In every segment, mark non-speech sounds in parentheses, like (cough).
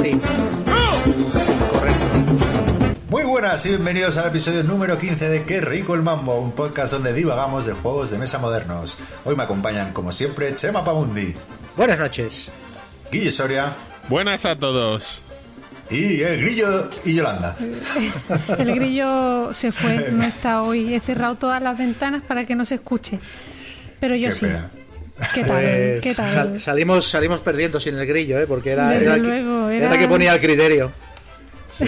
Sí. Muy buenas y bienvenidos al episodio número 15 de Qué rico el mambo, un podcast donde divagamos de juegos de mesa modernos. Hoy me acompañan, como siempre, Chema Pamundi, Buenas noches. Guille Soria Buenas a todos. Y el Grillo y Yolanda. El grillo se fue, (laughs) no está hoy. He cerrado todas las ventanas para que no se escuche. Pero yo Qué sí. pena. ¿Qué tal? Pues, ¿Qué tal? sal- salimos, salimos perdiendo sin el grillo, ¿eh? porque era, era, el que- luego, era era- que ponía el criterio. (laughs)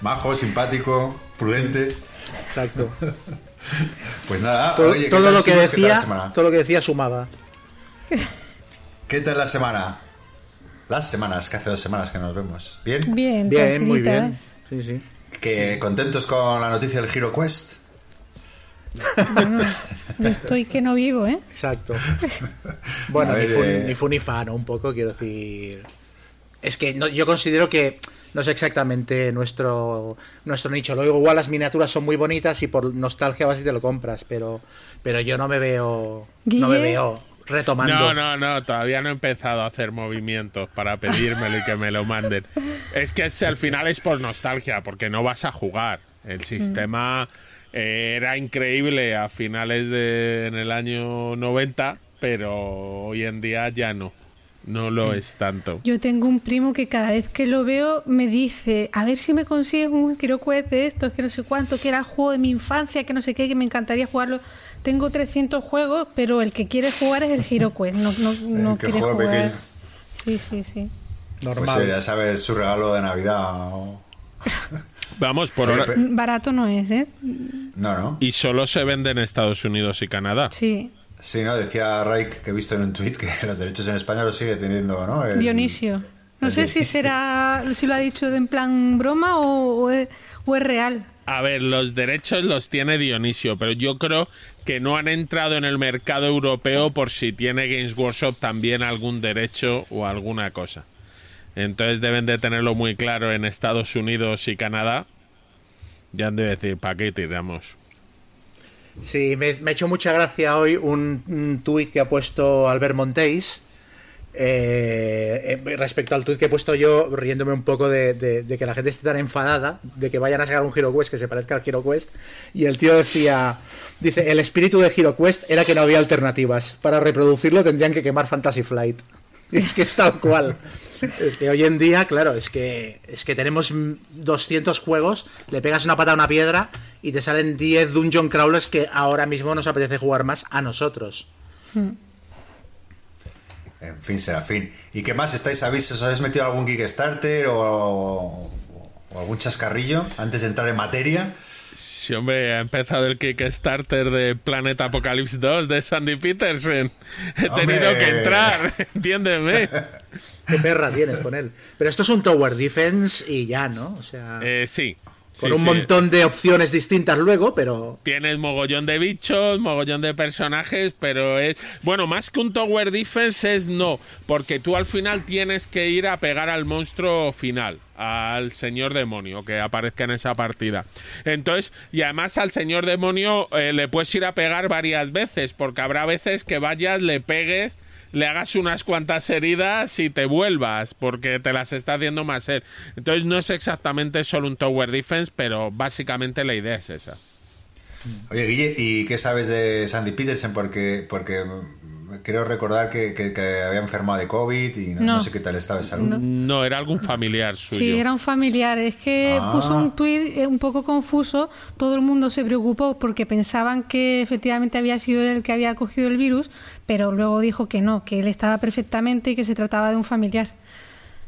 Majo, simpático, prudente. Exacto. (laughs) Pues nada, Todo, oye, ¿qué todo tal, lo que decía, todo lo que decía sumaba. ¿Qué tal la semana? Las semanas, que hace dos semanas que nos vemos. ¿Bien? Bien, Bien, muy bien. Sí, sí. ¿Que ¿Contentos con la noticia del Hero Quest? Bueno, yo estoy que no vivo, ¿eh? Exacto. (laughs) Bueno, ver, ni, fu, eh. ni. Un poco, quiero decir. Es que no- yo considero que no es exactamente nuestro nuestro nicho. Luego, igual las miniaturas son muy bonitas y por nostalgia vas y te lo compras, pero, pero yo no me veo. No me veo retomando. No, no, no, todavía no he empezado a hacer movimientos para pedírmelo y que me lo manden. Es que es- al final es por nostalgia, porque no vas a jugar. El sistema eh, era increíble a finales de en el año 90, pero hoy en día ya no. No lo es tanto. Yo tengo un primo que cada vez que lo veo me dice, a ver si me consigues un HeroQuest de estos, que no sé cuánto, que era el juego de mi infancia, que no sé qué, que me encantaría jugarlo. Tengo 300 juegos, pero el que quiere jugar es el HeroQuest, no, no, (laughs) no El que quiere juega jugar. pequeño. Sí, sí, sí. Pues Normal. eh, ya sabes, su regalo de Navidad. o- (laughs) Vamos, por Oye, ahora. Barato no es, ¿eh? No, no. Y solo se vende en Estados Unidos y Canadá. Sí. Sí, ¿no? Decía Raik, que he visto en un tweet, que los derechos en España los sigue teniendo, ¿no? El- Dionisio. No el sé si Dionisio. será, si lo ha dicho de en plan broma o, o es, o es real. A ver, los derechos los tiene Dionisio, pero yo creo que no han entrado en el mercado europeo por si tiene Games Workshop también algún derecho o alguna cosa. Entonces deben de tenerlo muy claro en Estados Unidos y Canadá. Ya han de decir, ¿para qué tiramos? Sí, me, ha hecho mucha gracia hoy un, un tuit que ha puesto Albert Montéis eh, eh, respecto al tuit que he puesto yo, riéndome un poco de, que la gente esté tan enfadada de que vayan a sacar un Hero Quest que se parezca al Hero Quest. Y el tío decía, dice, el espíritu de Hero Quest era que no había alternativas. Para reproducirlo tendrían que quemar Fantasy Flight. (laughs) Es que es tal cual. Es que hoy en día, claro, es que es que tenemos mm, 200 juegos, le pegas una pata a una piedra y te salen 10 Dungeon Crawlers que ahora mismo nos apetece jugar más a nosotros. En fin, Serafín. ¿Y qué más? ¿Estáis, habéis, os habéis metido algún Kickstarter o, o algún chascarrillo antes de entrar en materia? Sí, hombre, ha empezado el Kickstarter de Planet Apocalypse 2 de Sandy Peterson. He ¡Hombre! tenido que entrar, (laughs) entiéndeme. Qué perra tienes con él. Pero esto es un Tower Defense y ya, ¿no? O sea, Eh, sí. Con sí, un sí. montón de opciones distintas luego, pero Tienes mogollón de bichos, mogollón de personajes, pero es. Bueno, más que un Tower Defense es no, porque tú al final tienes que ir a pegar al monstruo final, al señor demonio que aparezca en esa partida. Entonces, y además al señor demonio eh, le puedes ir a pegar varias veces, porque habrá veces que vayas, le pegues. Le hagas unas cuantas heridas y te vuelvas, porque te las está haciendo más él. Entonces no es exactamente solo un Tower Defense, pero básicamente la idea es esa. Oye, Guille, ¿y qué sabes de Sandy Peterson? Porque, porque creo recordar que, que- que había enfermado de COVID y no, No. no sé qué tal estaba de salud. No, era algún familiar suyo. Sí, era un familiar. Es que Ah. puso un tuit eh, un poco confuso. Todo el mundo se preocupó porque pensaban que efectivamente había sido él el que había cogido el virus, pero luego dijo que no, que él estaba perfectamente y que se trataba de un familiar.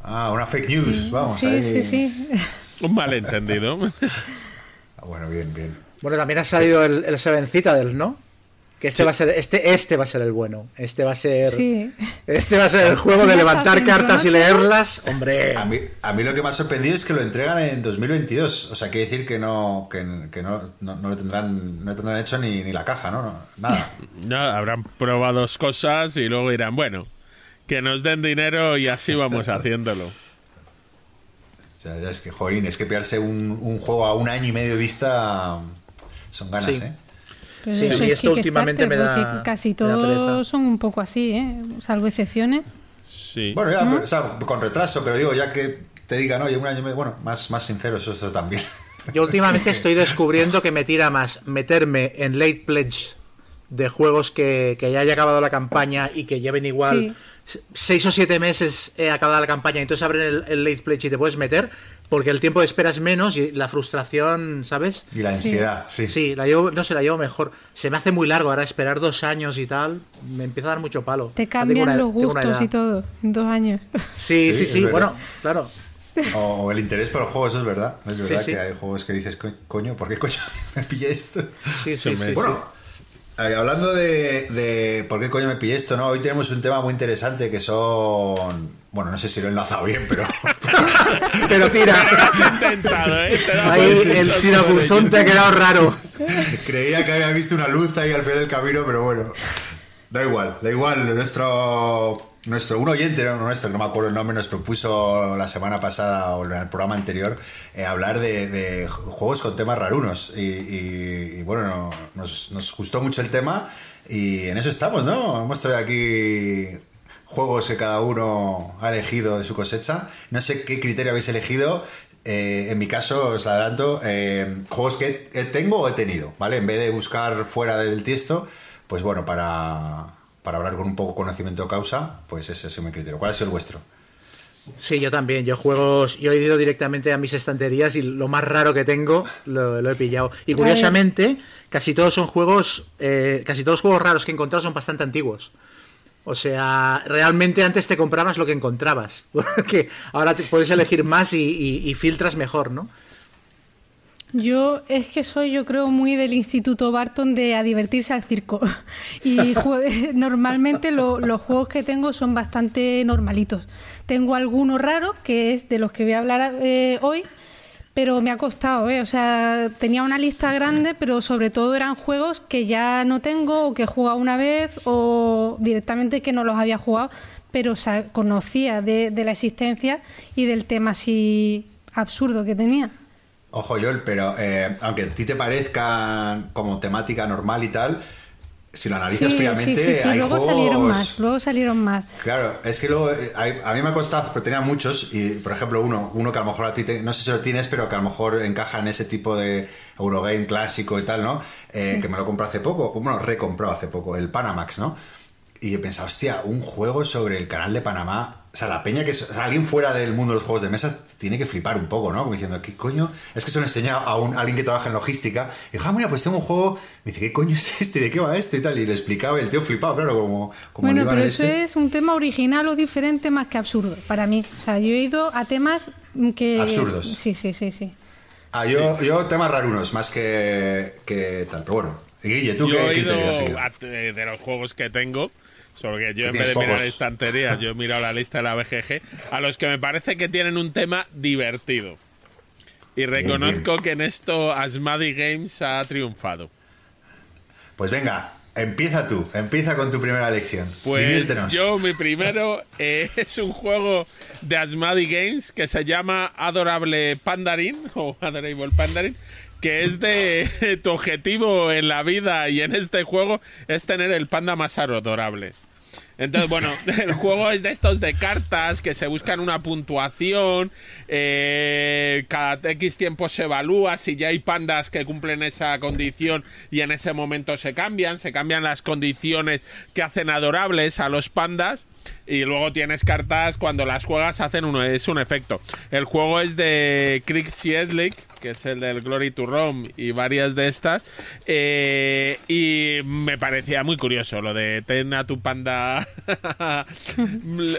Ah, una fake news, vamos. sí, ahí. sí, sí. (laughs) Un malentendido. (laughs) Ah, bueno, bien, bien. bueno, también ha salido el, el Seven Citadels, ¿no? Que este va a ser este este va a ser el bueno. Este va a ser Sí. Este va a ser el (laughs) juego de levantar cartas y leerlas, hombre. A mí, a mí lo que me ha sorprendido es que lo entregan en 2022. O sea, quiere decir que no que, que no, no, no lo tendrán no tendrán hecho ni, ni la caja, ¿no? No, Nada. (laughs) No, habrán probado dos cosas y luego dirán, bueno, que nos den dinero y así vamos (laughs) haciéndolo. O sea, es que, jorín, es que pillarse un, un juego a un año y medio de vista son ganas, Sí. ¿eh? Pero Sí, eso sí, es esto últimamente me da- casi todos son un poco así, ¿eh? Salvo excepciones. Sí. Bueno, ya, pero, o sea, con retraso, pero digo, ya que te digan, oye, un año y medio, bueno, más, más sincero, eso, eso también. (laughs) Yo últimamente estoy descubriendo que me tira más meterme en late pledge de juegos que, que ya haya acabado la campaña y que lleven igual seis o siete meses eh, acabada la campaña y entonces abren el, el late pledge y te puedes meter porque el tiempo de espera es menos y la frustración, ¿sabes? Y la ansiedad, sí. Sí, la llevo, no sé, la llevo mejor. Se me hace muy largo ahora esperar dos años y tal. Me empieza a dar mucho palo. Te cambian una- los gustos y todo en dos años. Sí, Sí, sí. Bueno, claro. O el interés por el juego, eso es verdad. Es verdad sí. que hay juegos que dices, "Co- coño, ¿por qué coño (laughs) me pillé esto? Sí, sí, sí, Bueno, hablando de, de por qué coño me pillé esto, ¿no? Hoy tenemos un tema muy interesante que son. Bueno, no sé si lo he enlazado bien, pero. (laughs) Pero tira. Intentado, ¿eh? Ahí el sobre te ha quedado raro. Creía que había visto una luz ahí al final del camino, pero bueno. Da igual, da igual. Nuestro. Nuestro, un oyente, no nuestro, no me acuerdo el nombre, nos propuso la semana pasada o en el programa anterior eh, hablar de, juegos con temas rarunos. Y, bueno, no- nos, gustó mucho el tema y en eso estamos, ¿no? Hemos traído aquí juegos que cada uno ha elegido de su cosecha. No sé qué criterio habéis elegido. Eh, en mi caso, os adelanto, eh, juegos que tengo o he tenido, ¿vale? En vez de buscar fuera del tiesto, pues bueno, para, para hablar con un poco conocimiento de causa, pues ese es mi criterio. ¿Cuál ha sido el vuestro? Sí, yo también. Yo juegos. Yo he ido directamente a mis estanterías y lo más raro que tengo lo, lo he pillado. Y curiosamente, casi todos son juegos. eh, casi todos los juegos raros que he encontrado son bastante antiguos. O sea, realmente antes te comprabas lo que encontrabas. (laughs) Porque ahora te puedes elegir más y, y- y filtras mejor, ¿no? Yo es que soy, yo creo, muy del Instituto Barton de a divertirse al circo. (laughs) Y (laughs) normalmente lo- los juegos que tengo son bastante normalitos. Tengo alguno raro, que es de los que voy a hablar eh, hoy, pero me ha costado, ¿eh? O sea, tenía una lista grande, pero sobre todo eran juegos que ya no tengo, o que he jugado una vez, o directamente que no los había jugado, pero sa- conocía de, de la existencia y del tema así absurdo que tenía. Ojo, Joel, pero eh, aunque a ti te parezcan como temática normal y tal, si lo analizas fríamente, sí, sí, sí, hay luego juegos... salieron más, luego salieron más. Claro, es que luego eh, hay- a mí me ha costado, pero tenía muchos, y por ejemplo uno, uno que a lo mejor a ti, te- no sé si lo tienes, pero que a lo mejor encaja en ese tipo de Eurogame clásico y tal, ¿no? Eh, Que me lo compré hace poco, bueno, recompró hace poco, el Panamax, ¿no? Y he pensado, hostia, un juego sobre el canal de Panamá. O sea, la peña que. es- o sea, alguien fuera del mundo de los juegos de mesa tiene que flipar un poco, ¿no? Como diciendo, ¿qué coño? Es que se lo he enseñado a, un, a alguien que trabaja en logística. Y dijo, ah, mira, pues tengo un juego. Me dice, ¿qué coño es esto? ¿Y de qué va esto? Y tal. Y le explicaba, y el tío flipaba, claro, como. como bueno, pero eso este. es un tema original o diferente más que absurdo para mí. O sea, yo he ido a temas que... Absurdos. Sí, sí, sí, sí. Ah, yo, yo temas rarunos, más que, que tal. Pero bueno, Y Guille, ¿tú yo qué he criterio has ido a- de de los juegos que tengo, solo que yo en vez de mirar estanterías, yo he (laughs) mirado la lista de la BGG, a los que me parece que tienen un tema divertido. Y reconozco que en esto Asmadi Games ha triunfado. Pues venga, empieza tú, empieza con tu primera lección. Pues Diviértenos. yo, mi primero (laughs) eh, es un juego de Asmadi Games que se llama Adorable Pandarin o Adorable Pandarin, que es de (laughs) tu objetivo en la vida y en este juego es tener el panda más adorable. Entonces, bueno, (laughs) el juego es de estos de cartas que se buscan una puntuación, eh, cada X tiempo se evalúa si ya hay pandas que cumplen esa condición y en ese momento se cambian, se cambian las condiciones que hacen adorables a los pandas y luego tienes cartas cuando las juegas hacen uno, es un efecto. El juego es de Krieg Sieslik, que es el del Glory to Rome y varias de estas. eh, y me parecía muy curioso lo de ten a tu panda (laughs)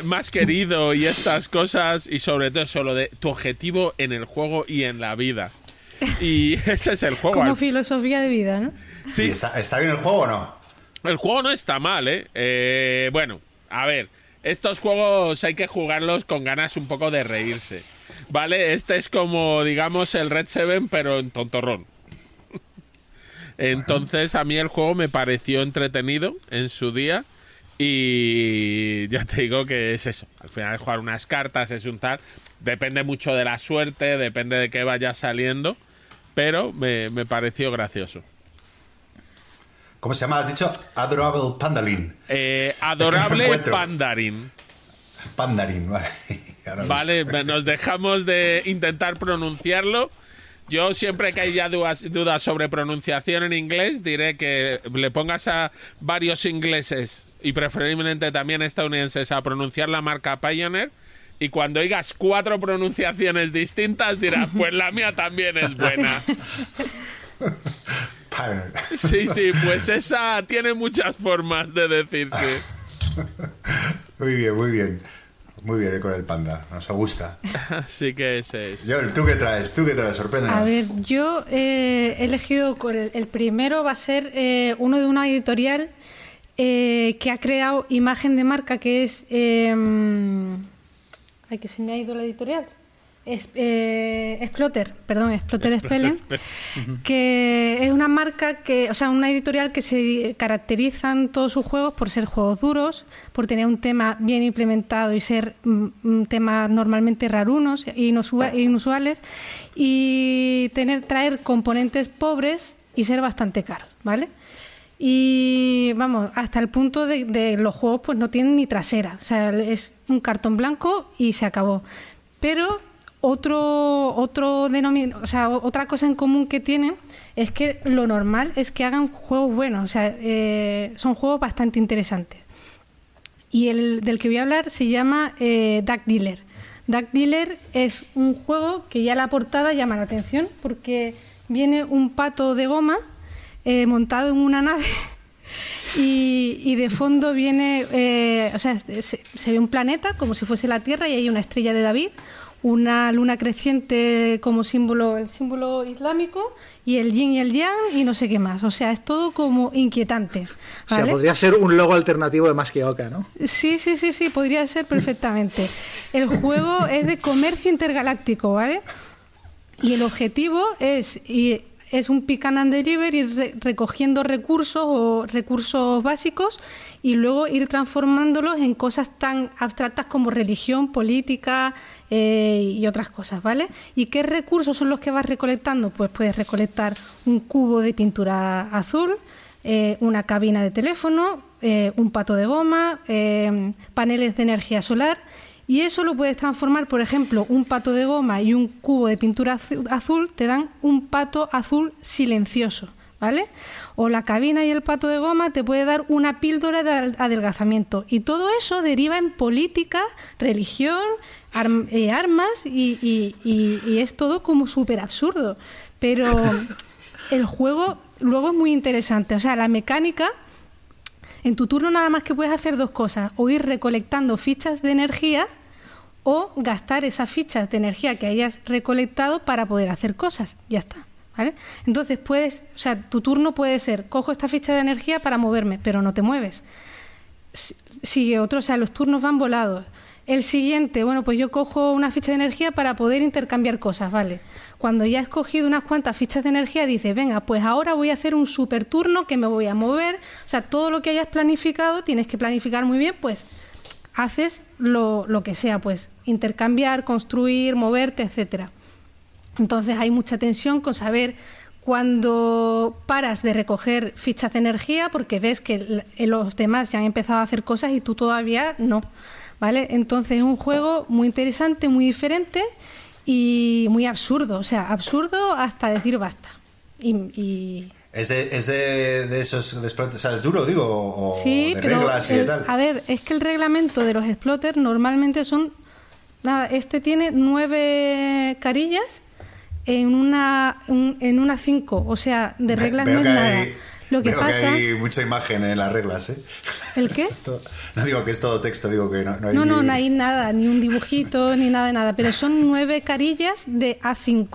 más querido y estas cosas. Y sobre todo eso, lo de tu objetivo en el juego y en la vida. Y (laughs) ese es el juego. Como filosofía de vida, ¿no? ¿Y Sí, ¿Está, está bien el juego o no? el juego no está mal, ¿eh? Eh, Bueno, a ver, estos juegos hay que jugarlos con ganas un poco de reírse, ¿vale? Este es como, digamos, el Red Seven, pero en tontorrón. (laughs) Entonces, a mí el juego me pareció entretenido en su día Y ya te digo que es eso. Al final es jugar unas cartas, es un tal. Depende mucho de la suerte, depende de qué vaya saliendo. Pero me, me pareció gracioso. ¿Cómo se llama? Has dicho Adorable Pandalin. Eh, adorable Pandarin. Pandarin, vale. Vale, nos dejamos de intentar pronunciarlo. Yo siempre que haya dudas, dudas sobre pronunciación en inglés diré que le pongas a varios ingleses y preferiblemente también estadounidenses a pronunciar la marca Pioneer y cuando oigas cuatro pronunciaciones distintas dirás, pues la mía también es buena. (laughs) Pioneer. Sí, sí, pues esa tiene muchas formas de decirse. (laughs) Muy bien, muy bien. Muy bien eh, con el panda, nos gusta. (laughs) Así que ese es. Joel, ¿tú qué traes? ¿Tú qué traes? Sorpréndenos. A ver, yo eh, he elegido, el, el primero va a ser eh, uno de una editorial eh, que ha creado imagen de marca que es... Eh, ay, que se me ha ido la editorial. Es, eh, Exploter, perdón, Exploter Spellen, (laughs) que es una marca que, o sea, una editorial que se caracterizan todos sus juegos por ser juegos duros, por tener un tema bien implementado y ser mm, mm, temas normalmente rarunos e inusua- inusuales y tener traer componentes pobres y ser bastante caros, ¿vale? Y vamos, hasta el punto de, de los juegos pues no tienen ni trasera, o sea, es un cartón blanco y se acabó. Pero otro otro o otra cosa en común que tienen es que lo normal es que hagan juegos buenos, o sea, eh, son juegos bastante interesantes. Y el del que voy a hablar se llama eh, Duck Dealer. Duck Dealer es un juego que ya la portada llama la atención porque viene un pato de goma eh, montado en una nave (laughs) y, de fondo viene, o sea, se, se ve un planeta como si fuese la Tierra y hay una estrella de David, una luna creciente como símbolo, el símbolo islámico y el yin y el yang y no sé qué más. O sea, es todo como inquietante. O sea, podría ser un logo alternativo de Más que Oca, ¿no? Sí, sí, sí, sí, podría ser perfectamente. El juego es de comercio intergaláctico, ¿vale? Y el objetivo es, es un pick and deliver, ir re- recogiendo recursos o recursos básicos y luego ir transformándolos en cosas tan abstractas como religión, política eh, y otras cosas, ¿vale? ¿Y qué recursos son los que vas recolectando? Pues puedes recolectar un cubo de pintura azul, eh, una cabina de teléfono, eh, un pato de goma, paneles de energía solar y eso lo puedes transformar, por ejemplo, un pato de goma y un cubo de pintura azu- azul te dan un pato azul silencioso, ¿vale? O la cabina y el pato de goma te puede dar una píldora de adelgazamiento y todo eso deriva en política, religión, arm- eh, armas y, y- y- y es todo como súper absurdo. Pero (laughs) el juego luego es muy interesante, o sea, la mecánica en tu turno nada más que puedes hacer dos cosas, o ir recolectando fichas de energía o gastar esas fichas de energía que hayas recolectado para poder hacer cosas. Ya está. Entonces puedes, o sea, tu turno puede ser, cojo esta ficha de energía para moverme, pero no te mueves. Si- Sigue otro, o sea, los turnos van volados. El siguiente, bueno, pues yo cojo una ficha de energía para poder intercambiar cosas, ¿vale? Cuando ya has cogido unas cuantas fichas de energía, dices, venga, pues ahora voy a hacer un super turno que me voy a mover. O sea, todo lo que hayas planificado, tienes que planificar muy bien, pues haces lo, lo que sea, pues intercambiar, construir, moverte, etcétera. Entonces hay mucha tensión con saber cuando paras de recoger fichas de energía porque ves que eh, los demás ya han empezado a hacer cosas y tú todavía no. ¿Vale? Entonces es un juego muy interesante, muy diferente y muy absurdo. O sea, absurdo hasta decir basta. Y- ¿Es de, es de, de esos de exploit- o sea, es duro, digo, o sí, de pero reglas y de tal? a ver, es que el reglamento de los explotters normalmente son nada, este tiene nueve carillas en una un- en una cinco, o sea, de reglas no es nada. hay- Lo que veo pasa, hay mucha imagen en las reglas, ¿eh? ¿El qué? (laughs) Todo- no digo que es todo texto, digo que no, no hay no, no, no hay nada, ni un dibujito, ni nada de nada, pero son nueve carillas de A5,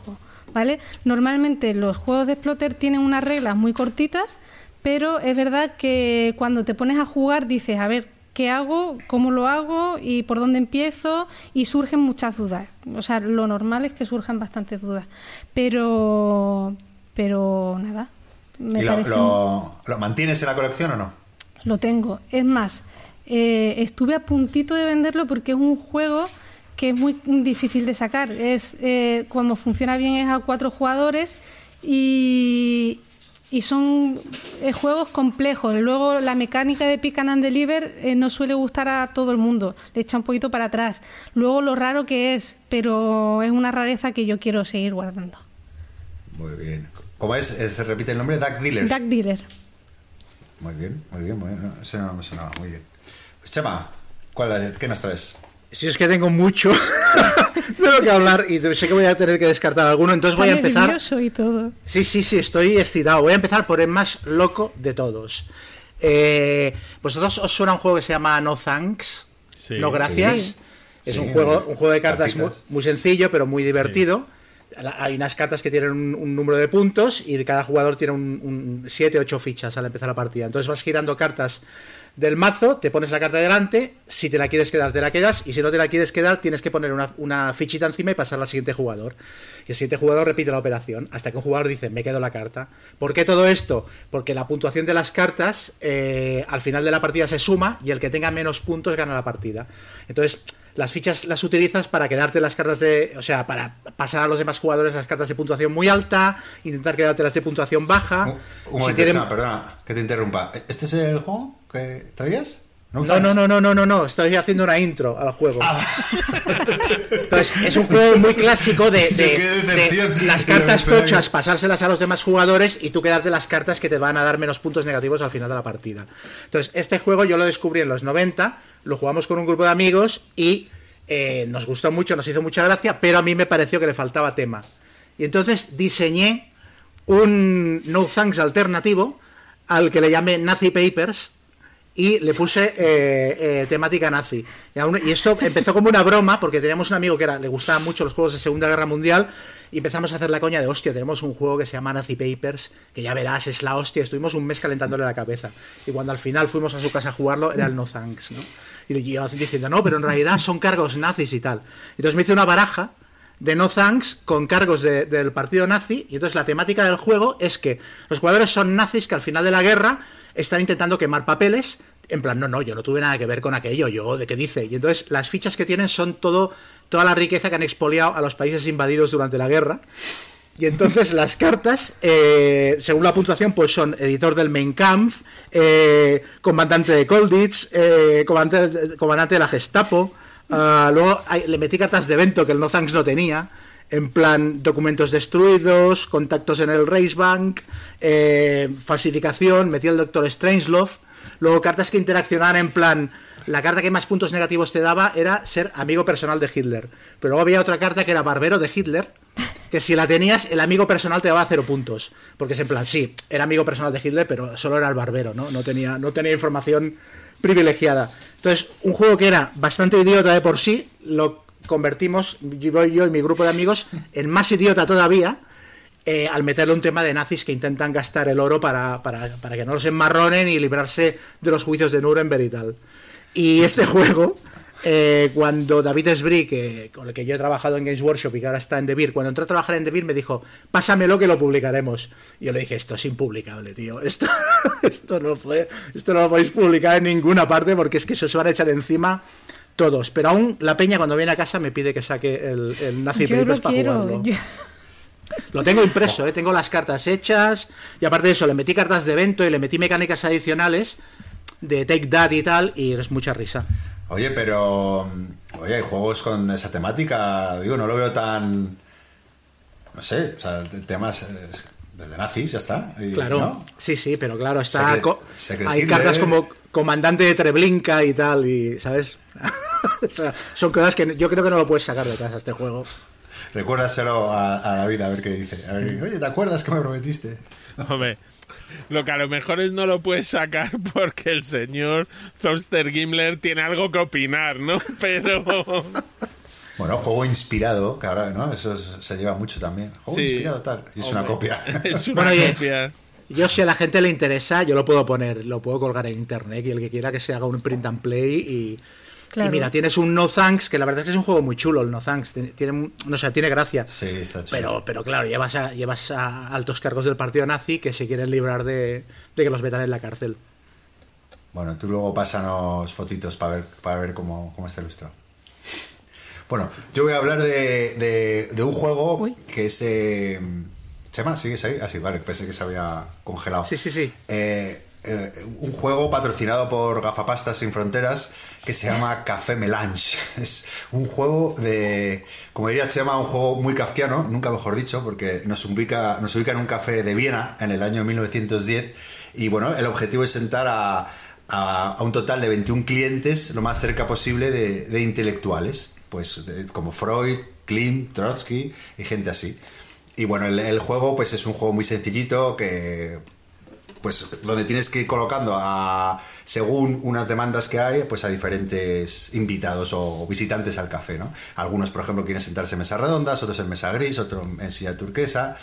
¿vale? Normalmente los juegos de exploter tienen unas reglas muy cortitas, pero es verdad que cuando te pones a jugar dices, a ver, ¿qué hago? ¿Cómo lo hago? ¿Y por dónde empiezo? Y surgen muchas dudas. O sea, lo normal es que surjan bastantes dudas. Pero, pero nada. Me ¿Y lo mantienes en la colección o no? lo tengo. Es más, eh, estuve a puntito de venderlo porque es un juego que es muy difícil de sacar. Es eh, cuando funciona bien es a cuatro jugadores y, y son eh, juegos complejos. Luego la mecánica de pick and deliver eh, no suele gustar a todo el mundo, le echa un poquito para atrás. Luego lo raro que es, pero es una rareza que yo quiero seguir guardando. Muy bien. ¿Cómo es? Eh, ¿Se repite el nombre? Duck Dealer. Duck Dealer. Muy bien, muy bien, muy bien. No, ese no me sonaba, muy bien. Pues Chema, ¿cuál, ¿qué nos traes? Si es que tengo mucho (laughs) de lo que hablar y sé que voy a tener que descartar alguno, entonces voy a empezar. y todo. Sí, sí, sí, estoy excitado. Voy a empezar por el más loco de todos. Eh, ¿Vosotros os suena un juego que se llama No Thanks? Sí. no, gracias. Sí. Es Sí, un juego, un juego de cartas muy sencillo, pero muy divertido. Hay unas cartas que tienen un, número de puntos y cada jugador tiene un 7 8 fichas al empezar la partida. Entonces vas girando cartas del mazo, te pones la carta delante, si te la quieres quedar, te la quedas, y si no te la quieres quedar, tienes que poner una, una fichita encima y pasarla al siguiente jugador. Y el siguiente jugador repite la operación, hasta que un jugador dice, me quedo la carta. ¿Por qué todo esto? Porque la puntuación de las cartas eh, al final de la partida se suma y el que tenga menos puntos gana la partida. Entonces, las fichas las utilizas para quedarte las cartas de. O sea, para pasar a los demás jugadores las cartas de puntuación muy alta, intentar quedarte las de puntuación baja. Un, un Si momento, tienen- perdona que te interrumpa. ¿Este es el juego que traías? No, no, no, no, no, no, no, estoy haciendo una intro al juego. Entonces, es un juego muy clásico de, las cartas tochas, pasárselas a los demás jugadores y tú quedarte las cartas que te van a dar menos puntos negativos al final de la partida. Entonces, este juego yo lo descubrí en los 90, lo jugamos con un grupo de amigos y eh, nos gustó mucho, nos hizo mucha gracia, pero a mí me pareció que le faltaba tema. Y entonces diseñé un No Thanks alternativo al que le llamé Nazi Papers y le puse eh, eh, temática nazi. Y, aún- esto empezó como una broma porque teníamos un amigo que era, le gustaban mucho los juegos de Segunda Guerra Mundial y empezamos a hacer la coña de hostia, tenemos un juego que se llama Nazi Papers, que ya verás, es la hostia. Estuvimos un mes calentándole la cabeza. Y cuando al final fuimos a su casa a jugarlo, era el No Thanks. Y yo diciendo, no, pero en realidad son cargos nazis y tal. Entonces me hice una baraja de No Thanks con cargos de- del partido nazi. Y entonces la temática del juego es que los jugadores son nazis que al final de la guerra están intentando quemar papeles. En plan, no, no, yo no tuve nada que ver con aquello, yo, ¿de qué dice? Y entonces las fichas que tienen son todo, toda la riqueza que han expoliado a los países invadidos durante la guerra. Y entonces (laughs) las cartas, eh, según la puntuación, pues son editor del Mein Kampf, eh, comandante de Kolditz, eh, comandante, comandante de la Gestapo. ah, luego le metí cartas de evento que el No Thanks no tenía. En plan, documentos destruidos, contactos en el Reichsbank, eh, falsificación, metí el Doctor Strangelove. Luego cartas que interaccionaban en plan, la carta que más puntos negativos te daba era ser amigo personal de Hitler. Pero luego había otra carta que era barbero de Hitler, que si la tenías, el amigo personal te daba cero puntos. Porque es en plan, sí, era amigo personal de Hitler, pero solo era el barbero, ¿no? No tenía, no tenía información privilegiada. Entonces, un juego que era bastante idiota de por sí, lo convertimos, yo, yo y mi grupo de amigos, en más idiota todavía, eh, al meterle un tema de nazis que intentan gastar el oro para, para, para que no los enmarronen y librarse de los juicios de Nuremberg y tal. Y este (laughs) juego, eh, cuando David Esbri, que, con el que yo he trabajado en Games Workshop y que ahora está en Devir, cuando entró a trabajar en Devir me dijo, pásamelo que lo publicaremos. Y yo le dije, esto es impublicable, tío. Esto, (laughs) esto, no, puede- esto no lo podéis publicar en ninguna parte porque es que se os van a echar encima todos. Pero aún la peña cuando viene a casa me pide que saque el, el Nazi Yo Papers lo para quiero. jugarlo. yo- Lo tengo impreso, ¿eh? tengo las cartas hechas y aparte de eso le metí cartas de evento y le metí mecánicas adicionales de Take That y tal y es mucha risa. Oye, pero. mm, Oye, hay juegos con esa temática. Digo, no lo veo tan. No sé, o sea, te- temas. eh, desde nazis, ya está. y, Claro, ¿no? sí, sí, pero claro, está Secre- co- Secret hay Hitler. cartas como comandante de Treblinka y tal y ¿sabes? (laughs) Son cosas que yo creo que no lo puedes sacar de casa este juego. Recuérdaselo a, a David a ver qué dice. A ver, oye, ¿te acuerdas que me prometiste? (laughs) Hombre, lo que a lo mejor es no lo puedes sacar (laughs) porque el señor Thorster Gimler tiene algo que opinar, ¿no? Pero Bueno, juego inspirado, que ahora, ¿no? Eso se lleva mucho también. Juego Sí. inspirado, tal. Y es una copia. Es una Bueno, copia. Yo si a la gente le interesa, yo lo puedo poner, lo puedo colgar en internet y el que quiera que se haga un print and play y, Claro. y mira, tienes un No Thanks, que la verdad es que es un juego muy chulo el No Thanks, tiene, tiene- no sé, tiene gracia. Sí, está chulo. Pero, pero claro, llevas a, llevas a altos cargos del partido nazi que se quieren librar de, de que los metan en la cárcel. Bueno, tú luego pásanos fotitos para ver, para ver cómo, cómo está ilustrado. Bueno, yo voy a hablar de, de, de un juego Uy. que es... Eh, Chema, ¿sigues ahí? Ah, sí, vale, pensé que se había congelado. Sí, sí, sí. Eh, eh, un juego patrocinado por Gafapastas Sin Fronteras que se llama Café Melange. (laughs) Es un juego de, como diría Chema, un juego muy kafkiano, nunca mejor dicho, porque nos ubica, nos ubica en un café de Viena en el año 1910 y bueno, el objetivo es sentar a, a- un total de 21 clientes lo más cerca posible de, intelectuales, pues como Freud, Klimt, Trotsky y gente así. Y bueno, el, el juego pues es un juego muy sencillito que pues donde tienes que ir colocando a según unas demandas que hay, pues a diferentes invitados o visitantes al café, ¿no? Algunos, por ejemplo, quieren sentarse en mesas redondas, otros en mesa gris, otros en silla turquesa.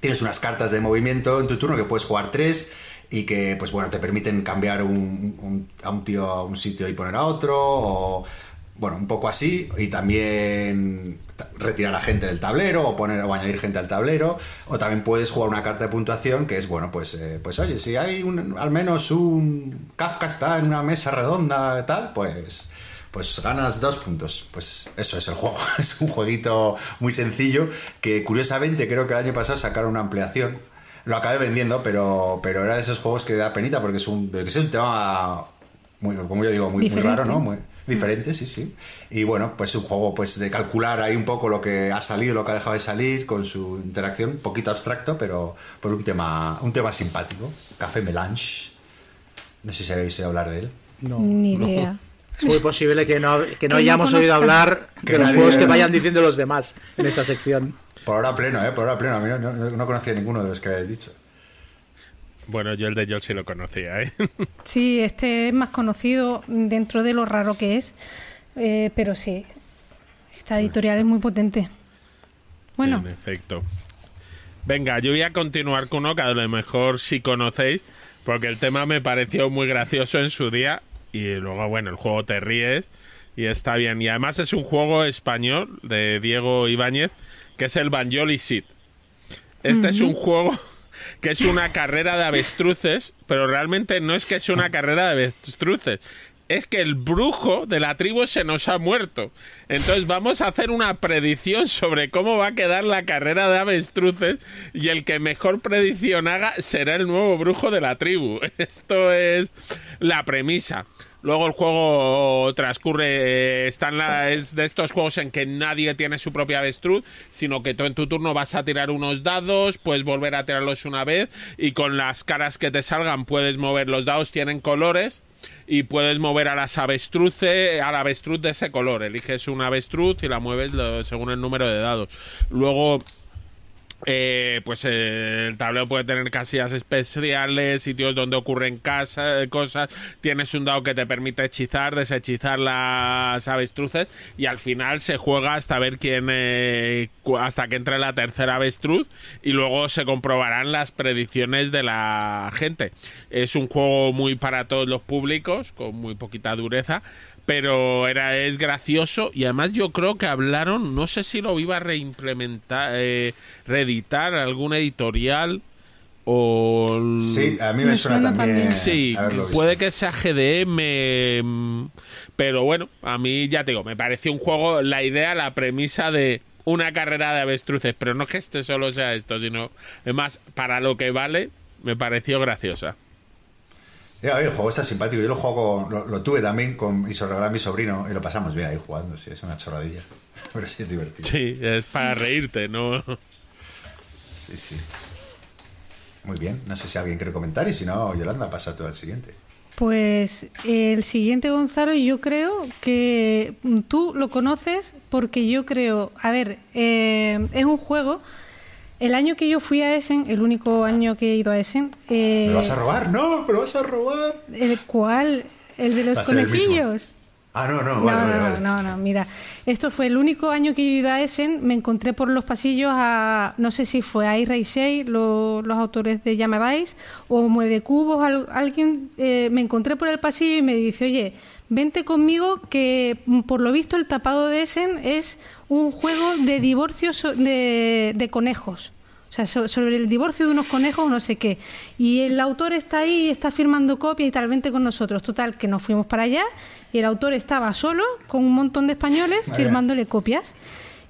Tienes unas cartas de movimiento en tu turno que puedes jugar tres y que, pues bueno, te permiten cambiar un- a un tío a un sitio y poner a otro, o bueno, un poco así, y también ta- retirar a gente del tablero o poner o añadir gente al tablero, o también puedes jugar una carta de puntuación que es, bueno, pues, eh, pues oye, si hay un, al menos un Kafka está en una mesa redonda tal, pues pues ganas dos puntos. Pues eso es el juego. (laughs) Es un jueguito muy sencillo que curiosamente creo que el año pasado sacaron una ampliación. Lo acabé vendiendo, pero, pero era de esos juegos que da penita porque es un, es un tema muy, como yo digo, muy, muy raro, ¿no? Muy diferente, sí, sí. Y bueno, pues un juego pues de calcular ahí un poco lo que ha salido, lo que ha dejado de salir, con su interacción, un poquito abstracto, pero por un tema, un tema simpático. Café Melange. No sé si habéis oído hablar de él. No. Ni idea. Es muy posible que no, que no Que no hayamos oído hablar Que de los nadie- juegos que vayan diciendo los demás en esta sección. Por hora pleno, ¿eh? Por hora pleno. A mí no, no- no conocía ninguno de los que habéis dicho. Bueno, yo el de George sí lo conocía, ¿eh? (laughs) Sí, este es más conocido dentro de lo raro que es, eh, pero sí, esta editorial es muy potente. Bueno, En efecto. Venga, yo voy a continuar con uno que a lo mejor sí conocéis, porque el tema me pareció muy gracioso en su día y luego, bueno, el juego te ríes y está bien. Y además es un juego español de Diego Ibáñez, que es el Banjoli Sid. Este es un juego que es una carrera de avestruces, pero realmente no es que es una carrera de avestruces. Es que el brujo de la tribu se nos ha muerto. Entonces vamos a hacer una predicción sobre cómo va a quedar la carrera de avestruces y el que mejor predicción haga será el nuevo brujo de la tribu. (laughs) Esto es la premisa. Luego el juego transcurre, está la- es de estos juegos en que nadie tiene su propia avestruz, sino que tú en tu turno vas a tirar unos dados, puedes volver a tirarlos una vez y con las caras que te salgan puedes mover. Los dados tienen colores y puedes mover a las avestruces, a la avestruz de ese color. Eliges una avestruz y la mueves según el número de dados. Luego eh, pues eh, el tablero puede tener casillas especiales, sitios donde ocurren casa- cosas. Tienes un dado que te permite hechizar, deshechizar las avestruces y al final se juega hasta ver quién, eh, hasta que entre la tercera avestruz y luego se comprobarán las predicciones de la gente. Es un juego muy para todos los públicos, con muy poquita dureza pero era es gracioso y además yo creo que hablaron no sé si lo iba a reimplementar eh, reeditar algún editorial o Sí, a mí me, Me suena, suena también. también. Sí, puede que sea GDM, mm, pero bueno, a mí ya te digo, me pareció un juego, la idea, la premisa de una carrera de avestruces, pero no que este solo sea esto, sino además para lo que vale, me pareció graciosa. Oye, el juego está simpático. Yo lo juego, con- lo, lo tuve también con, y se lo regalé a mi sobrino y lo pasamos bien ahí jugando. Sí, es una chorradilla. (laughs) Pero sí es divertido. Sí, es para reírte, ¿no? Sí, sí. Muy bien. No sé si alguien quiere comentar y si no, Yolanda, pasa tú al siguiente. pues el siguiente Gonzalo yo creo que tú lo conoces porque yo creo, a ver, eh, es un juego, el año que yo fui a Essen, el único año que he ido a Essen, eh, ¿Me vas a robar? No, me lo vas a robar. ¿el cuál? ¿El de los conejillos? Ah, no, no, No, vale, vale, no, vale. no, no, mira, esto fue el único año que yo he ido a Essen, me encontré por los pasillos a, no sé si fue a Shea, lo- los autores de Llamadais, o Mueve Cubos, al- alguien, eh, me encontré por el pasillo y me dice, oye, vente conmigo que por lo visto el tapado de Essen es un juego de divorcios de, de conejos. O sea, sobre el divorcio de unos conejos no sé qué. Y el autor está ahí, está firmando copias y tal, vente con nosotros. Total, que nos fuimos para allá y el autor estaba solo con un montón de españoles firmándole copias.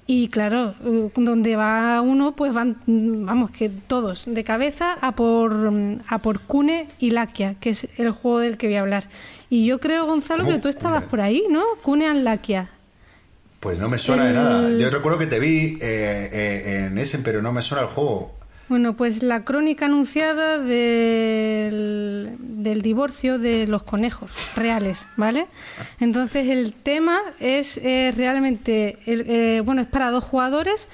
Y claro, eh, donde va uno, pues van, vamos, que todos de cabeza a por, a por Cune y Lakia, que es el juego del que voy a hablar. Y yo creo, Gonzalo, que tú estabas por ahí, ¿no? Cune and Lakia. Pues no me suena de nada. Yo recuerdo que te vi eh, eh, en ese, pero no me suena el juego. Bueno, pues la crónica anunciada del, divorcio de los conejos reales, ¿vale? Entonces el tema es eh, realmente, bueno, es para dos jugadores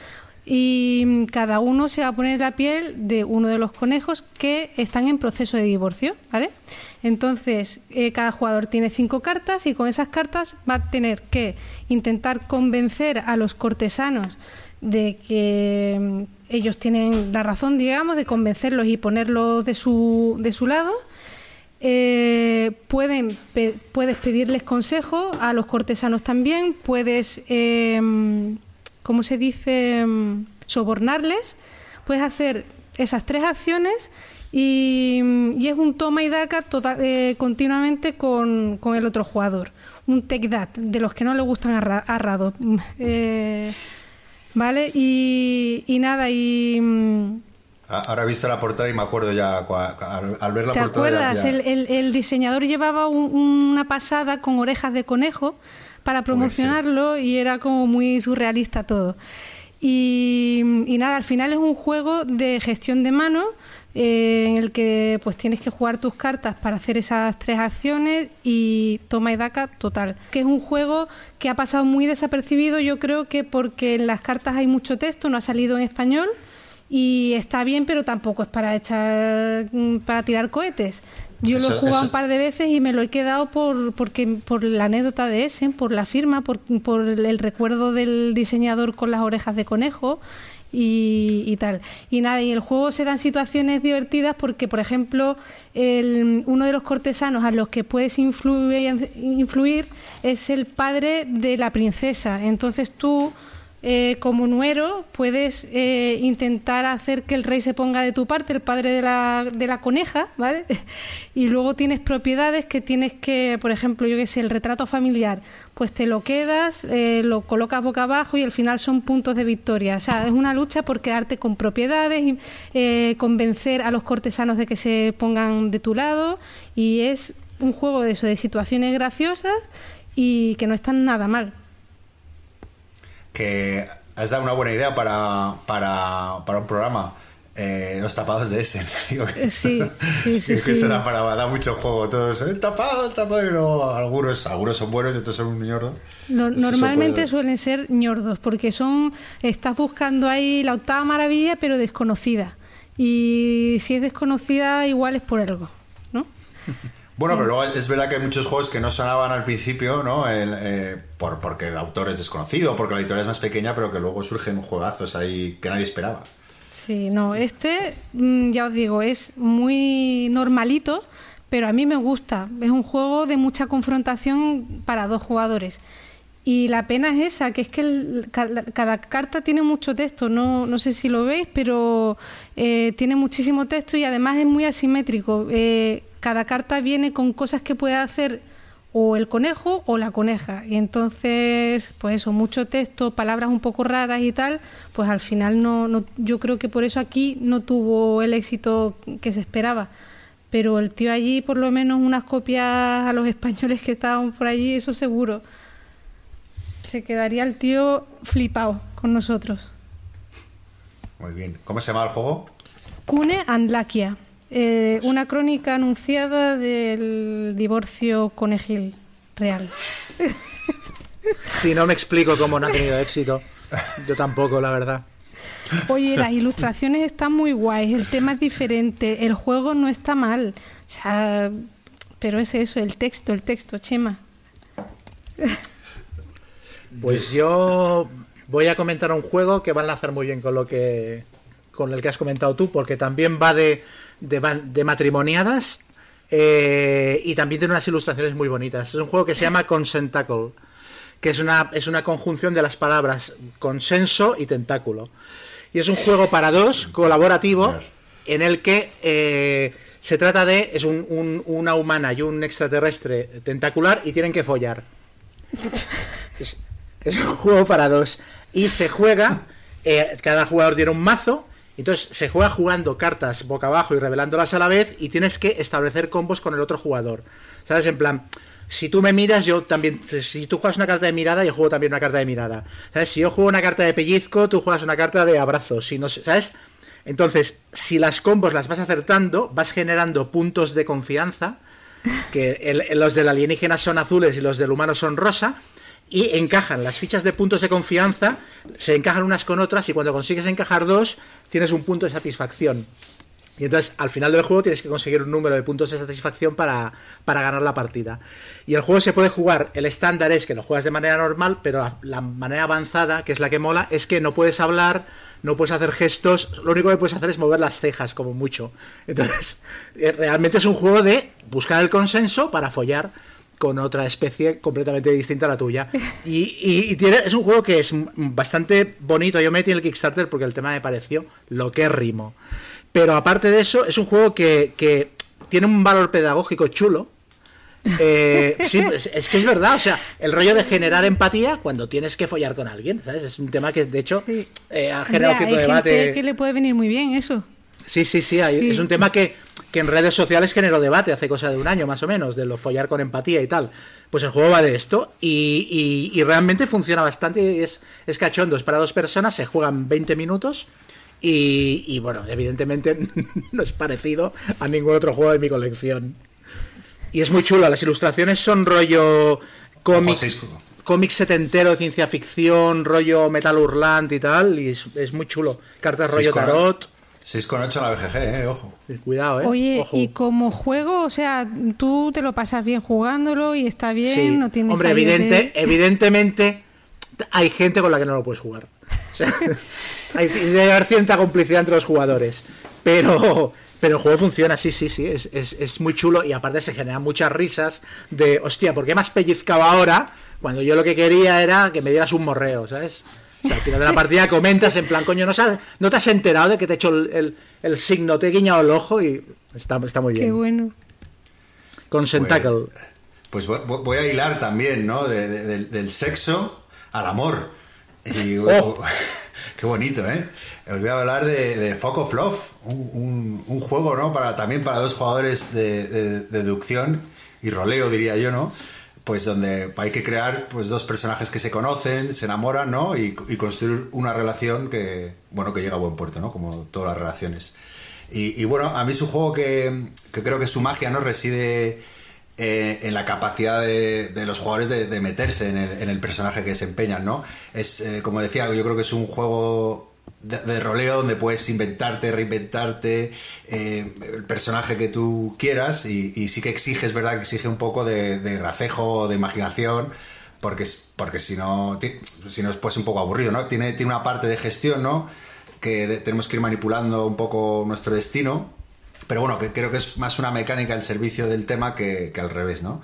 y cada uno se va a poner la piel de uno de los conejos que están en proceso de divorcio, ¿vale? Entonces, eh, cada jugador tiene cinco cartas y con esas cartas va a tener que intentar convencer a los cortesanos de que mm, ellos tienen la razón, digamos, de convencerlos y ponerlos de su, de su lado. Eh, puedes pedirles consejo a los cortesanos también, puedes, eh, ¿cómo se dice?, mm, sobornarles, puedes hacer esas tres acciones y, es un toma y daca total, eh, continuamente con, con, el otro jugador. Un take that, de los que no le gustan a, Eh, ¿Vale? Y, y, nada, y... Mm, ahora he visto la portada y me acuerdo ya, al, ver la ¿Te acuerdas? El, el, diseñador llevaba una pasada con orejas de conejo para promocionarlo y era como muy surrealista todo. Y, y, nada, al final es un juego de gestión de mano eh, en el que pues tienes que jugar tus cartas para hacer esas tres acciones y toma y daca total. Que es un juego que ha pasado muy desapercibido, yo creo que porque en las cartas hay mucho texto, no ha salido en español y está bien, pero tampoco es para echar mm, para tirar cohetes. Yo lo he jugado un par de veces y me lo he quedado por porque por la anécdota de ese, por la firma, por, por el recuerdo del diseñador con las orejas de conejo y, tal. Y nada, y el juego se dan situaciones divertidas porque, por ejemplo, el, uno de los cortesanos a los que puedes influir, influir es el padre de la princesa. Entonces tú eh, como nuero puedes eh, intentar hacer que el rey se ponga de tu parte, el padre de la, de la coneja, ¿vale? (laughs) Y luego tienes propiedades que tienes que, por ejemplo, yo que sé, el retrato familiar, pues te lo quedas, eh, lo colocas boca abajo y al final son puntos de victoria. O sea, es una lucha por quedarte con propiedades, y convencer a los cortesanos de que se pongan de tu lado y es un juego de eso, de situaciones graciosas y que no están nada mal que has dado una buena idea para, para, para un programa. Eh, los tapados de ese. (laughs) Eh, sí, sí, (laughs) sí. que sí. para da mucho juego. Todos, el tapado, el tapado. algunos, algunos son buenos, estos son un ñordo. normalmente suelen ser ñordos, porque son. Estás buscando ahí la octava maravilla, pero desconocida. Y si es desconocida, igual es por algo, ¿no? (laughs) Bueno, pero luego es verdad que hay muchos juegos que no sonaban al principio, ¿no? Eh, por, porque el autor es desconocido, porque la editorial es más pequeña, pero que luego surgen juegazos ahí que nadie esperaba. Sí, no, este, mm, ya os digo, es muy normalito, pero a mí me gusta. Es un juego de mucha confrontación para dos jugadores. Y la pena es esa, que es que cada, carta tiene mucho texto, no, no sé si lo veis, pero eh, tiene muchísimo texto y además es muy asimétrico. Eh, cada carta viene con cosas que puede hacer o el conejo o la coneja. Y entonces, pues eso, mucho texto, palabras un poco raras y tal, pues al final no, no, yo creo que por eso aquí no tuvo el éxito que se esperaba. Pero el tío allí, por lo menos unas copias a los españoles que estaban por allí, eso seguro. Se quedaría el tío flipado con nosotros. Muy bien. ¿Cómo se llama el juego? Cune Andlaquia. Eh, una crónica anunciada del divorcio conejil real. (laughs) Si no me explico cómo no ha tenido éxito. Yo tampoco, la verdad. Oye, las (laughs) ilustraciones están muy guays, el tema es diferente, el juego no está mal. O sea, pero es eso, el texto, el texto, Chema. Pues yo voy a comentar un juego que va a enlazar muy bien con lo que con el que has comentado tú, porque también va de de, matrimoniadas eh, y también tiene unas ilustraciones muy bonitas. Es un juego que se llama Consentacle, que es una, es una conjunción de las palabras consenso y tentáculo. Y es un juego para dos, colaborativo, en el que eh, se trata de. Es un- un- una humana y un extraterrestre tentacular y tienen que follar. Es, (laughs) es un juego para dos. Y se juega. eh, cada jugador tiene un mazo. Entonces se juega jugando cartas boca abajo y revelándolas a la vez. Y tienes que establecer combos con el otro jugador. ¿Sabes? En plan. Si tú me miras, yo también. Si tú juegas una carta de mirada, yo juego también una carta de mirada. ¿Sabes? Si yo juego una carta de pellizco, tú juegas una carta de abrazo. Si no, ¿sabes? Entonces, si las combos las vas acertando, vas generando puntos de confianza que los del alienígena son azules y los del humano son rosa, y encajan las fichas de puntos de confianza, se encajan unas con otras, y cuando consigues encajar dos, tienes un punto de satisfacción. Y entonces al final del juego tienes que conseguir un número de puntos de satisfacción para, para ganar la partida. Y el juego se puede jugar, el estándar es que lo juegas de manera normal, pero la, la manera avanzada, que es la que mola, es que no puedes hablar, no puedes hacer gestos, lo único que puedes hacer es mover las cejas, como mucho. Entonces, (laughs) eh, realmente es un juego de buscar el consenso para follar con otra especie completamente distinta a la tuya. Y, y- y tiene, es un juego que es bastante bonito. Yo me metí en el Kickstarter porque el tema me pareció lo que rimo. Pero aparte de eso, es un juego que, que tiene un valor pedagógico chulo. Eh, sí, es, es que es verdad, o sea, el rollo de generar empatía cuando tienes que follar con alguien, ¿sabes? Es un tema que de hecho Sí. eh, ha generado cierto hay debate. gente que le puede venir muy bien eso. Sí, sí, sí, hay- Sí. es un tema que, que en redes sociales generó debate hace cosa de un año más o menos, de lo follar con empatía y tal. Pues el juego va de esto y, y- y realmente funciona bastante, es, es cachondo, es para dos personas, se juegan 20 minutos y, y, bueno, evidentemente (laughs) no es parecido a ningún otro juego de mi colección. Y es muy chulo, las ilustraciones son rollo cómic, cómic setentero de ciencia ficción, rollo metal hurlant y tal, y es, es muy chulo. Cartas rollo tarot. 6,8 en la BGG, eh, ojo. Cuidado, eh. Oye, Ojo. y como juego, o sea, tú te lo pasas bien jugándolo y está bien, Sí. no tienes Hombre, fallos de- evidente, evidentemente hay gente con la que no lo puedes jugar. O sea, (laughs) hay, debe haber cierta complicidad entre los jugadores. Pero, pero el juego funciona, sí, sí, sí. Es, es- es muy chulo y aparte se generan muchas risas de, hostia, ¿por qué me has pellizcado ahora? Cuando yo lo que quería era que me dieras un morreo, ¿sabes? O (laughs) sea, al final de la partida comentas en plan, coño, ¿no, sabes- no te has enterado de que te he hecho el, el- el signo, te he guiñado el ojo y está, está muy Qué bien. bueno. Con Sentacle. Pues voy, voy a hilar también, ¿no? De- de- del, del sexo al amor. Y, (laughs) Oh. (laughs) Qué bonito, ¿eh? Os voy a hablar de, de Fog of Love, un, un- un juego, ¿no? Para, también para dos jugadores de, de- de deducción y roleo, diría yo, ¿no? Pues donde hay que crear pues, dos personajes que se conocen, se enamoran, ¿no? Y, construir una relación que, bueno, que llega a buen puerto, ¿no? Como todas las relaciones. Y, bueno, a mí es un juego que, que creo que su magia, ¿no? Reside eh, en la capacidad de, los jugadores de, meterse en el, en el personaje que desempeñan, ¿no? Es, eh, como decía, yo creo que es un juego de, de roleo donde puedes inventarte, reinventarte eh, el personaje que tú quieras y, sí que exige, es verdad que exige un poco de, de gracejo, de imaginación, porque, porque si no, si no es pues un poco aburrido, ¿no? Tiene, tiene una parte de gestión, ¿no? Que tenemos que ir manipulando un poco nuestro destino, pero bueno, que creo que es más una mecánica al servicio del tema que, que al revés, ¿no?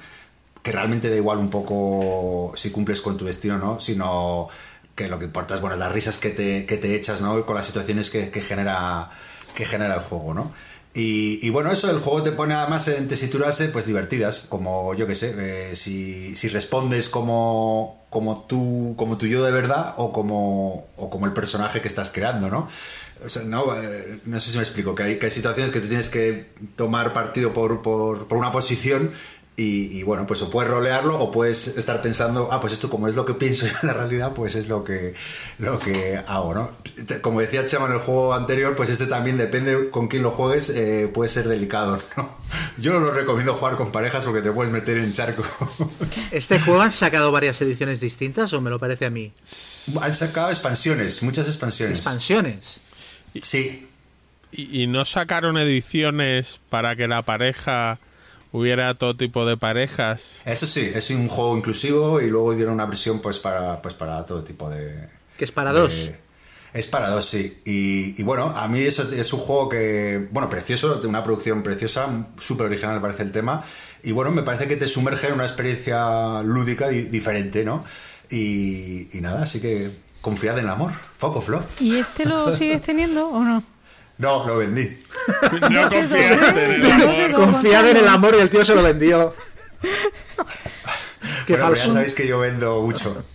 Que realmente da igual un poco si cumples con tu destino, ¿no? Sino que lo que importa es, bueno, las risas que te, que te echas, ¿no? Y con las situaciones que, que genera, que genera el juego, ¿no? Y, y bueno, eso, el juego te pone además en tesituras eh, pues divertidas, como yo que sé, eh, si, si respondes como, como, tú, como tu yo de verdad o como, o como el personaje que estás creando, ¿no? O sea, no, eh, no sé si me explico, que hay, que hay situaciones que tú tienes que tomar partido por, por, por una posición y, y, bueno, pues o puedes rolearlo o puedes estar pensando, ah, pues esto como es lo que (laughs) pienso yo en la realidad, pues es lo que, lo que hago, ¿no? Como decía Chema en el juego anterior, pues este también depende con quién lo juegues, eh, puede ser delicado, (laughs) ¿no? Yo no lo recomiendo jugar con parejas porque te puedes meter en charco. (laughs) ¿Este juego han sacado varias ediciones distintas o me lo parece a mí? Han sacado expansiones, muchas expansiones. Expansiones. Sí, ¿Y, y no sacaron ediciones para que la pareja hubiera todo tipo de parejas? eso sí, es un juego inclusivo y luego dieron una versión pues para, pues para todo tipo de, Que es para dos. Es para dos, sí. Y, y bueno, a mí eso es un juego que, bueno, precioso, de una producción preciosa, súper original me parece el tema. Y bueno, me parece que te sumerge en una experiencia lúdica di- diferente, ¿no? Y, y nada, así que Confiad en el amor, Foco Flop. ¿Y este lo (laughs) sigues teniendo o no? No, lo vendí. (laughs) No confiaste en el amor. Confiad en el amor y el tío se lo vendió. (laughs) Qué Bueno, pero ya sabéis que yo vendo mucho. (laughs)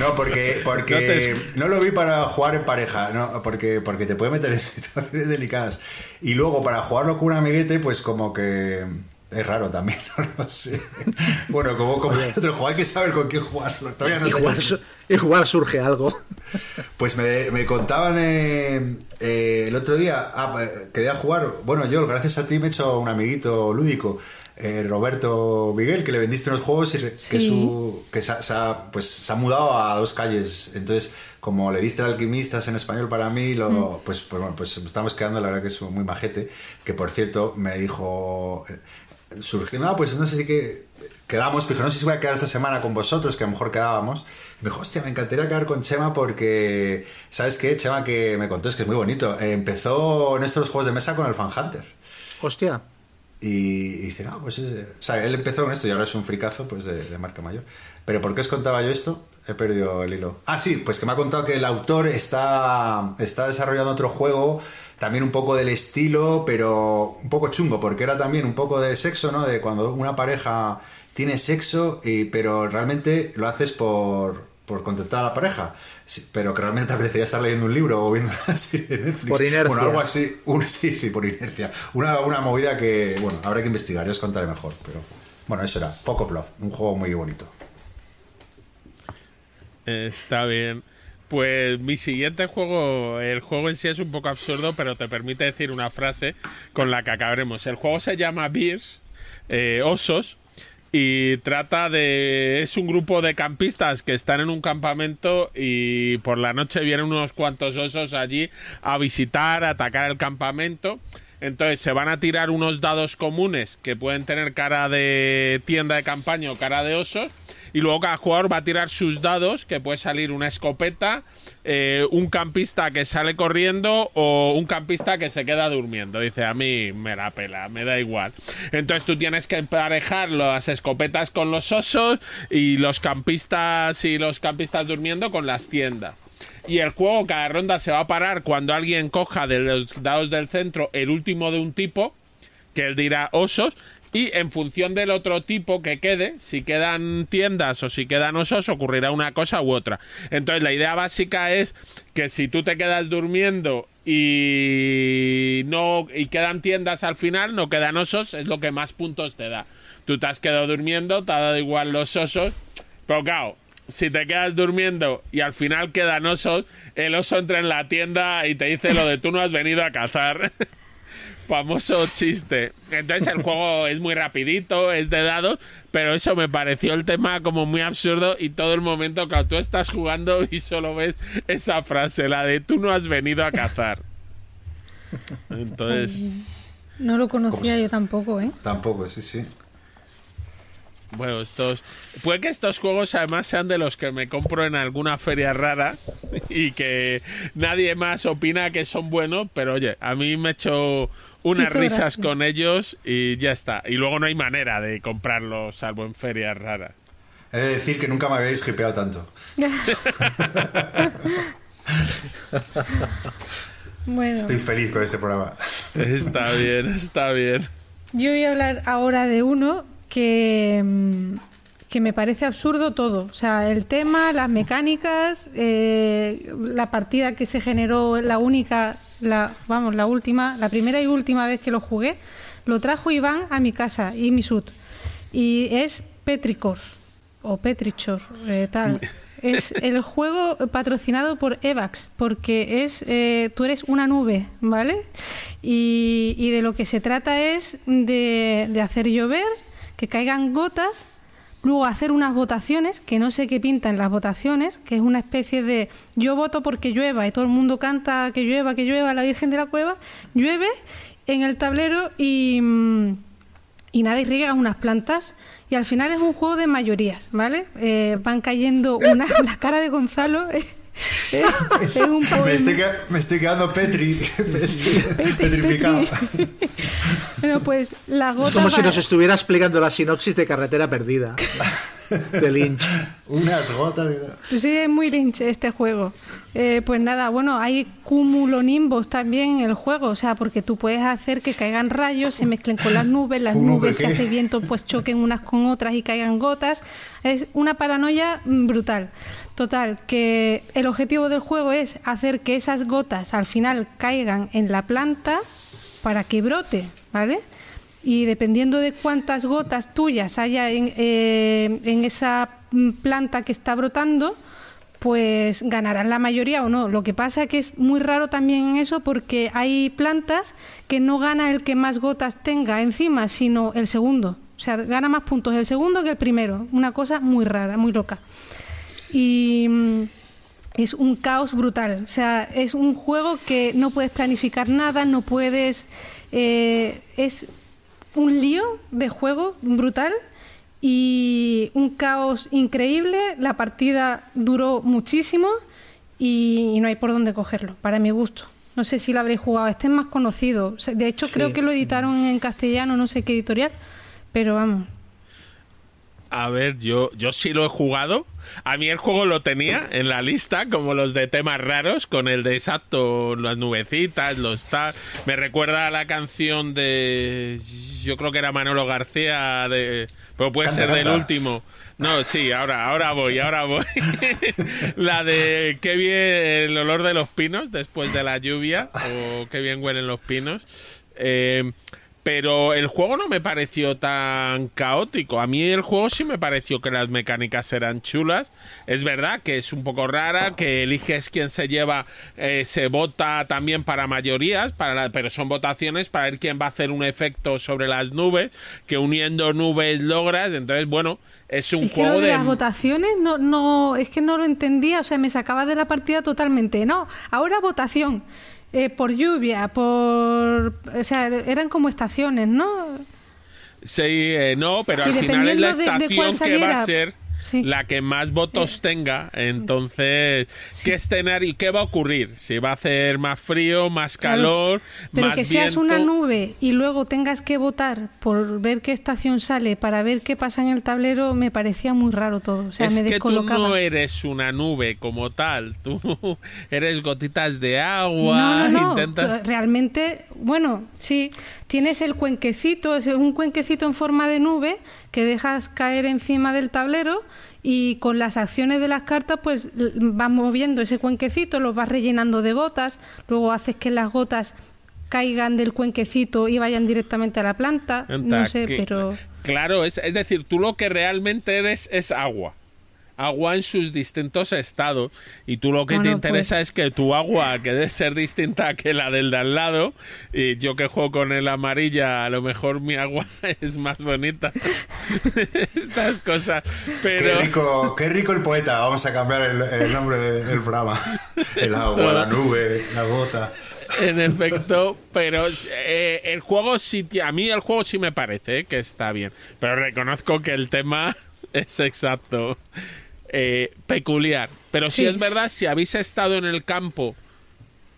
No, porque, porque No te- no lo vi para jugar en pareja, no, porque, porque te puede meter en situaciones delicadas. Y luego para jugarlo con un amiguete, pues como que es raro también, (laughs) no lo sé. Bueno, como, como el otro juego, hay que saber con quién jugarlo. Todavía no. Igual, su- igual surge algo. Pues me, me contaban eh, eh, el otro día, ah, eh, quería jugar, bueno, yo gracias a ti me he hecho un amiguito lúdico, eh, Roberto Miguel, que le vendiste unos juegos y que, su, que se, ha- se ha, pues, se ha mudado a dos calles. Entonces, como le diste al alquimistas en español para mí, lo, pues, pues bueno, pues estamos quedando, la verdad que es muy majete, que por cierto me dijo, surgió, no, pues no sé si que quedamos, pero no sé si voy a quedar esta semana con vosotros, que a lo mejor quedábamos. Me dijo, hostia, me encantaría quedar con Chema porque, ¿sabes qué? Chema que me contó, es que es muy bonito. Eh, empezó en estos juegos de mesa con el Fan Hunter. Hostia. Y, y dice, no, pues es- o sea, él empezó con esto y ahora es un fricazo pues de, de marca mayor. Pero ¿por qué os contaba yo esto? He perdido el hilo. Ah, sí, pues que me ha contado que el autor está, está desarrollando otro juego, también un poco del estilo, pero un poco chungo, porque era también un poco de sexo, ¿no? De cuando una pareja tiene sexo, y, pero realmente lo haces por, por contentar a la pareja. Sí, pero que realmente te apetecería estar leyendo un libro o viendo una serie de Netflix. Por inercia. Bueno, algo así. Un, (laughs) sí, sí, por inercia. Una, una movida que, bueno, habrá que investigar, yo os contaré mejor. Pero bueno, eso era Folk of Love, un juego muy bonito. Está bien. Pues mi siguiente juego, el juego en sí es un poco absurdo, pero te permite decir una frase con la que acabaremos. El juego se llama Beers, eh, Osos, y trata de... Es un grupo de campistas que están en un campamento y por la noche vienen unos cuantos osos allí a visitar, a atacar el campamento. Entonces se van a tirar unos dados comunes que pueden tener cara de tienda de campaña o cara de osos. Y luego cada jugador va a tirar sus dados, que puede salir una escopeta, eh, un campista que sale corriendo o un campista que se queda durmiendo. Dice, a mí me la pela, me da igual. Entonces tú tienes que emparejar las escopetas con los osos y los campistas y los campistas durmiendo con las tiendas. Y el juego cada ronda se va a parar cuando alguien coja de los dados del centro el último de un tipo, que él dirá osos, y en función del otro tipo que quede, si quedan tiendas o si quedan osos, ocurrirá una cosa u otra. Entonces la idea básica es que si tú te quedas durmiendo y no y quedan tiendas al final, no quedan osos, es lo que más puntos te da. Tú te has quedado durmiendo, te ha dado igual los osos, pero claro, si te quedas durmiendo y al final quedan osos, el oso entra en la tienda y te dice lo de tú no has venido a cazar. (laughs) Famoso chiste. Entonces el juego es muy rapidito, es de dados, pero eso me pareció el tema como muy absurdo y todo el momento, claro, tú estás jugando y solo ves esa frase, la de tú no has venido a cazar. Entonces, No lo ¿Cómo conocía yo tampoco, ¿eh? Tampoco, sí, sí. Bueno, estos... Puede que estos juegos además sean de los que me compro en alguna feria rara y que nadie más opina que son buenos, pero oye, a mí me he hecho unas risas gracia. con ellos y ya está. Y luego no hay manera de comprarlos salvo en ferias raras. He de decir que nunca me habéis hipeado tanto. (laughs) bueno, Estoy feliz con este programa. Está bien, está bien. yo voy a hablar ahora de uno que, mm, que me parece absurdo todo. O sea, el tema, las mecánicas, eh, la partida que se generó, la única, la, vamos, la última, la primera y última vez que lo jugué, lo trajo Iván a mi casa y mi sud. Y es Petricor o Petrichor, eh, tal. (laughs) Es el juego patrocinado por Evax, porque es eh, tú eres una nube, ¿vale? Y, y de lo que se trata es de, de hacer llover, que caigan gotas, luego hacer unas votaciones, que no sé qué pintan las votaciones, que es una especie de yo voto porque llueva y todo el mundo canta que llueva, que llueva, la Virgen de la Cueva, llueve en el tablero y... mm, y y riegas unas plantas y al final es un juego de mayorías, ¿vale? Eh, van cayendo una... (laughs) La cara de Gonzalo es, es- es un (laughs) Me estoy, me estoy quedando petri, (laughs) petri- petrificado. (laughs) Bueno, pues la gota. Es como si nos estuviera explicando la sinopsis de Carretera Perdida de Lynch. Unas gotas. de- Pues Sí, es muy Lynch este juego. Eh, pues nada, bueno, hay cumulonimbos también en el juego, o sea, porque tú puedes hacer que caigan rayos, se mezclen con las nubes, las ¿Cómo nubes, qué? hace viento, pues choquen unas con otras y caigan gotas. Es una paranoia mm, brutal. Total, que el objetivo del juego es hacer que esas gotas al final caigan en la planta para que brote, ¿vale? Y dependiendo de cuántas gotas tuyas haya en, eh, en esa planta que está brotando, pues ganarán la mayoría o no. Lo que pasa es que es muy raro también en eso porque hay plantas que no gana el que más gotas tenga encima, sino el segundo. O sea, gana más puntos el segundo que el primero. Una cosa muy rara, muy loca. Y mm, es un caos brutal. O sea, es un juego que no puedes planificar nada, no puedes... eh, es un lío de juego brutal y un caos increíble. La partida duró muchísimo y, y no hay por dónde cogerlo, para mi gusto. No sé si lo habréis jugado, este es más conocido. O sea, De hecho, creo que lo editaron en castellano, no sé qué editorial, pero vamos. A ver, yo, yo sí lo he jugado. A mí el juego lo tenía en la lista, como los de temas raros, con el de exacto, las nubecitas, los tal. Me recuerda a la canción de. Yo creo que era Manolo García, de, pero puede Canta, ser del canta. último. No, sí, ahora, ahora voy, ahora voy. (laughs) la de qué bien el olor de los pinos después de la lluvia, o qué bien huelen los pinos. Eh, pero el juego no me pareció tan caótico. A mí el juego sí me pareció que las mecánicas eran chulas. Es verdad que es un poco rara, que eliges quién se lleva, eh, se vota también para mayorías, para la- pero son votaciones para ver quién va a hacer un efecto sobre las nubes, que uniendo nubes logras. Entonces, bueno, es un Es que juego lo de, de... las votaciones no, no, es que no lo entendía, o sea, me sacaba de la partida totalmente. No, ahora votación. Eh, por lluvia, por. O sea, eran como estaciones, ¿no? Sí, eh, no, pero Y al final es la dependiendo de- de estación que va a ser sí. la que más votos tenga. Entonces, ¿qué escenario y qué va a ocurrir? Si va a hacer más frío, más Claro. calor, Pero más que seas viento. una nube y luego tengas que votar por ver qué estación sale para ver qué pasa en el tablero, me parecía muy raro todo. O sea, es me que tú no eres una nube como tal, tú (laughs) eres gotitas de agua, No, no, no. intentas... Realmente, bueno, sí. Tienes el cuenquecito, es un cuenquecito en forma de nube que dejas caer encima del tablero y con las acciones de las cartas, pues vas moviendo ese cuenquecito, los vas rellenando de gotas, luego haces que las gotas caigan del cuenquecito y vayan directamente a la planta. No sé, pero. Claro, es, es decir, tú lo que realmente eres es agua. Agua en sus distintos estados. Y tú lo que te interesa es que tu agua quede ser distinta que la del de al lado. Y yo que juego con el amarilla, a lo mejor mi agua (laughs) es más bonita. (laughs) Estas cosas. Pero. Qué rico, qué rico el poeta. Vamos a cambiar el, el nombre del programa. (laughs) El agua, la nube, la gota. En efecto, pero eh, el juego sí, a mí el juego sí me parece eh, que está bien, pero reconozco que el tema es exacto, eh, peculiar. Pero sí. Sí. es verdad, si habéis estado en el campo,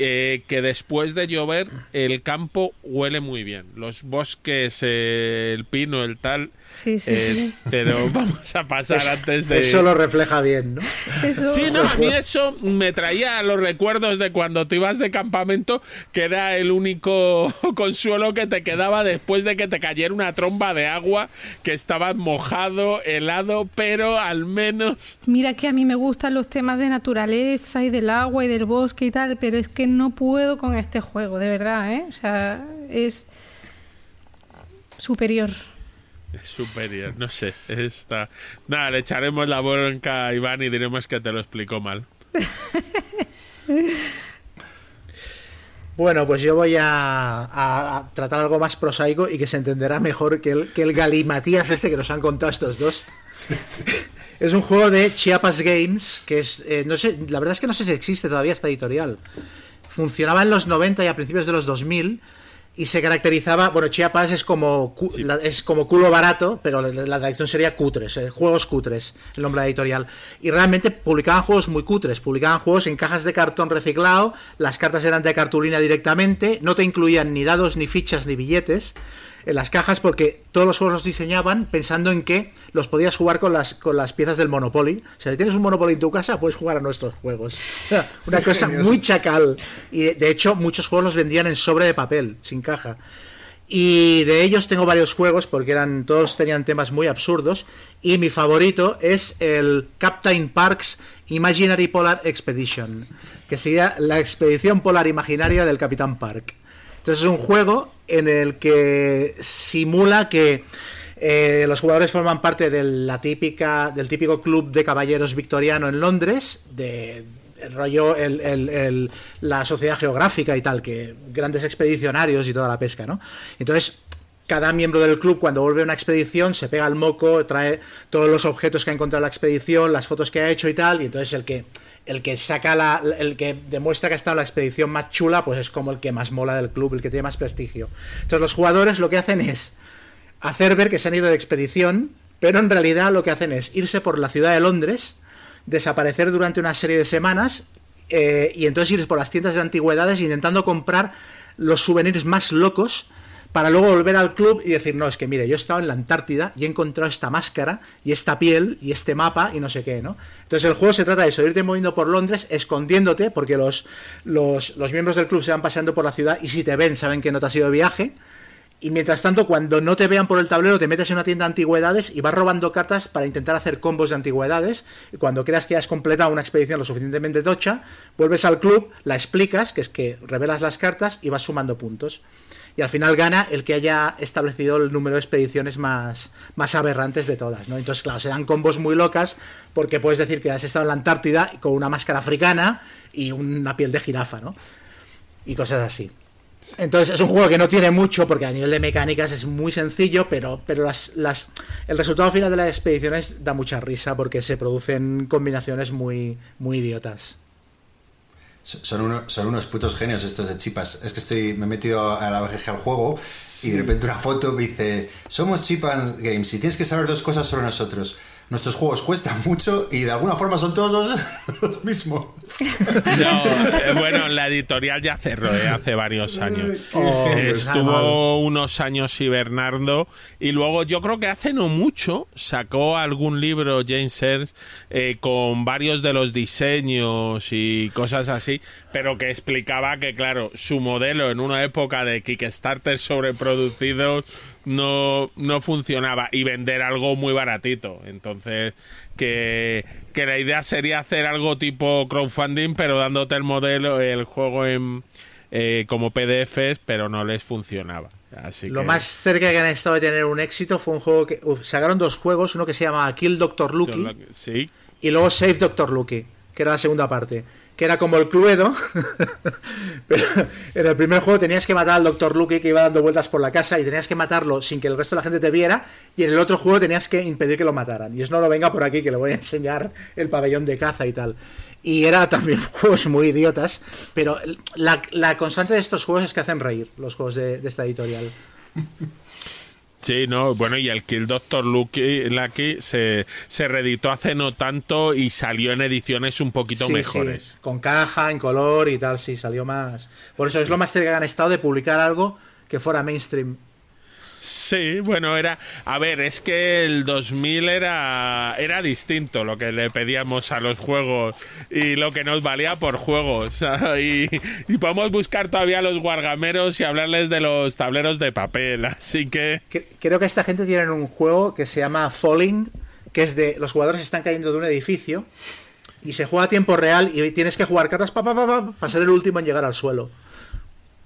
eh, que después de llover el campo huele muy bien. Los bosques, eh, el pino, el tal. Sí, sí, eh, sí. Pero (laughs) vamos a pasar antes de... Eso lo refleja bien, ¿no? Eso- (laughs) Sí, no, a mí eso me traía los recuerdos de cuando te ibas de campamento, que era el único (laughs) consuelo que te quedaba después de que te cayera una tromba de agua, que estabas mojado, helado, pero al menos... Mira que a mí me gustan los temas de naturaleza y del agua y del bosque y tal, pero es que no puedo con este juego, de verdad, ¿eh? O sea, es superior. Superior, no sé, está... Nada, le echaremos la bronca a Iván y diremos que te lo explicó mal. Bueno, pues yo voy a, a- a tratar algo más prosaico y que se entenderá mejor que el, que el galimatías este que nos han contado estos dos. Es un juego de Chiapas Games, que es, eh, no sé, la verdad es que no sé si existe todavía esta editorial. Funcionaba en los 90 y a principios de los 2000 y se caracterizaba, bueno, Chiapas es como la- es como culo barato, pero la, la traducción sería cutres, eh, juegos cutres, el nombre de la editorial. Y realmente publicaban juegos muy cutres, publicaban juegos en cajas de cartón reciclado, las cartas eran de cartulina directamente, no te incluían ni dados, ni fichas, ni billetes. En las cajas porque todos los juegos los diseñaban pensando en que los podías jugar con las, con las piezas del Monopoly. O sea, si tienes un Monopoly en tu casa, puedes jugar a nuestros juegos. (laughs) Una cosa muy chacal. Y de, de hecho, muchos juegos los vendían en sobre de papel, sin caja. Y de ellos tengo varios juegos porque eran todos tenían temas muy absurdos y mi favorito es el Captain Parks Imaginary Polar Expedition, que sería la expedición polar imaginaria del Capitán Park. Entonces es un juego en el que simula que eh, los jugadores forman parte de la típica, del típico club de caballeros victoriano en Londres, de, rollo el, la sociedad geográfica y tal, que grandes expedicionarios y toda la pesca, ¿no? Entonces, cada miembro del club cuando vuelve a una expedición se pega el moco, trae todos los objetos que ha encontrado en la expedición, las fotos que ha hecho y tal, y entonces el que el que saca la el que demuestra que ha estado en la expedición más chula, pues es como el que más mola del club, el que tiene más prestigio. Entonces los jugadores lo que hacen es hacer ver que se han ido de expedición, pero en realidad lo que hacen es irse por la ciudad de Londres desaparecer durante una serie de semanas eh, y entonces ir por las tiendas de antigüedades intentando comprar los souvenirs más locos para luego volver al club y decir, no, es que mire, yo he estado en la Antártida y he encontrado esta máscara y esta piel y este mapa y no sé qué, ¿no? Entonces el juego se trata de eso, irte moviendo por Londres, escondiéndote, porque los, los, los miembros del club se van paseando por la ciudad y si te ven saben que no te has ido de viaje. Y mientras tanto, cuando no te vean por el tablero, te metes en una tienda de antigüedades y vas robando cartas para intentar hacer combos de antigüedades. Y cuando creas que has completado una expedición lo suficientemente tocha, vuelves al club, la explicas, que es que revelas las cartas y vas sumando puntos. Y al final gana el que haya establecido el número de expediciones más, más aberrantes de todas. ¿no? Entonces, claro, se dan combos muy locas porque puedes decir que has estado en la Antártida con una máscara africana y una piel de jirafa, ¿no? Y cosas así. Entonces es un juego que no tiene mucho porque a nivel de mecánicas es muy sencillo, pero, pero el resultado final de las expediciones da mucha risa porque se producen combinaciones muy, muy idiotas. Son, uno, son unos putos genios estos de Chipas. Es que estoy, me he metido a la BGG al juego y de repente una foto me dice, somos Chipas Games y tienes que saber dos cosas sobre nosotros nuestros juegos cuestan mucho y de alguna forma son todos los, (laughs) los mismos. No, eh, bueno, la editorial ya cerró eh, hace varios años. Oh, Estuvo unos años y Bernardo y luego yo creo que hace no mucho sacó algún libro James Ernst eh, con varios de los diseños y cosas así, pero que explicaba que claro, su modelo en una época de Kickstarter sobreproducidos no, no funcionaba y vender algo muy baratito. Entonces, que, que la idea sería hacer algo tipo crowdfunding, pero dándote el modelo, el juego en, eh, como PDFs, pero no les funcionaba. Así Lo que... más cerca que han estado de tener un éxito fue un juego que uf, sacaron dos juegos, uno que se llama Kill Doctor Lucky ¿Sí? y luego Save Doctor Lucky, que era la segunda parte que era como el Cluedo, (laughs) pero en el primer juego tenías que matar al Doctor Luke que iba dando vueltas por la casa y tenías que matarlo sin que el resto de la gente te viera, y en el otro juego tenías que impedir que lo mataran. Y es no lo venga por aquí, que le voy a enseñar el pabellón de caza y tal. Y era también (laughs) juegos muy idiotas, pero la, la constante de estos juegos es que hacen reír, los juegos de esta editorial. Sí, no, bueno, y el Kill Doctor Lucky, Lucky se, se reeditó hace no tanto y salió en ediciones un poquito sí, mejores. Sí. Con caja, en color y tal, sí, salió más. Por eso es lo más cerca que han estado de publicar algo que fuera mainstream. Sí, bueno, era. A ver, es que el 2000 era, era distinto lo que le pedíamos a los juegos y lo que nos valía por juegos. (laughs) Y, podemos buscar todavía los guargameros y hablarles de los tableros de papel. Así que. Creo que esta gente tiene un juego que se llama Falling, que es de. Los jugadores están cayendo de un edificio y se juega a tiempo real y tienes que jugar cartas para pa, pa, pa, ser el último en llegar al suelo.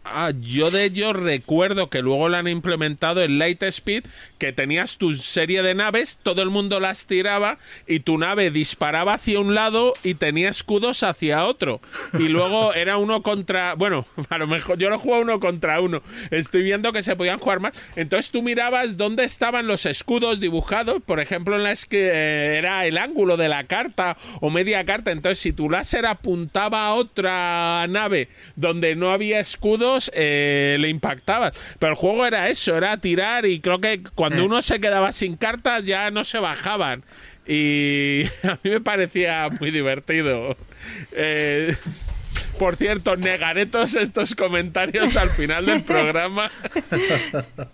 Ah, yo de ello recuerdo que luego lo han implementado en Light Speed, que tenías tu serie de naves, todo el mundo las tiraba y tu nave disparaba hacia un lado y tenía escudos hacia otro. Y luego (laughs) era uno contra, bueno, (laughs) a lo mejor yo lo juego uno contra uno. Estoy viendo que se podían jugar más. Entonces tú mirabas dónde estaban los escudos dibujados, por ejemplo, en las que eh, era el ángulo de la carta o media carta. Entonces si tu láser apuntaba a otra nave donde no había eh, le impactabas. Pero el juego era eso, era tirar y creo que cuando eh. uno se quedaba sin cartas ya no se bajaban. Y (laughs) a mí me parecía muy divertido. Eh, Por cierto, negaré todos estos comentarios al final del programa. (laughs)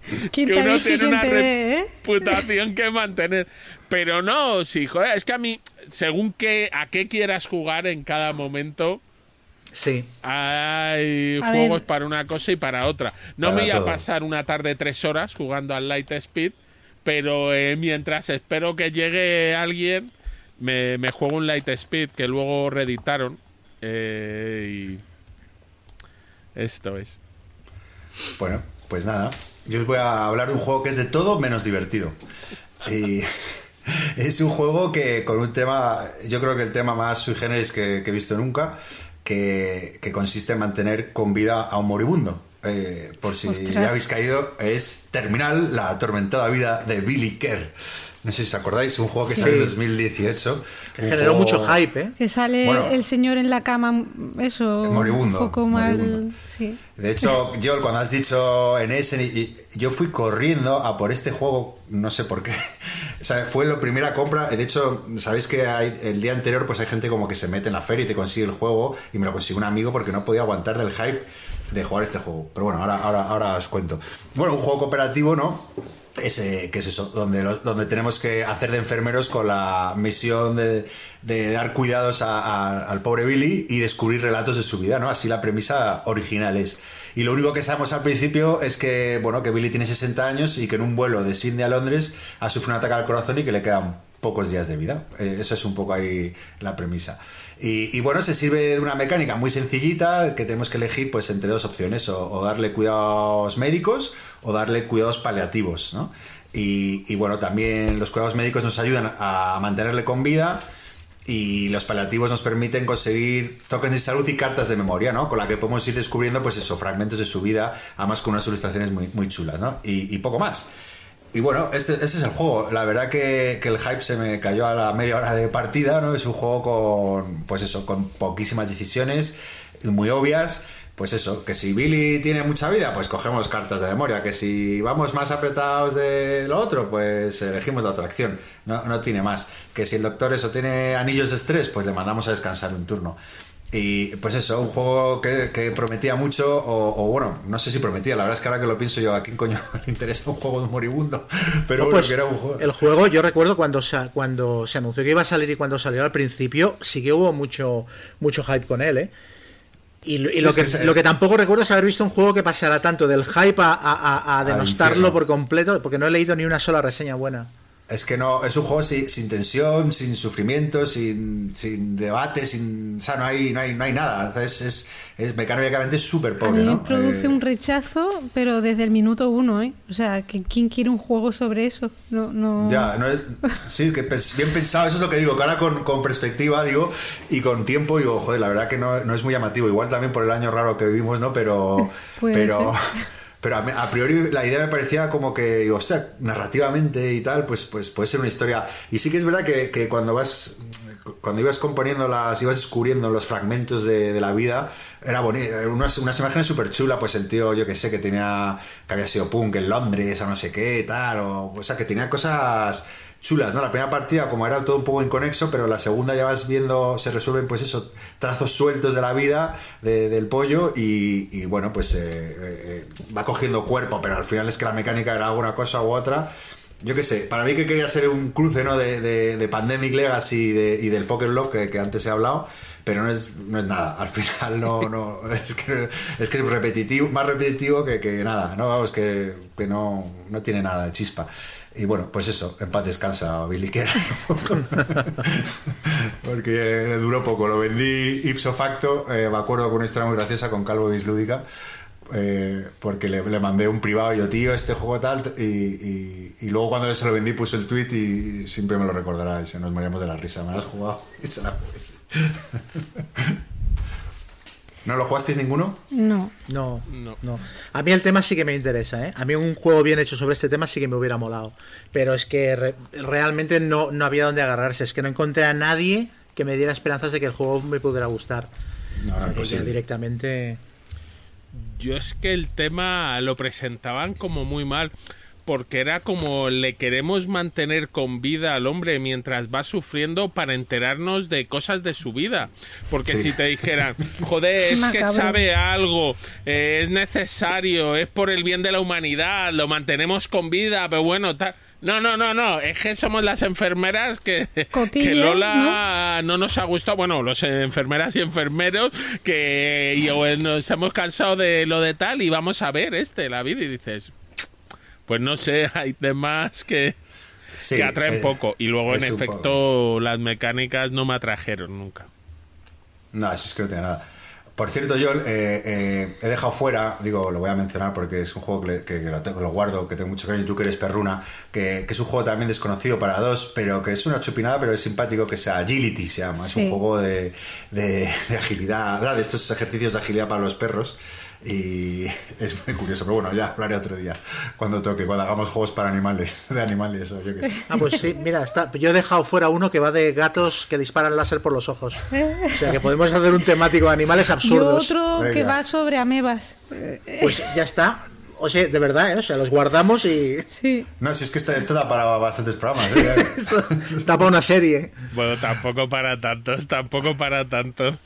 que ¿Quién te ha uno tiene una eh? reputación que mantener. Pero no, sí, joder, es que a mí, según que, a qué quieras jugar en cada momento, Sí. hay A juegos ver. para una cosa y para otra. No Para me voy a pasar una tarde tres horas jugando al Light Speed, pero eh, mientras espero que llegue alguien, me, me juego un Light Speed que luego reeditaron. eh, y esto es. Bueno, pues nada. Yo os voy a hablar de un juego que es de todo menos divertido. Y (laughs) es un juego que con un tema, yo creo que el tema más sui generis que, que he visto nunca, que, que consiste en mantener con vida a un moribundo. Eh, por si Ostras. ya habéis caído, es Terminal, la atormentada vida de Billy Kerr. No sé si os acordáis, un juego que Sí. salió en 2018. Que generó juego- mucho hype, ¿eh? Que sale Bueno. el señor en la cama, eso. Moribundo, Un poco mal. moribundo. Sí. De hecho, (laughs) yo cuando has dicho en ese, y- y yo fui corriendo a por este juego, no sé por qué. (laughs) O sea, fue la primera compra. De hecho, sabéis que hay- el día anterior, pues hay gente como que se mete en la feria y te consigue el juego. Y me lo consiguió un amigo porque no podía aguantar del hype de jugar este juego. Pero bueno, ahora, ahora, ahora os cuento. Bueno, un juego cooperativo, ¿no? Ese, ¿Qué es eso? Donde, donde tenemos que hacer de enfermeros con la misión de, dar cuidados a- al pobre Billy y descubrir relatos de su vida, ¿no? Así la premisa original es. Y lo único que sabemos al principio es que, bueno, que Billy tiene 60 años y que en un vuelo de Sydney a Londres ha sufrido un ataque al corazón y que le quedan pocos días de vida. Eh, esa es un poco ahí la premisa. Y, bueno, se sirve de una mecánica muy sencillita que tenemos que elegir pues entre dos opciones, o, darle cuidados médicos o darle cuidados paliativos, ¿no? Y, bueno, también los cuidados médicos nos ayudan a mantenerle con vida y los paliativos nos permiten conseguir tokens de salud y cartas de memoria, ¿no? Con la que podemos ir descubriendo, pues eso, fragmentos de su vida, además con unas ilustraciones muy, muy chulas, ¿no? Y poco más. Y bueno, este, este es el juego. La verdad que, que el hype se me cayó a la media hora de partida, ¿no? Es un juego con, pues eso, con poquísimas decisiones muy obvias. Pues eso, que si Billy tiene mucha vida, pues cogemos cartas de memoria. Que si vamos más apretados de lo otro, pues elegimos la otra acción. No, no tiene más. Que si el doctor eso tiene anillos de estrés, pues le mandamos a descansar un turno. Y pues eso, un juego que, que prometía mucho, o, o bueno, no sé si prometía, la verdad es que ahora que lo pienso yo, ¿a quién coño (laughs) le interesa un juego de un moribundo? (laughs) Pero No, bueno, pues, que era un juego. El juego, yo recuerdo cuando se, cuando se anunció que iba a salir y cuando salió al principio, sí que hubo mucho, mucho hype con él, ¿eh? Y, lo- y Sí, lo, es que, lo que tampoco recuerdo es haber visto un juego que pasara tanto del hype a, a- a- a denostarlo por completo, porque no he leído ni una sola reseña buena. Es que no, es un juego sin, sin tensión, sin sufrimiento, sin, sin debate, sin. O sea, no hay, no hay, no hay nada. Es, es, es mecánicamente súper A pobre, mí ¿no? produce Eh, un rechazo, pero desde el minuto uno, ¿eh? O sea, ¿quién quiere un juego sobre eso? No, no... Ya, no es, sí, que bien pensado, eso es lo que digo, que ahora con, con perspectiva, digo, y con tiempo, digo, joder, la verdad que no, no es muy llamativo, igual también por el año raro que vivimos, ¿no? Pero, (laughs) pero. (laughs) pero a, a priori la idea me parecía como que, digo, hostia, narrativamente y tal, pues, pues puede ser una historia. Y sí que es verdad que, que cuando vas, cuando ibas componiendo las, ibas descubriendo los fragmentos de, de la vida, era bonito, unas, unas imágenes súper chulas, pues el tío, yo que sé, que tenía, que había sido punk en Londres, o no sé qué, tal, o, o sea, que tenía cosas chulas, ¿no? La primera partida, como era todo un poco inconexo, pero la segunda ya vas viendo, se resuelven, pues eso, trazos sueltos de la vida de- del pollo y, y, bueno, pues eh, eh, va cogiendo cuerpo, pero al final es que la mecánica era una cosa u otra. Yo qué sé, para mí que quería ser un cruce, ¿no? De, de- de Pandemic Legacy y, de- y del Fucking Love que, que antes he hablado, pero no es, no es nada. Al final no, (laughs) no, es que es que es repetitivo, más repetitivo que, que nada, ¿no? Vamos, que, que no, no tiene nada de chispa. Y bueno, pues eso, en paz descansa Billy Kerr. (laughs) Porque duró poco, lo vendí ipso facto. eh, me acuerdo con una historia muy graciosa con Calvo Bislúdica. eh, porque le, le mandé un privado yo, tío, este juego tal. Y, y- y luego cuando se lo vendí puso el tweet y siempre me lo recordará. Y se nos moríamos de la risa. Me lo has jugado. (laughs) Y se la. ¿No lo jugasteis ninguno? No. No, No. no, A mí el tema sí que me interesa, ¿eh? A mí un juego bien hecho sobre este tema sí que me hubiera molado. Pero es que re- realmente no, no había dónde agarrarse. Es que no encontré a nadie que me diera esperanzas de que el juego me pudiera gustar. No, no, ya imposible. directamente. Yo es que el tema lo presentaban como muy mal. Porque era como le queremos mantener con vida al hombre mientras va sufriendo para enterarnos de cosas de su vida. Porque Sí. si te dijeran, joder, es que sabe algo, eh, es necesario, es por el bien de la humanidad, lo mantenemos con vida, pero bueno, tal. No, no, no, no, es que somos las enfermeras que, que Lola ¿no? nos ha gustado, bueno, los enfermeras y enfermeros que y, o, nos hemos cansado de lo de tal y vamos a ver este, la vida, y dices, pues no sé, (laughs) hay temas que, Sí, que atraen eh, poco y luego en efecto poco- las mecánicas no me atrajeron nunca. No, eso es que no tiene nada. Por cierto, yo eh, eh, he dejado fuera, digo, lo voy a mencionar porque es un juego que, le- que- que lo, tengo, lo guardo, que tengo mucho cariño, tú que eres perruna, que, que es un juego también desconocido para dos, pero que es una chupinada, pero es simpático, que es Agility, se llama. Es un juego de, de- de agilidad, de estos ejercicios de agilidad para los perros. Y (laughs) es muy curioso, pero bueno, ya hablaré otro día, cuando toque, cuando hagamos juegos para animales, (laughs) de animales o yo qué sé. Ah, pues sí, mira, está, yo he dejado fuera uno que va de gatos que disparan láser por los ojos. O sea que podemos hacer un temático de animales absurdos. otro que va sobre amebas. Pues ya está. O sea, de verdad, ¿eh? O sea, los guardamos y Sí. No, si es que esto, esto da para bastantes programas. ¿eh? (laughs) esto está para una serie. Bueno, tampoco para tantos, tampoco para tanto.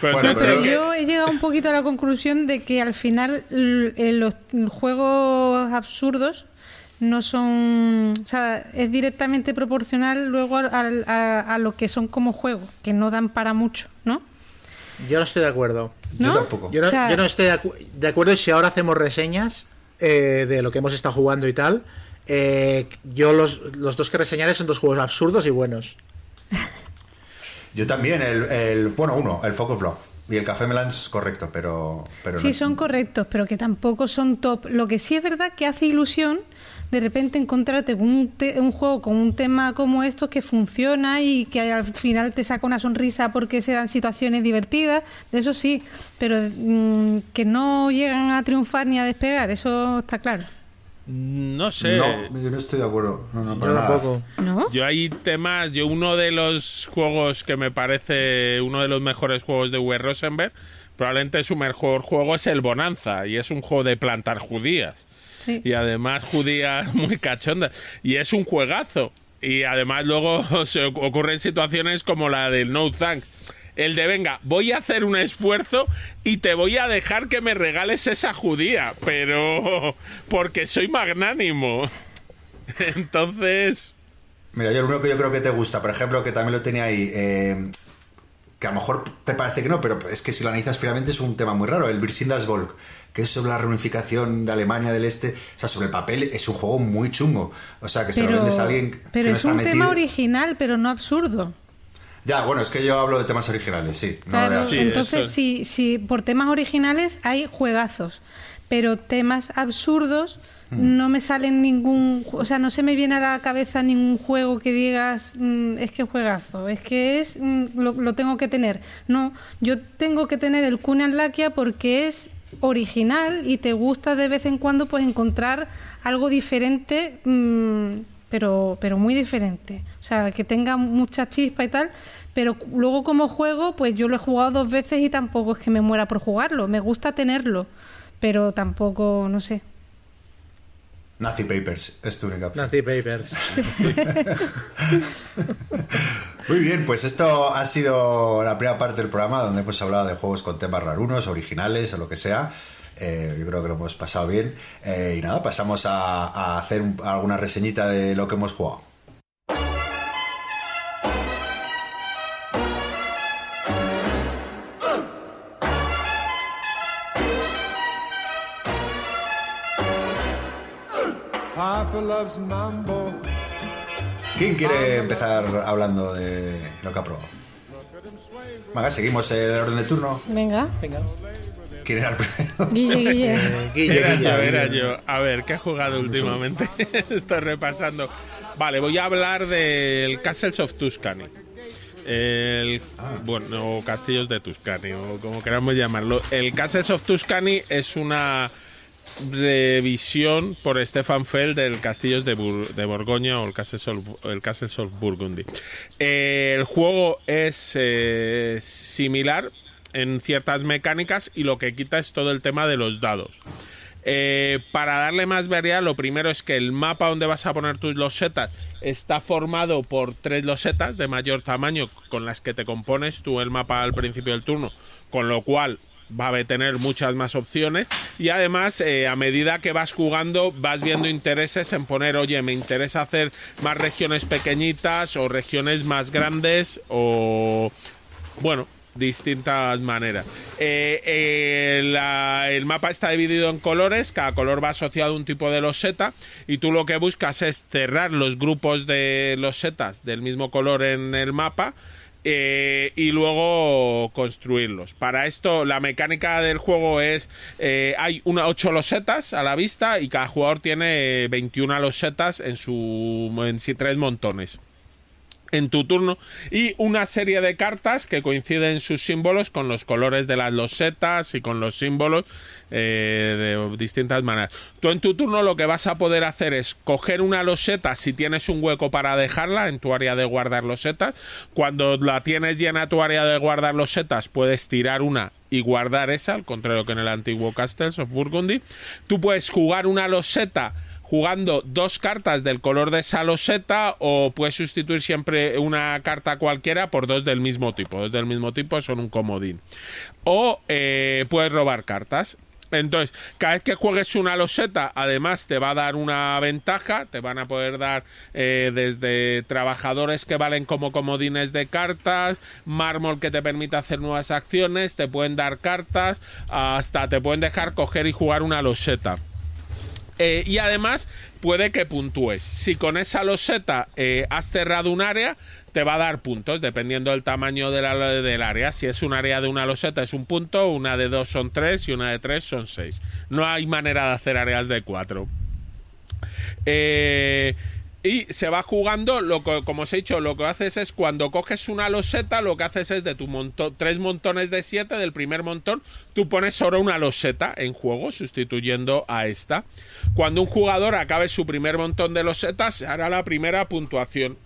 Pero Bueno, Yo he llegado un poquito a la conclusión de que al final eh, los juegos absurdos no son. O sea, es directamente proporcional luego a, a lo que son como juegos, que no dan para mucho, ¿no? Yo no estoy de acuerdo. Yo ¿No? tampoco. Yo no, O sea- yo no estoy de, acu- de acuerdo si ahora hacemos reseñas eh, de lo que hemos estado jugando y tal. eh, yo los, los dos que reseñaré son dos juegos absurdos y buenos. (laughs) Yo también, el, el- bueno, uno, el Focus Love. Y el Café Melange es correcto, pero, pero Sí, no- son correctos, pero que tampoco son top. Lo que sí es verdad que hace ilusión de repente encontrarte con un, te- un juego con un tema como estos que funciona y que al final te saca una sonrisa porque se dan situaciones divertidas, eso sí, pero mm, que no llegan a triunfar ni a despegar, eso está claro. No sé. No, yo no estoy de acuerdo. No, no, Yo para nada. tampoco. ¿No? Yo hay temas, yo uno de los juegos que me parece uno de los mejores juegos de Uwe Rosenberg, probablemente su mejor juego es el Bonanza, y es un juego de plantar judías. Sí. Y además judías (laughs) muy cachondas. Y es un juegazo. Y además luego (laughs) se oc- ocurren situaciones como la del No Thanks. El de, venga, voy a hacer un esfuerzo y te voy a dejar que me regales esa judía, pero porque soy magnánimo. (laughs) Entonces, Mira, yo lo único que yo creo que te gusta, por ejemplo, que también lo tenía ahí, eh, que a lo mejor te parece que no, pero es que si lo analizas fríamente es un tema muy raro, el Volk, que es sobre la reunificación de Alemania del Este, o sea, sobre el papel es un juego muy chungo, o sea, que se lo Pero, vendes a alguien que pero no es está un metido. tema original, pero no absurdo. Ya, bueno, es que yo hablo de temas originales, sí. no Claro. Sí, entonces eso. si, si por temas originales hay juegazos, pero temas absurdos Hmm. no me salen ningún, o sea, no se me viene a la cabeza ningún juego que digas "Mm, es que juegazo, es que es mm, lo, lo tengo que tener. No, yo tengo que tener el Kunan Lakia porque es original y te gusta de vez en cuando pues encontrar algo diferente mm, pero pero muy diferente o sea que tenga mucha chispa y tal pero luego como juego pues yo lo he jugado dos veces y tampoco es que me muera por jugarlo me gusta tenerlo pero tampoco no sé Nazi Papers, es tu única opción. Nazi Papers. (laughs) Muy bien, pues esto ha sido la primera parte del programa donde hemos hablado de juegos con temas rarunos, originales o lo que sea. Eh, yo creo que lo hemos pasado bien. Eh, y nada, pasamos a, a hacer un- alguna reseñita de lo que hemos jugado. ¿Quién quiere empezar hablando de lo que ha probado? Venga, seguimos el orden de turno. venga Venga. ¿Quién era el primero? (laughs) Guille Guille Eh, Guille, Era Guille. yo, era yo. A ver, ¿qué he jugado últimamente? (laughs) Estoy repasando. Vale, voy a hablar del Castles of Tuscany. El, bueno, o Castillos de Tuscany, o como queramos llamarlo. El Castles of Tuscany es una revisión por Stefan Feld del Castillos de, de Borgoña o el Castles of Burgundy. Eh, el juego es eh, similar en ciertas mecánicas y lo que quita es todo el tema de los dados. Eh, para darle más variedad, lo primero es que el mapa donde vas a poner tus losetas está formado por tres losetas de mayor tamaño con las que te compones tú el mapa al principio del turno, con lo cual va a tener muchas más opciones y además eh, a medida que vas jugando vas viendo intereses en poner oye me interesa hacer más regiones pequeñitas o regiones más grandes o bueno distintas maneras. Eh, eh, el mapa está dividido en colores, cada color va asociado a un tipo de loseta y tú lo que buscas es cerrar los grupos de losetas del mismo color en el mapa. Eh, y luego construirlos. Para esto, la mecánica del juego es: eh, hay una, 8 losetas a la vista y cada jugador tiene 21 losetas en su en tres montones en tu turno y una serie de cartas que coinciden sus símbolos con los colores de las losetas y con los símbolos eh, de distintas maneras. Tú en tu turno lo que vas a poder hacer es coger una loseta si tienes un hueco para dejarla en tu área de guardar losetas. Cuando la tienes llena tu área de guardar losetas puedes tirar una y guardar esa, al contrario que en el antiguo Castles of Burgundy. Tú puedes jugar una loseta jugando dos cartas del color de esa loseta o puedes sustituir siempre una carta cualquiera por dos del mismo tipo. Dos del mismo tipo son un comodín. O eh, puedes robar cartas. Entonces, cada vez que juegues una loseta, además te va a dar una ventaja, te van a poder dar eh, desde trabajadores que valen como comodines de cartas, mármol que te permite hacer nuevas acciones, te pueden dar cartas, hasta te pueden dejar coger y jugar una loseta. Eh, y además puede que puntúes. Si con esa loseta eh, has cerrado un área, te va a dar puntos, dependiendo del tamaño del área. Si es un área de una loseta es un punto, una de dos son tres y una de tres son seis. No hay manera de hacer áreas de cuatro. Eh, y se va jugando, lo que, como os he dicho, lo que haces es cuando coges una loseta, lo que haces es de tu montón, tres montones de siete, del primer montón, tú pones solo una loseta en juego, sustituyendo a esta. Cuando un jugador acabe su primer montón de losetas, se hará la primera puntuación.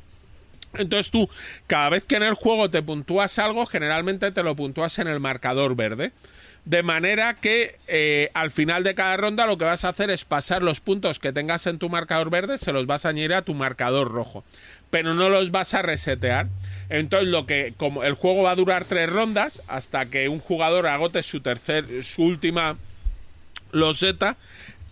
Entonces tú, cada vez que en el juego te puntúas algo, generalmente te lo puntúas en el marcador verde. De manera que eh, al final de cada ronda lo que vas a hacer es pasar los puntos que tengas en tu marcador verde, se los vas a añadir a tu marcador rojo. Pero no los vas a resetear. Entonces lo que, como el juego va a durar tres rondas, hasta que un jugador agote su tercer, su última loseta,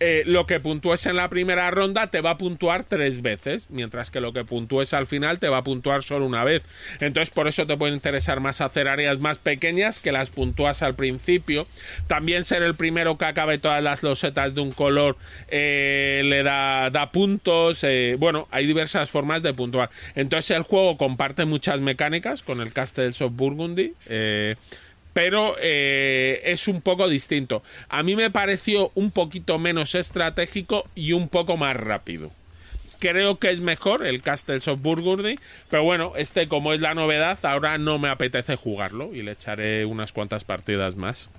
eh, lo que puntúes en la primera ronda te va a puntuar tres veces, mientras que lo que puntúes al final te va a puntuar solo una vez. Entonces, por eso te puede interesar más hacer áreas más pequeñas que las puntúas al principio. También ser el primero que acabe todas las losetas de un color eh, le da, da puntos. eh, bueno, hay diversas formas de puntuar. Entonces, el juego comparte muchas mecánicas con el Castles of Burgundy. Pero eh, es un poco distinto. A mí me pareció un poquito menos estratégico y un poco más rápido. Creo que es mejor el Castles of Burgundy, pero bueno, este como es la novedad, ahora no me apetece jugarlo y le echaré unas cuantas partidas más.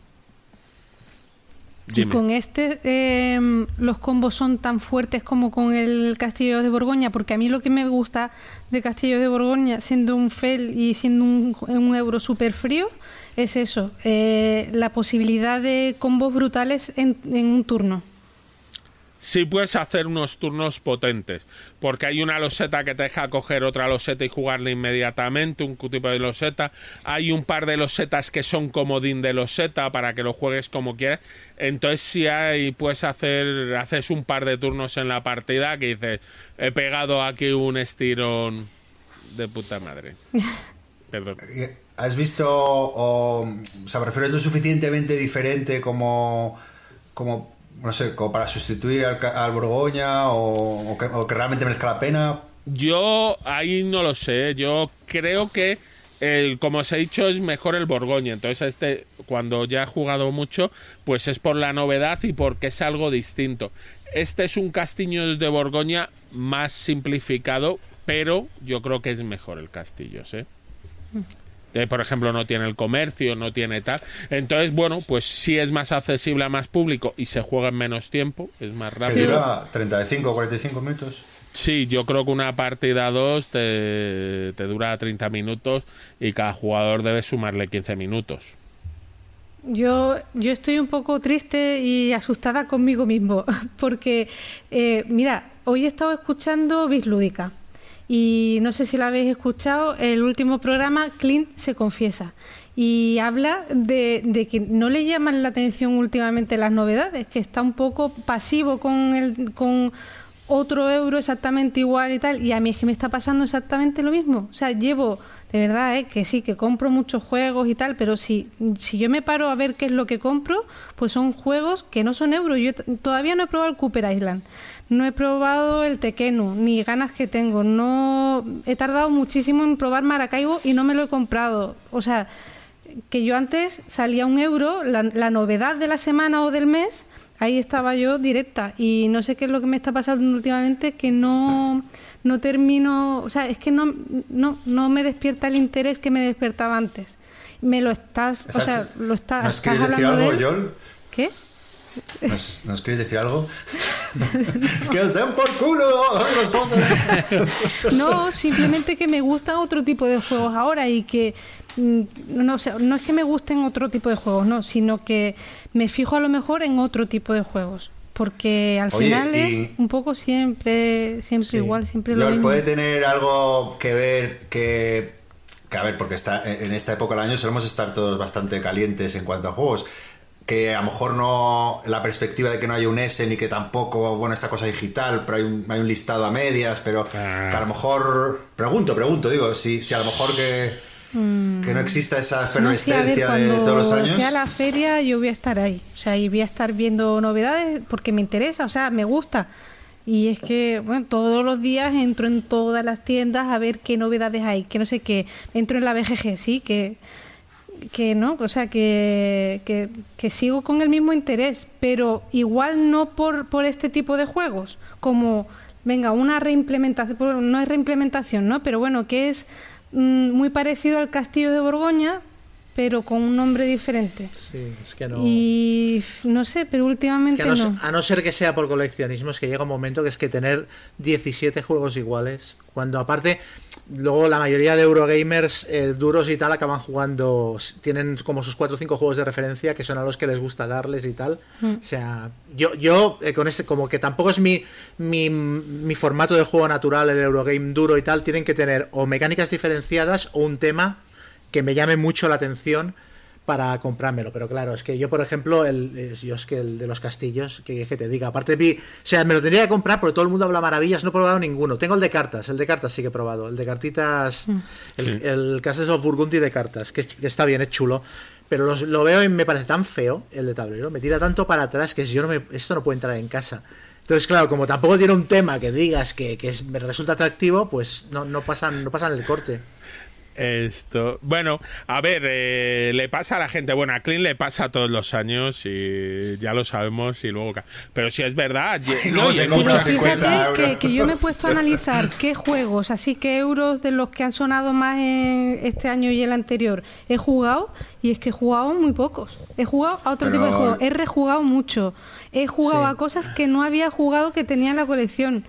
Y con este, eh, los combos son tan fuertes como con el Castillo de Borgoña, porque a mí lo que me gusta de Castillo de Borgoña, siendo un FEL y siendo un, un euro súper frío, es eso, eh, la posibilidad de combos brutales en, en un turno. Sí puedes hacer unos turnos potentes, porque hay una loseta que te deja coger otra loseta y jugarla inmediatamente, un tipo de loseta. Hay un par de losetas que son comodín de loseta para que lo juegues como quieras. Entonces sí hay, puedes hacer, haces un par de turnos en la partida que dices, he pegado aquí un estirón de puta madre. (laughs) Perdón. Eh, ¿Has visto, o, o sea, me refiero, es lo suficientemente diferente como, como no sé, como para sustituir al, ca- al Borgoña o, o que, o que realmente merezca la pena? Yo ahí no lo sé. Yo creo que, el, como os he dicho, es mejor el Borgoña. Entonces, este, cuando ya he jugado mucho, pues es por la novedad y porque es algo distinto. Este es un castillo de Borgoña más simplificado, pero yo creo que es mejor el castillo, ¿sí? Eh, por ejemplo, no tiene el comercio, no tiene tal. Entonces, bueno, pues sí es más accesible a más público y se juega en menos tiempo, es más Que rápido. dura 35 o 45 minutos. Sí, yo creo que una partida 2 te, te dura 30 minutos y cada jugador debe sumarle 15 minutos. Yo, yo estoy un poco triste y asustada conmigo mismo, (laughs) porque, eh, mira, hoy he estado escuchando Bislúdica y no sé si la habéis escuchado, el último programa, Clint se confiesa y habla de, de, que no le llaman la atención últimamente las novedades, que está un poco pasivo con, el, con otro euro exactamente igual y tal, y a mí es que me está pasando exactamente lo mismo. O sea, llevo, de verdad, ¿eh? que sí, que compro muchos juegos y tal, pero si, si yo me paro a ver qué es lo que compro, pues son juegos que no son euros. Yo todavía no he probado el Cooper Island, no he probado el Tequenu, ni ganas que tengo. No he tardado muchísimo en probar Maracaibo y no me lo he comprado. O sea, que yo antes salía un euro, la, la, novedad de la semana o del mes, ahí estaba yo directa y no sé qué es lo que me está pasando últimamente que no no termino, o sea, es que no no no me despierta el interés que me despertaba antes. Me lo estás, o sea, lo estás, ¿Nos estás hablando algo, de él. ¿Qué? ¿Nos, nos quieres decir algo? (laughs) ¡Que os den por culo! los! (laughs) No, simplemente que me gustan otro tipo de juegos ahora y que mm, no, o sea, no es que me gusten otro tipo de juegos, no, sino que me fijo a lo mejor en otro tipo de juegos. Porque al Oye, final es un poco siempre, siempre Sí. igual, siempre lo mismo. puede tener algo que ver que, que, a ver, porque está en esta época del año solemos estar todos bastante calientes en cuanto a juegos. Que a lo mejor no la perspectiva de que no haya un S ni que tampoco, bueno, esta cosa digital, pero hay un, hay un listado a medias, pero Ah. que a lo mejor, pregunto, pregunto, digo, si, si a lo mejor que, que no exista esa No, ver, efervescencia de cuando todos los años. sea la feria yo voy a estar ahí, o sea, y voy a estar viendo novedades porque me interesa, o sea, me gusta. Y es que, bueno, todos los días entro en todas las tiendas a ver qué novedades hay, que no sé qué. Entro en la BGG, sí, que, que no, o sea, que, que, que sigo con el mismo interés, pero igual no por, por este tipo de juegos, como, venga, una reimplementación, no es reimplementación, ¿no? Pero bueno, que es mm, muy parecido al Castillo de Borgoña, pero con un nombre diferente. Sí, es que no. Y no sé, pero Es últimamente que a, no, no. a no ser que sea por coleccionismo, es que llega un momento que es que tener 17 juegos iguales, cuando aparte, luego la mayoría de Eurogamers eh, duros y tal acaban jugando, tienen como sus 4 o 5 juegos de referencia que son a los que les gusta darles y tal. Mm. O sea, yo, yo eh, con este, como que tampoco es mi, mi, mi formato de juego natural, el Eurogame duro y tal, tienen que tener o mecánicas diferenciadas o un tema que me llame mucho la atención para comprármelo. Pero claro, es que yo, por ejemplo, el, eh, yo es que el de los castillos, que, que te diga, aparte vi, o sea, me lo tendría que comprar porque todo el mundo habla maravillas, no he probado ninguno. Tengo el de cartas, el de cartas sí que he probado, el de cartitas, el, Sí. el Castles of Burgundy de cartas, que, que está bien, es chulo. Pero los- lo veo y me parece tan feo el de tablero, me tira tanto para atrás que yo no me, esto no puede entrar en casa. Entonces, claro, como tampoco tiene un tema que digas que, que es- me resulta atractivo, pues no, no pasan, no pasan el corte. Esto, bueno, a ver, eh, le pasa a la gente, bueno, a Clint le pasa todos los años y ya lo sabemos y luego, ca- pero si es verdad, luego no, se compra Pero 50 fíjate que, yo me he puesto a analizar qué juegos, así que euros de los que han sonado más en este año y el anterior, he jugado y es que he jugado muy pocos. He jugado a otro Pero- tipo de juegos, he rejugado mucho, he jugado Sí. a cosas que no había jugado que tenía en la colección,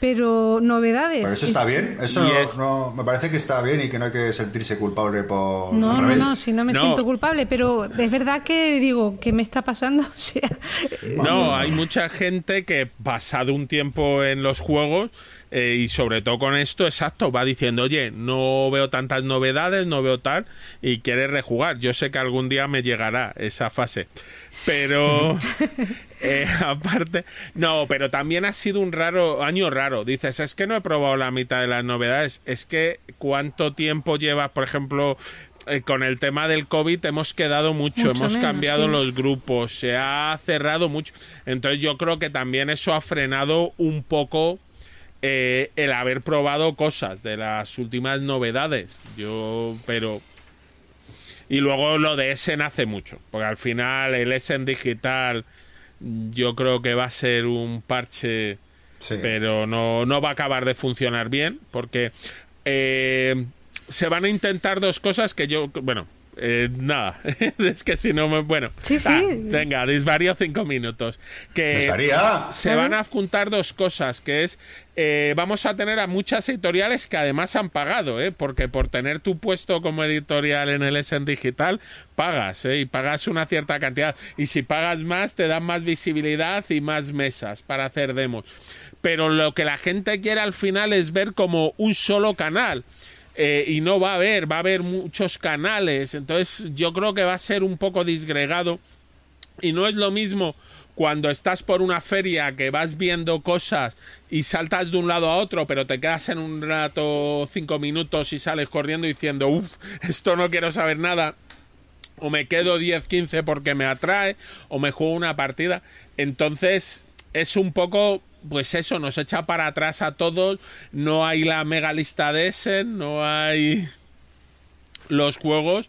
pero novedades. Pero eso está bien, eso no, es- no- me parece que está bien y que no hay que sentirse culpable por No, al no, no, si no me No. siento culpable, pero es verdad que digo, ¿qué me está pasando? (laughs) O sea, No, hay mucha gente que pasado un tiempo en los juegos eh, y sobre todo con esto, exacto, va diciendo, oye, no veo tantas novedades, no veo tal, y quiere rejugar. Yo sé que algún día me llegará esa fase. Pero, (laughs) eh, (laughs) aparte, no, pero también ha sido un raro, año raro. Dices, es que no he probado la mitad de las novedades. Es que cuánto tiempo llevas, por ejemplo, eh, con el tema del COVID hemos quedado mucho, Mucho hemos menos, cambiado sí. los grupos, se ha cerrado mucho. Entonces yo creo que también eso ha frenado un poco eh, el haber probado cosas de las últimas novedades. Yo, pero... Y luego lo de Essen hace mucho, porque al final el Essen digital yo creo que va a ser un parche Sí. pero no, no va a acabar de funcionar bien porque eh, se van a intentar dos cosas que yo, bueno, eh, nada, (laughs) es que si no me... Bueno, Sí, sí. Ah, venga, disvarío cinco minutos. Que Desvaría. se van a juntar dos cosas, que es, eh, vamos a tener a muchas editoriales que además han pagado, ¿eh? porque por tener tu puesto como editorial en el Essen Digital, pagas, ¿eh? y pagas una cierta cantidad. Y si pagas más, te dan más visibilidad y más mesas para hacer demos. Pero lo que la gente quiere al final es ver como un solo canal. Eh, y no va a haber, va a haber muchos canales. Entonces yo creo que va a ser un poco disgregado. Y no es lo mismo cuando estás por una feria que vas viendo cosas y saltas de un lado a otro, pero te quedas en un rato cinco minutos y sales corriendo diciendo, uff, esto no quiero saber nada. O me quedo 10, 15 porque me atrae, o me juego una partida. Entonces es un poco, pues eso, nos echa para atrás a todos. No hay la mega lista de Essen, no hay los juegos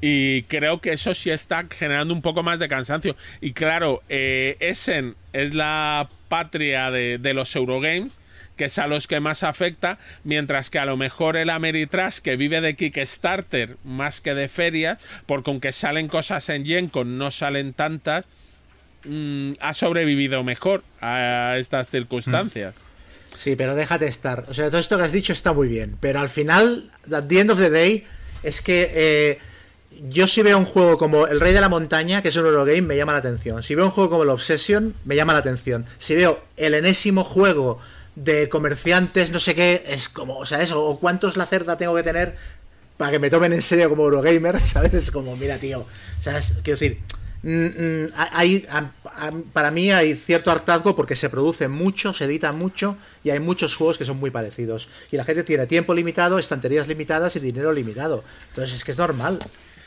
y creo que eso sí está generando un poco más de cansancio. Y claro, eh, Essen es la patria de, de los Eurogames, que es a los que más afecta, mientras que a lo mejor el Ameritrash, que vive de Kickstarter más que de ferias, porque aunque salen cosas en Gencon, no salen tantas, mm, ha sobrevivido mejor a estas circunstancias. Sí, pero déjate estar. O sea, todo esto que has dicho está muy bien. Pero al final, at the end of the day, es que eh, yo si veo un juego como El Rey de la Montaña, que es un Eurogame, me llama la atención. Si veo un juego como el Obsession, me llama la atención. Si veo el enésimo juego de comerciantes, no sé qué, es como, o sea, eso, o cuántos la cerda tengo que tener para que me tomen en serio como Eurogamer, (laughs) ¿sabes? Es como, mira, tío, ¿sabes? Quiero decir, mm, mm, hay, a- a- para mí hay cierto hartazgo porque se produce mucho, se edita mucho y hay muchos juegos que son muy parecidos. Y la gente tiene tiempo limitado, estanterías limitadas y dinero limitado. Entonces es que es normal.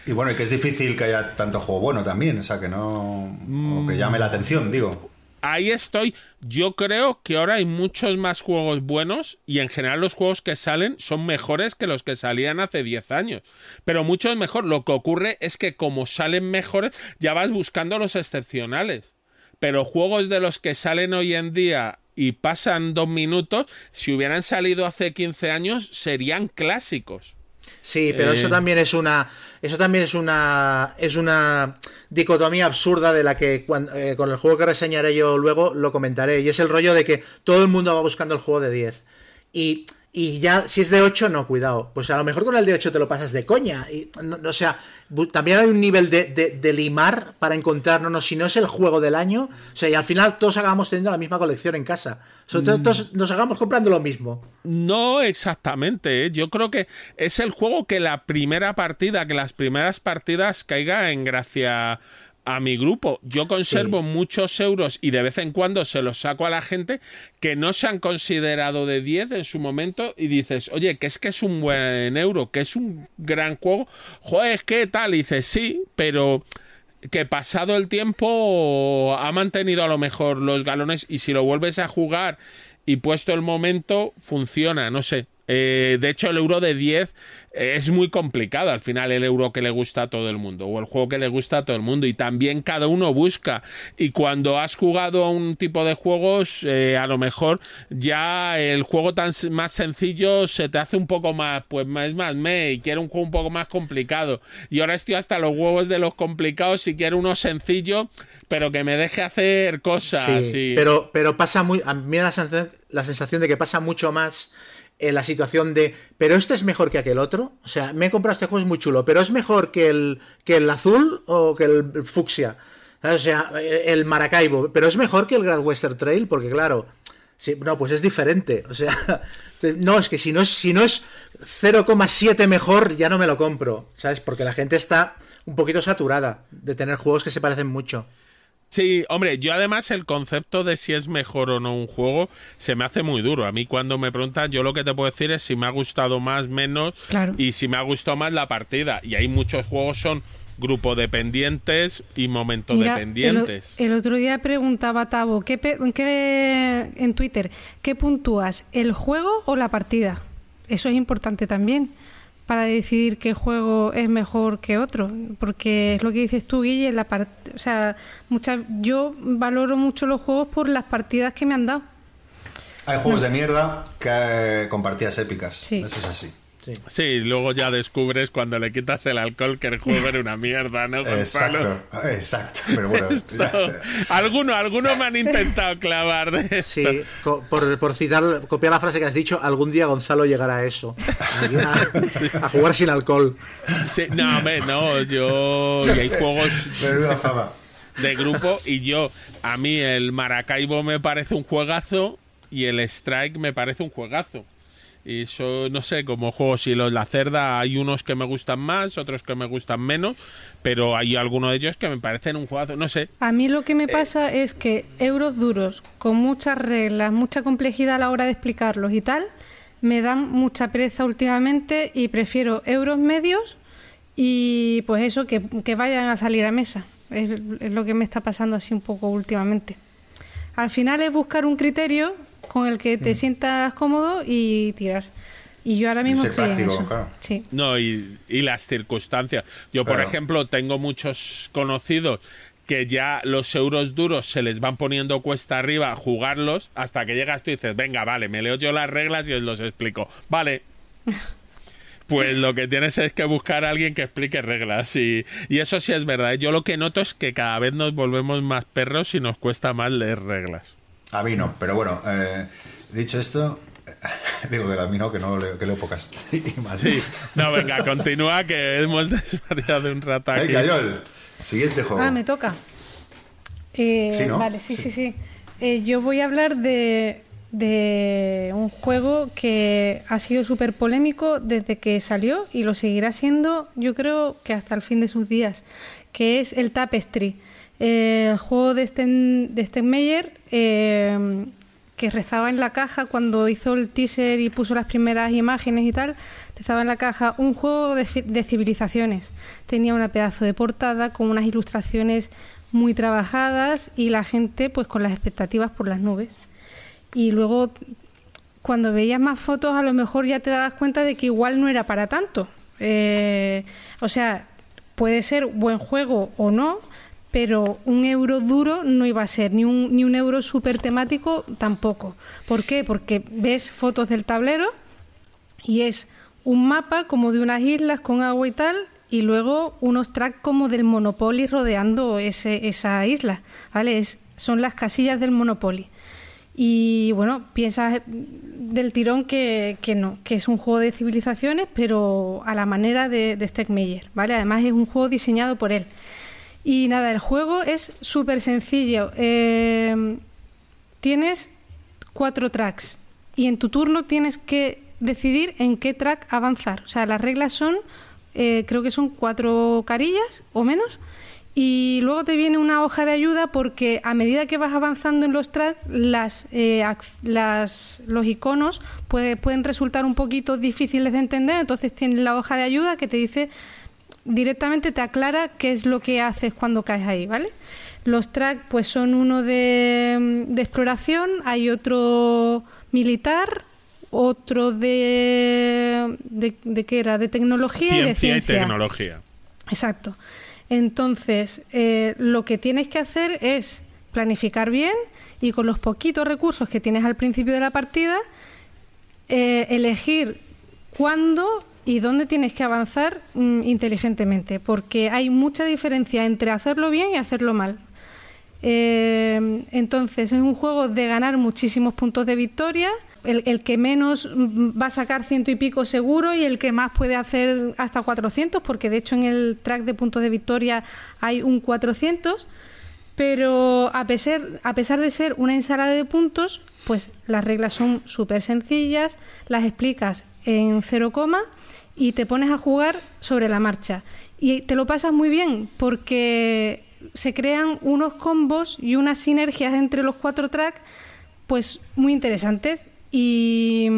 Y bueno, y que es difícil que haya tanto juego bueno también, o sea, que no. O que llame la atención, digo. Ahí estoy. Yo creo que ahora hay muchos más juegos buenos y en general los juegos que salen son mejores que los que salían hace 10 años. Pero mucho mejor. Lo que ocurre es que como salen mejores, ya vas buscando los excepcionales. Pero juegos de los que salen hoy en día y pasan dos minutos, si hubieran salido hace 15 años, serían clásicos. Sí, pero Eh. eso también es una eso también es una es una dicotomía absurda de la que cuan- eh, con el juego que reseñaré yo luego lo comentaré y es el rollo de que todo el mundo va buscando el juego de 10 y y ya si es de 8 no cuidado. Pues a lo mejor con el de 8 te lo pasas de coña. Y no, o sea también hay un nivel de, de- de limar para encontrar no, no si no es el juego del año o sea y al final todos acabamos teniendo la misma colección en casa. Sobre todo todos nos acabamos comprando lo mismo. No exactamente, ¿eh? yo creo que es el juego que la primera partida, que las primeras partidas caiga en gracia a mi grupo. Yo conservo muchos euros y de vez en cuando se los saco a la gente que no se han considerado de 10 en su momento y dices, oye, que es que es un buen euro, que es un gran juego. Joder, ¿qué tal? Y dices, sí, pero que pasado el tiempo ha mantenido a lo mejor los galones y si lo vuelves a jugar y puesto el momento, funciona, no sé. Eh, de hecho, el euro de 10 eh, es muy complicado al final el euro que le gusta a todo el mundo o el juego que le gusta a todo el mundo y también cada uno busca y cuando has jugado a un tipo de juegos eh, a lo mejor ya el juego tan más sencillo se te hace un poco más pues más más me y quiero un juego un poco más complicado y ahora estoy hasta los huevos de los complicados y quiero uno sencillo pero que me deje hacer cosas Sí, y- pero, pero pasa muy. A mí me da la sensación, la sensación de que pasa mucho más en la situación de. Pero este es mejor que aquel otro. O sea, me he comprado este juego, es muy chulo. Pero es mejor que el, que el azul o que el fucsia. O sea, el Maracaibo. Pero es mejor que el Grand Western Trail, porque claro. Sí, no, pues es diferente. O sea, (laughs) no, es que si no es, si no es 0,7 mejor, ya no me lo compro. ¿Sabes? Porque la gente está un poquito saturada de tener juegos que se parecen mucho. Sí, hombre, yo además el concepto de si es mejor o no un juego se me hace muy duro. A mí cuando me preguntan, yo lo que te puedo decir es si me ha gustado más, menos Claro. y si me ha gustado más la partida. Y hay muchos juegos son grupo dependientes y momento Mira, dependientes. El, el otro día preguntaba Tavo, ¿qué, qué- en Twitter, ¿qué puntúas, el juego o la partida? Eso es importante también para decidir qué juego es mejor que otro, porque es lo que dices tú, Guille, la part- o sea, muchas, yo valoro mucho los juegos por las partidas que me han dado. Hay juegos de mierda que con partidas épicas. Sí. Eso es así. Sí, luego ya descubres cuando le quitas el alcohol que el juego era una mierda, ¿no? Gonzalo? Exacto, exacto. Pero bueno, (laughs) alguno, alguno me han intentado clavar de esto. Sí, co- por, por citar, copiar la frase que has dicho, algún día Gonzalo llegará a eso. A, a jugar sin alcohol. Sí, no, hombre, no, yo... Y hay juegos de grupo y yo, a mí el Maracaibo me parece un juegazo y el Strike me parece un juegazo. Y eso, no sé, como juegos, si los La Cerda hay unos que me gustan más, otros que me gustan menos, pero hay algunos de ellos que me parecen un juegazo, no sé. A mí lo que me pasa es que euros duros, con muchas reglas, mucha complejidad a la hora de explicarlos y tal, me dan mucha pereza últimamente y prefiero euros medios y pues eso, que, que vayan a salir a mesa. Es, es lo que me está pasando así un poco últimamente. Al final es buscar un criterio con el que te sientas cómodo y tirar. Y yo ahora mismo ser estoy en eso. claro. Sí. No, y, y las circunstancias. Yo, por ejemplo, tengo muchos conocidos que ya los euros duros se les van poniendo cuesta arriba jugarlos hasta que llegas tú y dices, venga, vale, me leo yo las reglas y os los explico. Vale. (laughs) Pues lo que tienes es que buscar a alguien que explique reglas. Y, y eso sí es verdad. Yo lo que noto es que cada vez nos volvemos más perros y nos cuesta más leer reglas. A mí no, pero bueno, eh, dicho esto, (laughs) digo que a mí no, que no leo, que leo pocas. (laughs) Y más. Sí. No, venga, continúa que hemos (laughs) desvariado un rato aquí. Venga, Joel, siguiente juego. Ah, me toca. Eh, Sí, ¿no? Vale, sí, Sí. sí, sí. Eh, yo voy a hablar de, de un juego que ha sido súper polémico desde que salió y lo seguirá siendo, yo creo que hasta el fin de sus días, que es el Tapestry. Eh, el juego de Sten, de eh, que rezaba en la caja cuando hizo el teaser y puso las primeras imágenes y tal, rezaba en la caja un juego de, de civilizaciones. Tenía una pedazo de portada con unas ilustraciones muy trabajadas y la gente pues con las expectativas por las nubes. Y luego cuando veías más fotos a lo mejor ya te dabas cuenta de que igual no era para tanto. Eh, o sea, puede ser buen juego o no, pero un euro duro no iba a ser, ni un, ni un euro súper temático tampoco. ¿Por qué? Porque ves fotos del tablero y es un mapa como de unas islas con agua y tal, y luego unos tracks como del Monopoly rodeando ese, esa isla, ¿vale? Es, son las casillas del Monopoly. Y bueno, piensas del tirón que, no, que es un juego de civilizaciones, pero a la manera de, de Stegmeyer, ¿vale? Además es un juego diseñado por él. Y nada, el juego es súper sencillo. Eh, tienes cuatro tracks y en tu turno tienes que decidir en qué track avanzar. O sea, las reglas son, eh, creo que son cuatro carillas o menos. Y luego te viene una hoja de ayuda porque a medida que vas avanzando en los tracks, las, eh, las, los iconos puede- pueden resultar un poquito difíciles de entender. Entonces tienes la hoja de ayuda que te dice directamente te aclara qué es lo que haces cuando caes ahí, ¿vale? Los tracks pues son uno de, de exploración, hay otro militar, otro de, de, de qué era, de tecnología y de Ciencia y ciencia. tecnología. Exacto. Entonces, eh, lo que tienes que hacer es planificar bien y con los poquitos recursos que tienes al principio de la partida, eh, elegir cuándo y dónde tienes que avanzar mm, inteligentemente, porque hay mucha diferencia entre hacerlo bien y hacerlo mal. Eh, entonces es un juego de ganar muchísimos puntos de victoria. El, que menos mm, va a sacar ciento y pico seguro y el que más puede hacer hasta 400, porque de hecho en el track de puntos de victoria hay un 400. Pero a pesar, a pesar de ser una ensalada de puntos, pues las reglas son súper sencillas, las explicas en cero coma y te pones a jugar sobre la marcha. Y te lo pasas muy bien porque se crean unos combos y unas sinergias entre los cuatro tracks pues muy interesantes y,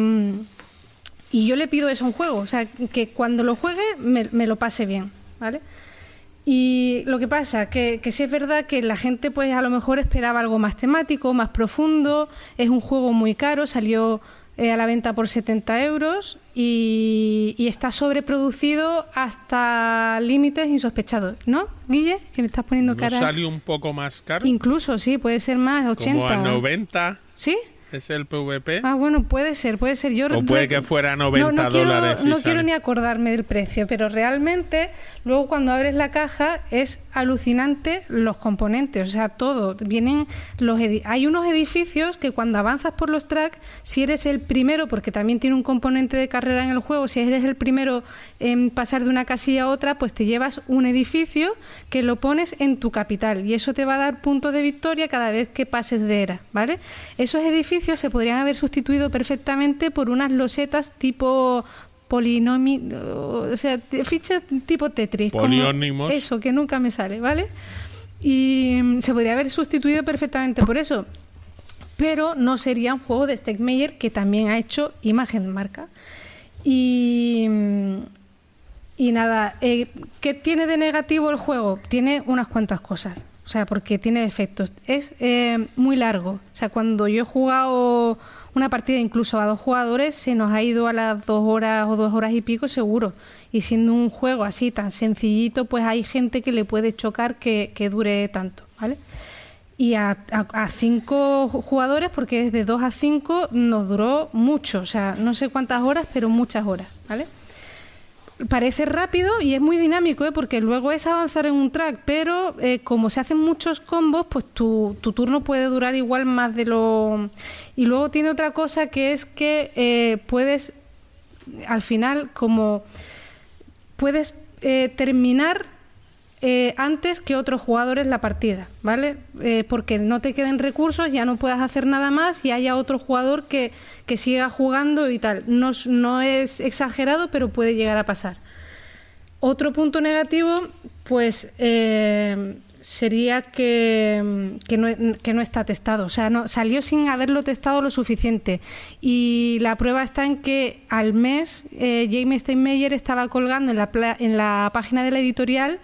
y yo le pido eso a un juego, o sea, que cuando lo juegue me, me lo pase bien, ¿vale? Y lo que pasa, que, que sí es verdad que la gente pues a lo mejor esperaba algo más temático, más profundo, es un juego muy caro, salió eh, a la venta por 70 euros y, y está sobreproducido hasta límites insospechados, ¿no, Guille? Que me estás poniendo ¿No cara... salió un poco más caro? Incluso, sí, puede ser más, 80. Como a 90. ¿Sí? ¿Es el PvP? Ah, bueno, puede ser, puede ser. Yo O puede que fuera 90 no, no quiero, dólares y No sale. quiero ni acordarme del precio, pero realmente luego cuando abres la caja es alucinante los componentes, o sea, todo. Vienen los hay unos edificios que cuando avanzas por los tracks, si eres el primero, porque también tiene un componente de carrera en el juego, si eres el primero en pasar de una casilla a otra, pues te llevas un edificio que lo pones en tu capital y eso te va a dar puntos de victoria cada vez que pases de era, ¿vale? Esos edificios se podrían haber sustituido perfectamente por unas losetas tipo polinomi, o sea, fichas tipo Tetris. como Poliónimos. Eso, que nunca me sale, ¿vale? Y mm, se podría haber sustituido perfectamente por eso. Pero no sería un juego de Stegmeyer que también ha hecho imagen marca. Y, mm, y nada, eh, ¿qué tiene de negativo el juego? Tiene unas cuantas cosas. O sea, porque tiene defectos. Es eh, muy largo. O sea, cuando yo he jugado una partida incluso a dos jugadores, se nos ha ido a las dos horas o dos horas y pico seguro. Y siendo un juego así tan sencillito, pues hay gente que le puede chocar que, que dure tanto, ¿vale? Y a, a- a cinco jugadores, porque desde dos a cinco nos duró mucho. O sea, no sé cuántas horas, pero muchas horas, ¿vale? Parece rápido y es muy dinámico, ¿eh? porque luego es avanzar en un track, pero eh, como se hacen muchos combos, pues tu, tu turno puede durar igual más de lo... Y luego tiene otra cosa que es que eh, puedes, al final, como puedes eh, terminar eh, antes que otros jugadores la partida, ¿vale? Eh, porque no te queden recursos, ya no puedas hacer nada más y haya otro jugador que, que siga jugando y tal. No, no es exagerado, pero puede llegar a pasar. Otro punto negativo, pues eh, sería que, que, no, que no está testado. O sea, no, salió sin haberlo testado lo suficiente. Y la prueba está en que al mes eh, James Steinmeier estaba colgando en la, en la página de la editorial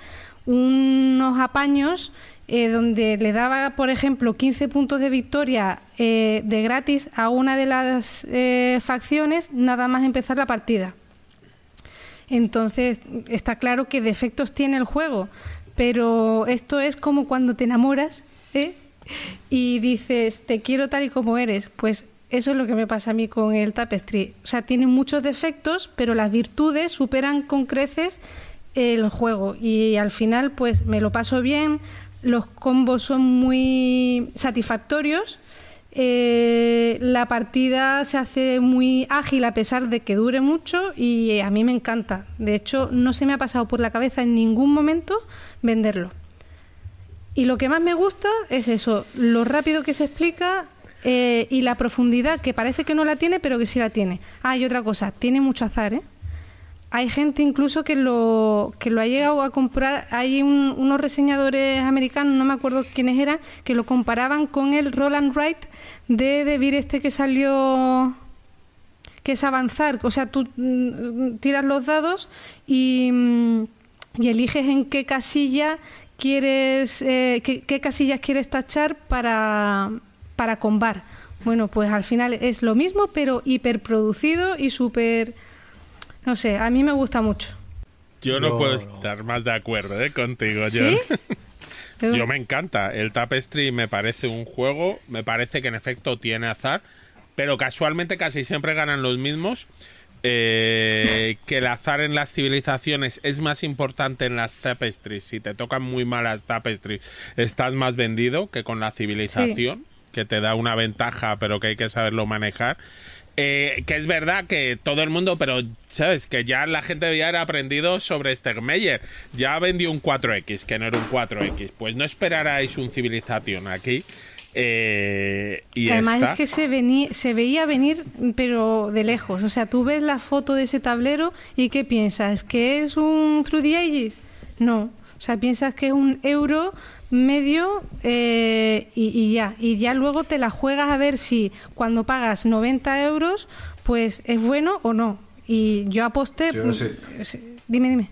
unos apaños eh, donde le daba, por ejemplo, 15 puntos de victoria eh, de gratis a una de las eh, facciones nada más empezar la partida. Entonces, está claro que defectos tiene el juego, pero esto es como cuando te enamoras y dices, te quiero tal y como eres. Pues eso es lo que me pasa a mí con el Tapestry. O sea, tiene muchos defectos, pero las virtudes superan con creces el juego. Y al final, pues me lo paso bien, los combos son muy satisfactorios. Eh, la partida se hace muy ágil a pesar de que dure mucho y a mí me encanta. De hecho, no se me ha pasado por la cabeza en ningún momento venderlo. Y lo que más me gusta es eso, lo rápido que se explica eh, y la profundidad que parece que no la tiene, pero que sí la tiene. Ah, y otra cosa, tiene mucho azar, ¿eh? Hay gente incluso que lo, que lo ha llegado a comprar. Hay un- unos reseñadores americanos, no me acuerdo quiénes eran, que lo comparaban con el Roland Wright de De Beer este que salió que es avanzar. O sea, tú mm, tiras los dados y, mm, y eliges en qué casilla quieres, eh, qué, qué casillas quieres tachar para, para combar. Bueno, pues al final es lo mismo, pero hiperproducido y súper... No sé, a mí me gusta mucho. Yo no puedo estar más de acuerdo ¿eh? contigo, ¿Sí? John. (laughs) Yo me encanta. El Tapestry me parece un juego, me parece que en efecto tiene azar, pero casualmente casi siempre ganan los mismos. Eh, (laughs) que el azar en las civilizaciones es más importante en las tapestries. Si te tocan muy malas tapestries, estás más vendido que con la civilización, que te da una ventaja, pero que hay que saberlo manejar. Eh, que es verdad que todo el mundo, pero sabes que ya la gente ya era aprendido sobre Stegmeyer. Ya vendió un 4X, que no era un 4X. Pues no esperarais un civilización aquí. Eh, y Además esta- es que se, vení- se veía venir, pero de lejos. O sea, tú ves la foto de ese tablero y ¿qué piensas? ¿Que es un Through the Ages? No. O sea, piensas que es un euro medio eh, y, y ya. Y ya luego te la juegas a ver si cuando pagas 90 euros, pues es bueno o no. Y yo aposté... Yo no sé. Sí, Dime, dime.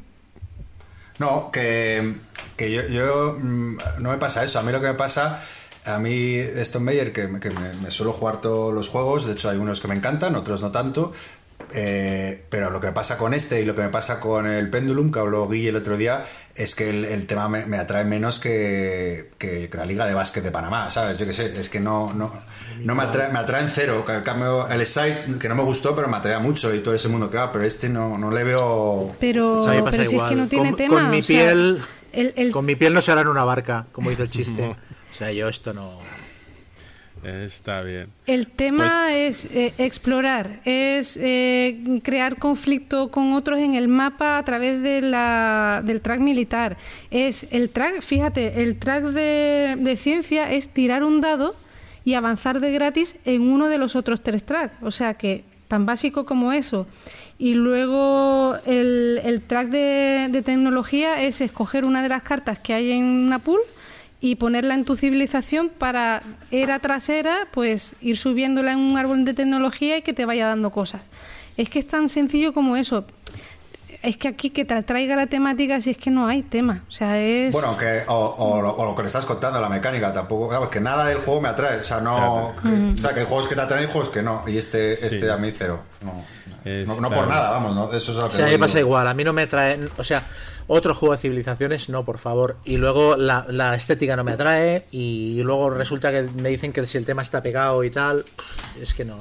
No, que, que yo, yo, mm, no me pasa eso. A mí lo que me pasa, a mí Stone Meyer, que, que me, me suelo jugar todos los juegos, de hecho hay unos que me encantan, otros no tanto, Eh, pero lo que me pasa con este y lo que me pasa con el Pendulum, que habló Guille el otro día, es que el, el tema me, me atrae menos que, que- que la Liga de Básquet de Panamá, ¿sabes? Yo qué sé, es que no, no, no me, atrae, me atrae en cero. Cambio, el Side, que no me gustó, pero me atrae mucho y todo ese mundo, claro, pero este no, no le veo... Pero, O sea, pero si es igual. que no tiene Con- tema. con mi o sea, piel- el- el- Con mi piel no se hará en una barca, como dice el chiste. (laughs) O sea, yo esto no. Está bien. El tema Pues es eh, explorar, es eh, crear conflicto con otros en el mapa a través de la, del track militar. Es el track, fíjate, el track de, de ciencia es tirar un dado y avanzar de gratis en uno de los otros tres tracks. O sea que tan básico como eso. Y luego el, el track de, de tecnología es escoger una de las cartas que hay en una pool y ponerla en tu civilización para era tras era, pues ir subiéndola en un árbol de tecnología y que te vaya dando cosas. Es que es tan sencillo como eso. Es que aquí que te traiga la temática si es que no hay tema. O sea, es... Bueno, aunque, o, o lo, o lo que le estás contando, la mecánica, tampoco, claro, es que nada del juego me atrae, o sea, no, o sea, que hay juegos que te atraen y juegos que no, y este, este a mí cero, no, no, no por nada, vamos, no, eso es lo O que sea, a mí me pasa igual. A mí no me trae. O sea, otro juego de civilizaciones, no, por favor. Y luego la, la estética no me atrae. Y luego resulta que me dicen que si el tema está pegado y tal. Es que no.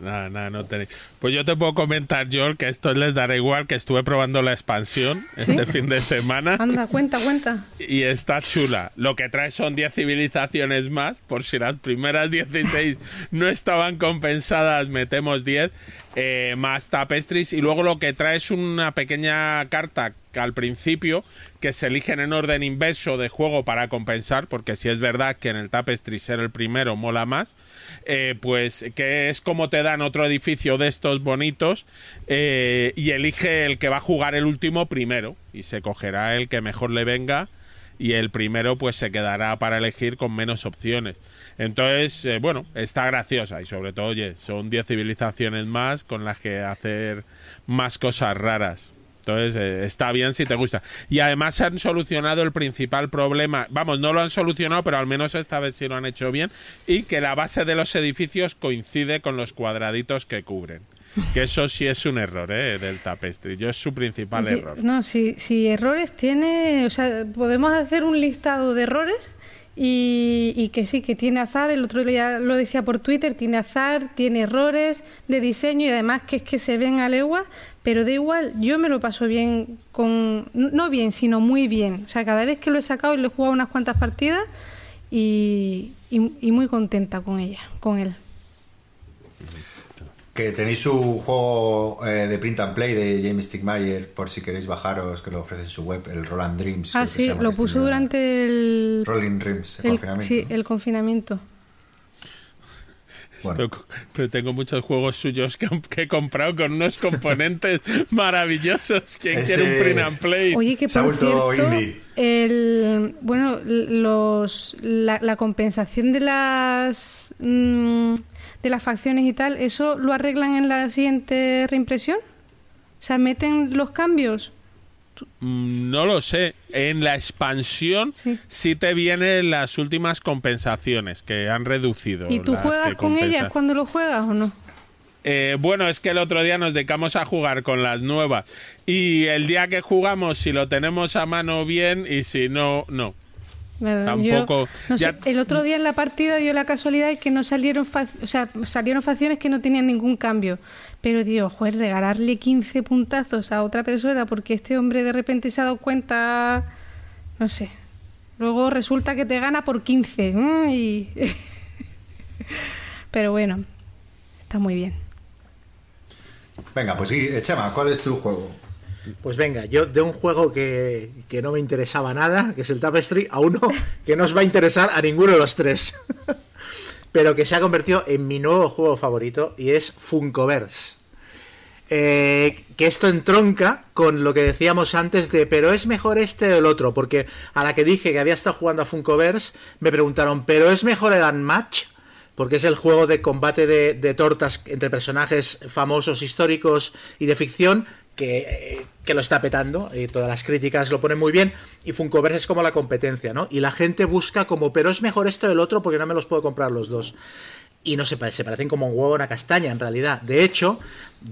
Nada, nada, no tenéis. Pues yo te puedo comentar, Joel, que esto les dará igual, que estuve probando la expansión ¿Sí? este fin de semana Anda, cuenta, cuenta. y está chula. Lo que trae son 10 civilizaciones más, por si las primeras 16 (laughs) no estaban compensadas, metemos 10, eh, más tapestries y luego lo que trae es una pequeña carta al principio que se eligen en orden inverso de juego para compensar, porque si es verdad que en el tapestry ser el primero mola más, eh, pues que es como te dan otro edificio de estos bonitos eh, y elige el que va a jugar el último primero y se cogerá el que mejor le venga y el primero pues se quedará para elegir con menos opciones. Entonces, eh, bueno, está graciosa y sobre todo, oye, son 10 civilizaciones más con las que hacer más cosas raras. Entonces, eh, está bien si te gusta. Y además han solucionado el principal problema. Vamos, no lo han solucionado, pero al menos esta vez sí lo han hecho bien. Y que la base de los edificios coincide con los cuadraditos que cubren. Que eso sí es un error, ¿eh? Del tapestry. Yo es su principal error. No, si, si errores tiene, o sea, podemos hacer un listado de errores y, y que sí, que tiene azar, el otro día lo decía por Twitter, tiene azar, tiene errores de diseño y además que es que se ven a legua, pero da igual, yo me lo paso bien con, no bien, sino muy bien. O sea, cada vez que lo he sacado y le he jugado unas cuantas partidas y, y- y muy contenta con ella, con él. Que tenéis su juego eh, de print and play de James Stigmayer, por si queréis bajaros, que lo ofrece en su web, el Roland Dreams. Ah, sí, lo puso durante el, Rolling Dreams, el, el- confinamiento. sí, el confinamiento. Bueno, Esto- Pero tengo muchos juegos suyos que, que he comprado con unos componentes (laughs) maravillosos. ¿Quién Este- quiere un print and play? Oye, que Se ha por vuelto cierto, indie. el, bueno, los, la, la compensación de las mm, de las facciones y tal, ¿eso lo arreglan en la siguiente reimpresión? O sea, ¿meten los cambios? Mm, No lo sé. En la expansión sí, Sí. te vienen las últimas compensaciones que han reducido. ¿Y tú juegas con ellas cuando lo juegas o no? Eh, bueno, es que el otro día nos dedicamos a jugar con las nuevas. Y el día que jugamos, si lo tenemos a mano bien y si no, no. Tampoco- no sé, ya- el otro día en la partida dio la casualidad de que no salieron, o sea, salieron facciones que no tenían ningún cambio. Pero digo, joder, regalarle 15 puntazos a otra persona porque este hombre de repente se ha dado cuenta, no sé. Luego resulta que te gana por 15. mm, y- (laughs) Pero bueno, está muy bien. venga, pues sí, eh, Chema, ¿cuál es tu juego? Pues venga, yo de un juego que, que no me interesaba nada, que es el Tapestry, a uno (laughs) que no os va a interesar a ninguno de los tres. (laughs) Pero que se ha convertido en mi nuevo juego favorito y es Funkoverse. Eh, que esto entronca con lo que decíamos antes de, pero es mejor este o el otro, porque a la que dije que había estado jugando a Funkoverse, me preguntaron, ¿pero es mejor el Unmatch? Porque es el juego de combate de, de tortas entre personajes famosos, históricos y de ficción, que, eh, que lo está petando, y todas las críticas lo ponen muy bien, y Funkoverse es como la competencia, ¿no? Y la gente busca como, pero es mejor esto o el otro porque no me los puedo comprar los dos. y no se, se parecen como un huevo a una castaña en realidad. De hecho,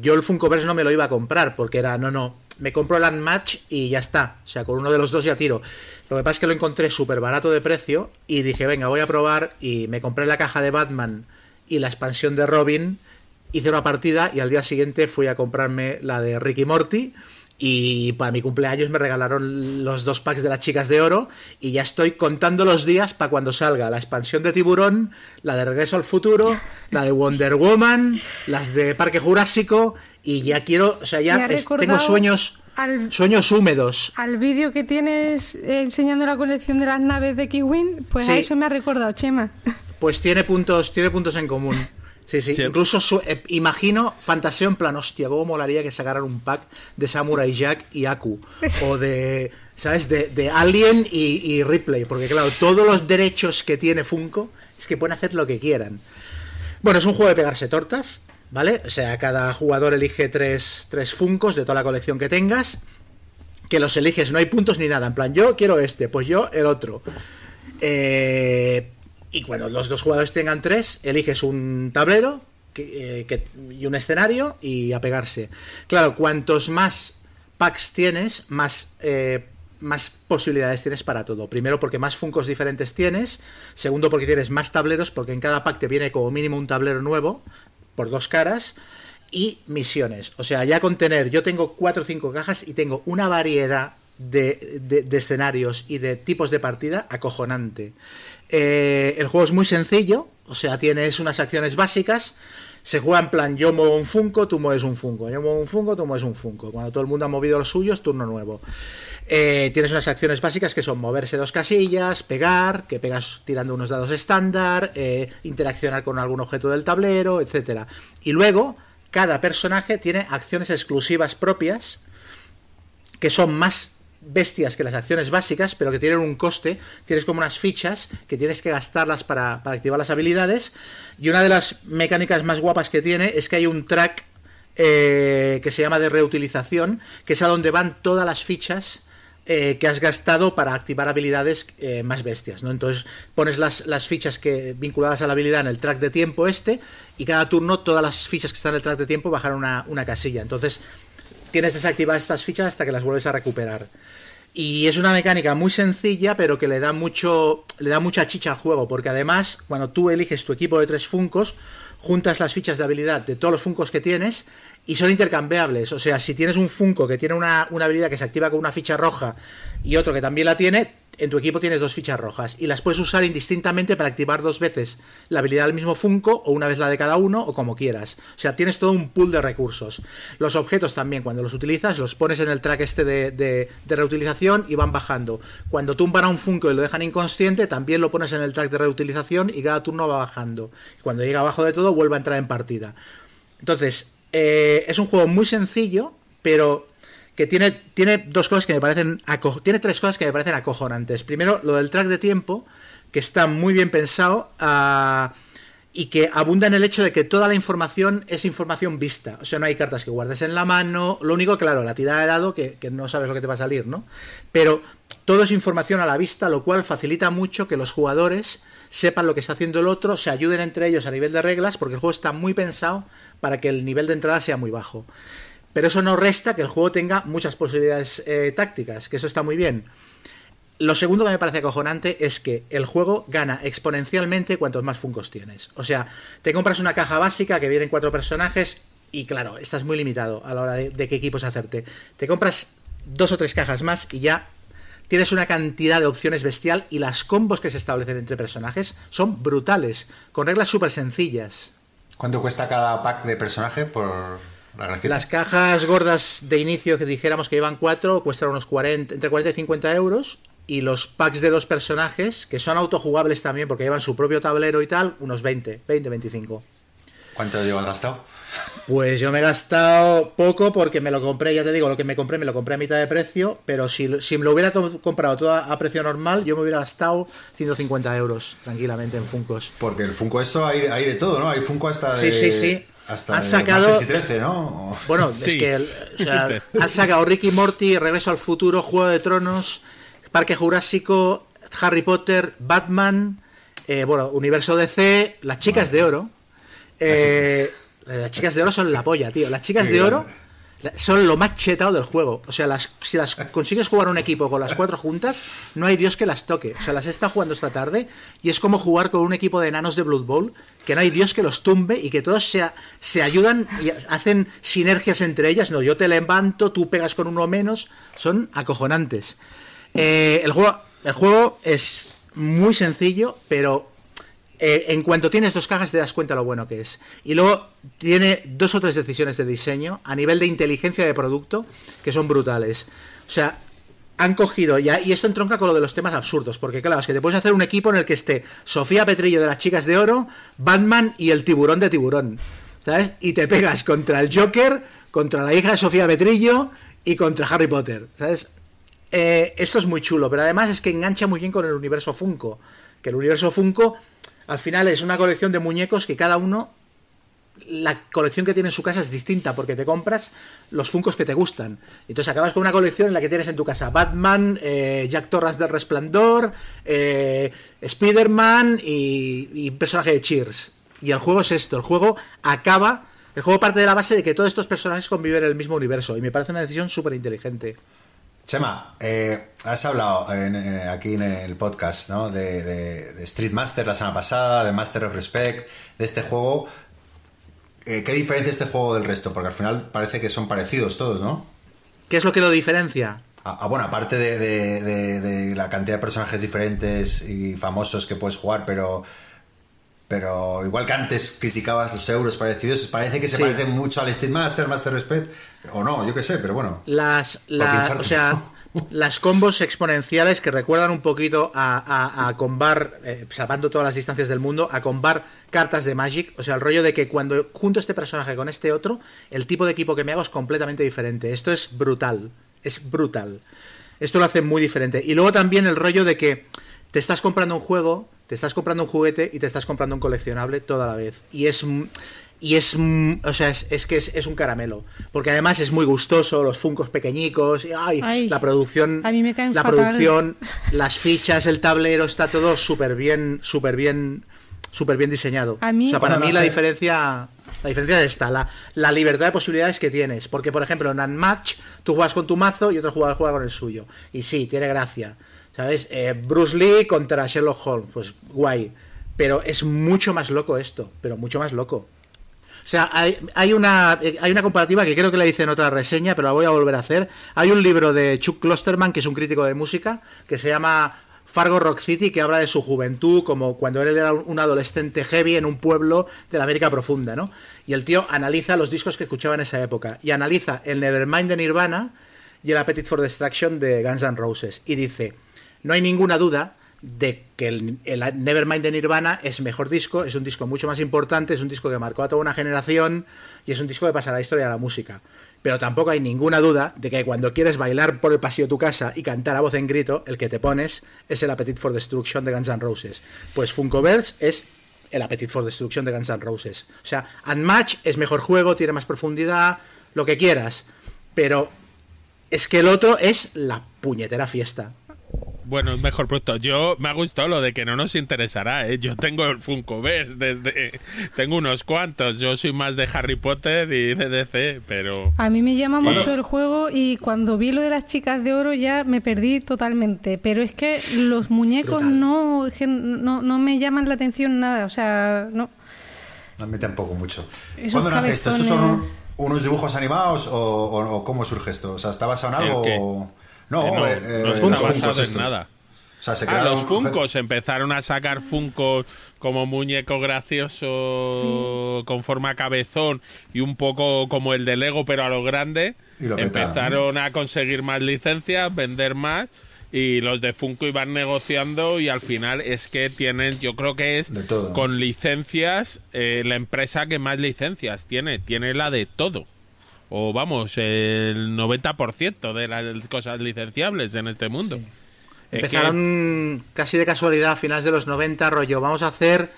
yo el Funkoverse no me lo iba a comprar porque era, no, no, me compro el Unmatch y ya está. O sea, con uno de los dos ya tiro. Lo que pasa es que lo encontré súper barato de precio y dije, venga, voy a probar y me compré la caja de Batman y la expansión de Robin, hice una partida y al día siguiente fui a comprarme la de Ricky Morty. Y para mi cumpleaños me regalaron los dos packs de las chicas de oro y ya estoy contando los días para cuando salga la expansión de Tiburón, la de Regreso al Futuro, la de Wonder Woman, las de Parque Jurásico y ya quiero, o sea, ya tengo sueños, al- sueños húmedos. Al vídeo que tienes enseñando la colección de las naves de Kiwin, pues a eso me ha recordado, Chema. Pues tiene puntos, tiene puntos en común. Sí, sí. Sí. Incluso su- eh, imagino, fantaseo en plan, hostia, cómo molaría que sacaran un pack de Samurai Jack y Aku. (laughs) O de, ¿sabes? De, de Alien y, y Ripley. Porque claro, todos los derechos que tiene Funko es que pueden hacer lo que quieran. Bueno, es un juego de pegarse tortas, ¿vale? O sea, cada jugador elige tres, tres Funcos de toda la colección que tengas. Que los eliges, no hay puntos ni nada. En plan, yo quiero este, pues yo el otro. Eh, y cuando los dos jugadores tengan tres, eliges un tablero eh, y un escenario y a pegarse. Claro, cuantos más packs tienes, más, eh, más posibilidades tienes para todo. Primero porque más funcos diferentes tienes. Segundo porque tienes más tableros, porque en cada pack te viene como mínimo un tablero nuevo por dos caras. Y misiones. O sea, ya con tener, yo tengo cuatro o cinco cajas y tengo una variedad de- de escenarios y de tipos de partida acojonante. Eh, el juego es muy sencillo, o sea, tienes unas acciones básicas. Se juega en plan, yo muevo un Funko, tú mueves un Funko. Yo muevo un Funko, tú mueves un Funko. Cuando todo el mundo ha movido los suyos, turno nuevo. Eh, tienes unas acciones básicas que son moverse dos casillas, pegar, que pegas tirando unos dados estándar, eh, interaccionar con algún objeto del tablero, etcétera. Y luego, cada personaje tiene acciones exclusivas propias que son más bestias que las acciones básicas, pero que tienen un coste. Tienes como unas fichas que tienes que gastarlas para, para activar las habilidades. Y una de las mecánicas más guapas que tiene es que hay un track eh, que se llama de reutilización, que es a donde van todas las fichas eh, que has gastado para activar habilidades eh, más bestias, ¿no? Entonces pones las, las fichas que vinculadas a la habilidad en el track de tiempo este y cada turno todas las fichas que están en el track de tiempo bajan una, una casilla. Entonces tienes desactivadas estas fichas hasta que las vuelves a recuperar. Y es una mecánica muy sencilla, pero que le da mucho, le da mucha chicha al juego, porque además, cuando tú eliges tu equipo de tres funcos, juntas las fichas de habilidad de todos los funcos que tienes y son intercambiables. O sea, si tienes un funco que tiene una, una habilidad que se activa con una ficha roja y otro que también la tiene, en tu equipo tienes dos fichas rojas y las puedes usar indistintamente para activar dos veces la habilidad del mismo Funko o una vez la de cada uno o como quieras. O sea, tienes todo un pool de recursos. Los objetos también, cuando los utilizas, los pones en el track este de, de- reutilización y van bajando. Cuando tumban a un Funko y lo dejan inconsciente, también lo pones en el track de reutilización y cada turno va bajando. Cuando llega abajo de todo, vuelve a entrar en partida. Entonces, eh, es un juego muy sencillo, pero que tiene, tiene dos cosas que me parecen tiene tres cosas que me parecen acojonantes. Primero, lo del track de tiempo, que está muy bien pensado ah, y que abunda en el hecho de que toda la información es información vista. O sea, no hay cartas que guardes en la mano. Lo único, claro, la tirada de dado, que, que no sabes lo que te va a salir, ¿no? Pero todo es información a la vista, lo cual facilita mucho que los jugadores sepan lo que está haciendo el otro, se ayuden entre ellos a nivel de reglas, porque el juego está muy pensado para que el nivel de entrada sea muy bajo. Pero eso no resta que el juego tenga muchas posibilidades eh, tácticas, que eso está muy bien. Lo segundo que me parece acojonante es que el juego gana exponencialmente cuantos más funcos tienes. O sea, te compras una caja básica que vienen cuatro personajes y claro, estás muy limitado a la hora de, de qué equipos hacerte. Te compras dos o tres cajas más y ya tienes una cantidad de opciones bestial y las combos que se establecen entre personajes son brutales, con reglas súper sencillas. ¿Cuánto cuesta cada pack de personaje por? Las cajas gordas de inicio que dijéramos que llevan cuatro cuestan unos 40, entre 40 y 50 euros. Y los packs de dos personajes, que son autojugables también porque llevan su propio tablero y tal, unos 20, 20, 25. ¿Cuánto llevas gastado? Pues yo me he gastado poco porque me lo compré, ya te digo, lo que me compré me lo compré a mitad de precio, pero si, si me lo hubiera comprado todo a, a precio normal, yo me hubiera gastado 150 euros tranquilamente en Funcos. Porque el Funko esto hay, hay de todo, ¿no? Hay Funko hasta de... Sí, sí, sí. Hasta Han sacado- martes y 13, ¿no? Bueno, (laughs) Sí. es que el- o sea, (laughs) han sacado Ricky Morty, Regreso al Futuro, Juego de Tronos, Parque Jurásico, Harry Potter, Batman, eh, bueno, Universo DC, Las Chicas de Oro, Eh, las chicas de oro son la polla, tío. Las chicas Qué de oro grande. son lo más chetado del juego. O sea, las, si las consigues jugar un equipo con las cuatro juntas, no hay Dios que las toque. O sea, las estado jugando esta tarde y es como jugar con un equipo de enanos de Blood Bowl, que no hay Dios que los tumbe y que todos se, se ayudan y hacen sinergias entre ellas. No, yo te levanto, tú pegas con uno menos. Son acojonantes. Eh, el, juego, el juego es muy sencillo, pero eh, en cuanto tienes dos cajas te das cuenta lo bueno que es. Y luego tiene dos o tres decisiones de diseño a nivel de inteligencia de producto que son brutales. O sea, han cogido, ya, y esto entronca con lo de los temas absurdos, porque claro, es que te puedes hacer un equipo en el que esté Sofía Petrillo de las Chicas de Oro, Batman y el tiburón de tiburón. ¿Sabes? Y te pegas contra el Joker, contra la hija de Sofía Petrillo y contra Harry Potter. ¿Sabes? Eh, esto es muy chulo, pero además es que engancha muy bien con el universo Funko. Que el universo Funko al final es una colección de muñecos que cada uno, la colección que tiene en su casa es distinta porque te compras los Funcos que te gustan. Entonces acabas con una colección en la que tienes en tu casa Batman, eh, Jack Torrance del Resplandor, eh, Spider-Man y, y personaje de Cheers. Y el juego es esto, el juego acaba... El juego parte de la base de que todos estos personajes conviven en el mismo universo y me parece una decisión súper inteligente. Chema, eh, has hablado en, eh, aquí en el podcast ¿no? de, de- de Street Master la semana pasada, de Master of Respect, de este juego. Eh, ¿Qué diferencia este juego del resto? Porque al final parece que son parecidos todos, ¿no? ¿Qué es lo que lo diferencia? Ah, ah, bueno, aparte de, de- de- de la cantidad de personajes diferentes y famosos que puedes jugar, pero pero igual que antes criticabas los euros parecidos, parece que se Sí. parecen mucho al Street Master, Master Respect, o no, yo qué sé, pero bueno. Las, o sea, (laughs) las combos exponenciales que recuerdan un poquito a, a, a combar, eh, salvando todas las distancias del mundo, a combar cartas de Magic. O sea, el rollo de que cuando junto este personaje con este otro, el tipo de equipo que me hago es completamente diferente. Esto es brutal. Es brutal. Esto lo hace muy diferente. Y luego también el rollo de que te estás comprando un juego, te estás comprando un juguete y te estás comprando un coleccionable toda la vez. Y es. m- Y es. O sea, es, es que es, es un caramelo. Porque además es muy gustoso, los funcos pequeñicos. Y, ay, Ay, la producción. a mí me caen La fatal. producción, las fichas, el tablero, está todo súper bien. Súper bien. Súper bien diseñado. A mí- o sea, para ¿Cuándo mí la diferencia. La diferencia es esta, la, la libertad de posibilidades que tienes. Porque, por ejemplo, en Unmatch, tú juegas con tu mazo y otro jugador juega con el suyo. Y sí, tiene gracia. ¿Sabes? Eh, Bruce Lee contra Sherlock Holmes. Pues guay. Pero es mucho más loco esto. Pero mucho más loco. O sea, hay, una, eh, hay una comparativa que creo que la hice en otra reseña, pero la voy a volver a hacer. Hay un libro de Chuck Klosterman, que es un crítico de música, que se llama Fargo Rock City, que habla de su juventud, como cuando él era un adolescente heavy en un pueblo de la América profunda, ¿no? Y el tío analiza los discos que escuchaba en esa época. Y analiza el Nevermind de Nirvana y el Appetite for Destruction de Guns N' Roses. Y dice, no hay ninguna duda de que el, Nevermind de Nirvana es mejor disco, es un disco mucho más importante, es un disco que marcó a toda una generación y es un disco que pasa a la historia de la música. Pero tampoco hay ninguna duda de que cuando quieres bailar por el pasillo de tu casa y cantar a voz en grito, el que te pones es el Appetite for Destruction de Guns N' Roses. Pues Funkoverse es el Appetite for Destruction de Guns N' Roses. O sea, Unmatch es mejor juego, tiene más profundidad, lo que quieras. Pero es que el otro es la puñetera fiesta. Bueno, es mejor producto. Yo me ha gustado lo de que no nos interesará, ¿eh? Yo tengo el Funkoverse desde... Tengo unos cuantos. Yo soy más de Harry Potter y de DC, pero... A mí me llama Bueno. mucho el juego y cuando vi lo de las chicas de oro ya me perdí totalmente. Pero es que los muñecos no, no, no me llaman la atención nada. O sea, no. No me tampoco mucho. Esos ¿Cuándo nace esto? ¿Estos son unos dibujos animados o, o- o cómo surge esto? O sea, ¿está basado en ¿El algo? Qué? o- No, que no, eh, eh, no los está Funkos basado en nada. O sea, se Ah, los Funkos empezaron a sacar Funkos como muñeco gracioso con forma cabezón y un poco como el de Lego pero a lo grande. Y lo petaron, empezaron a conseguir más licencias, vender más y los de Funko iban negociando y al final es que tienen, yo creo que es De todo. con licencias eh, la empresa que más licencias tiene, tiene la de todo. O vamos, el 90% de las cosas licenciables en este mundo. Que- Empezaron casi de casualidad a finales de los 90, rollo, vamos a hacer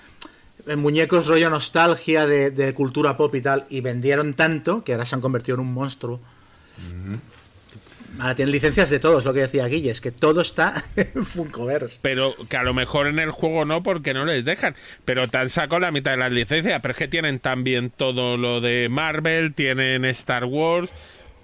eh, muñecos rollo nostalgia de, de cultura pop y tal, y vendieron tanto que ahora se han convertido en un monstruo. Ahora tienen licencias de todos, lo que decía Guille, es que todo está (laughs) en Funkoverse. Pero que a lo mejor en el juego no, porque no les dejan. Pero te han sacado la mitad de las licencias. Pero es que tienen también todo lo de Marvel, tienen Star Wars,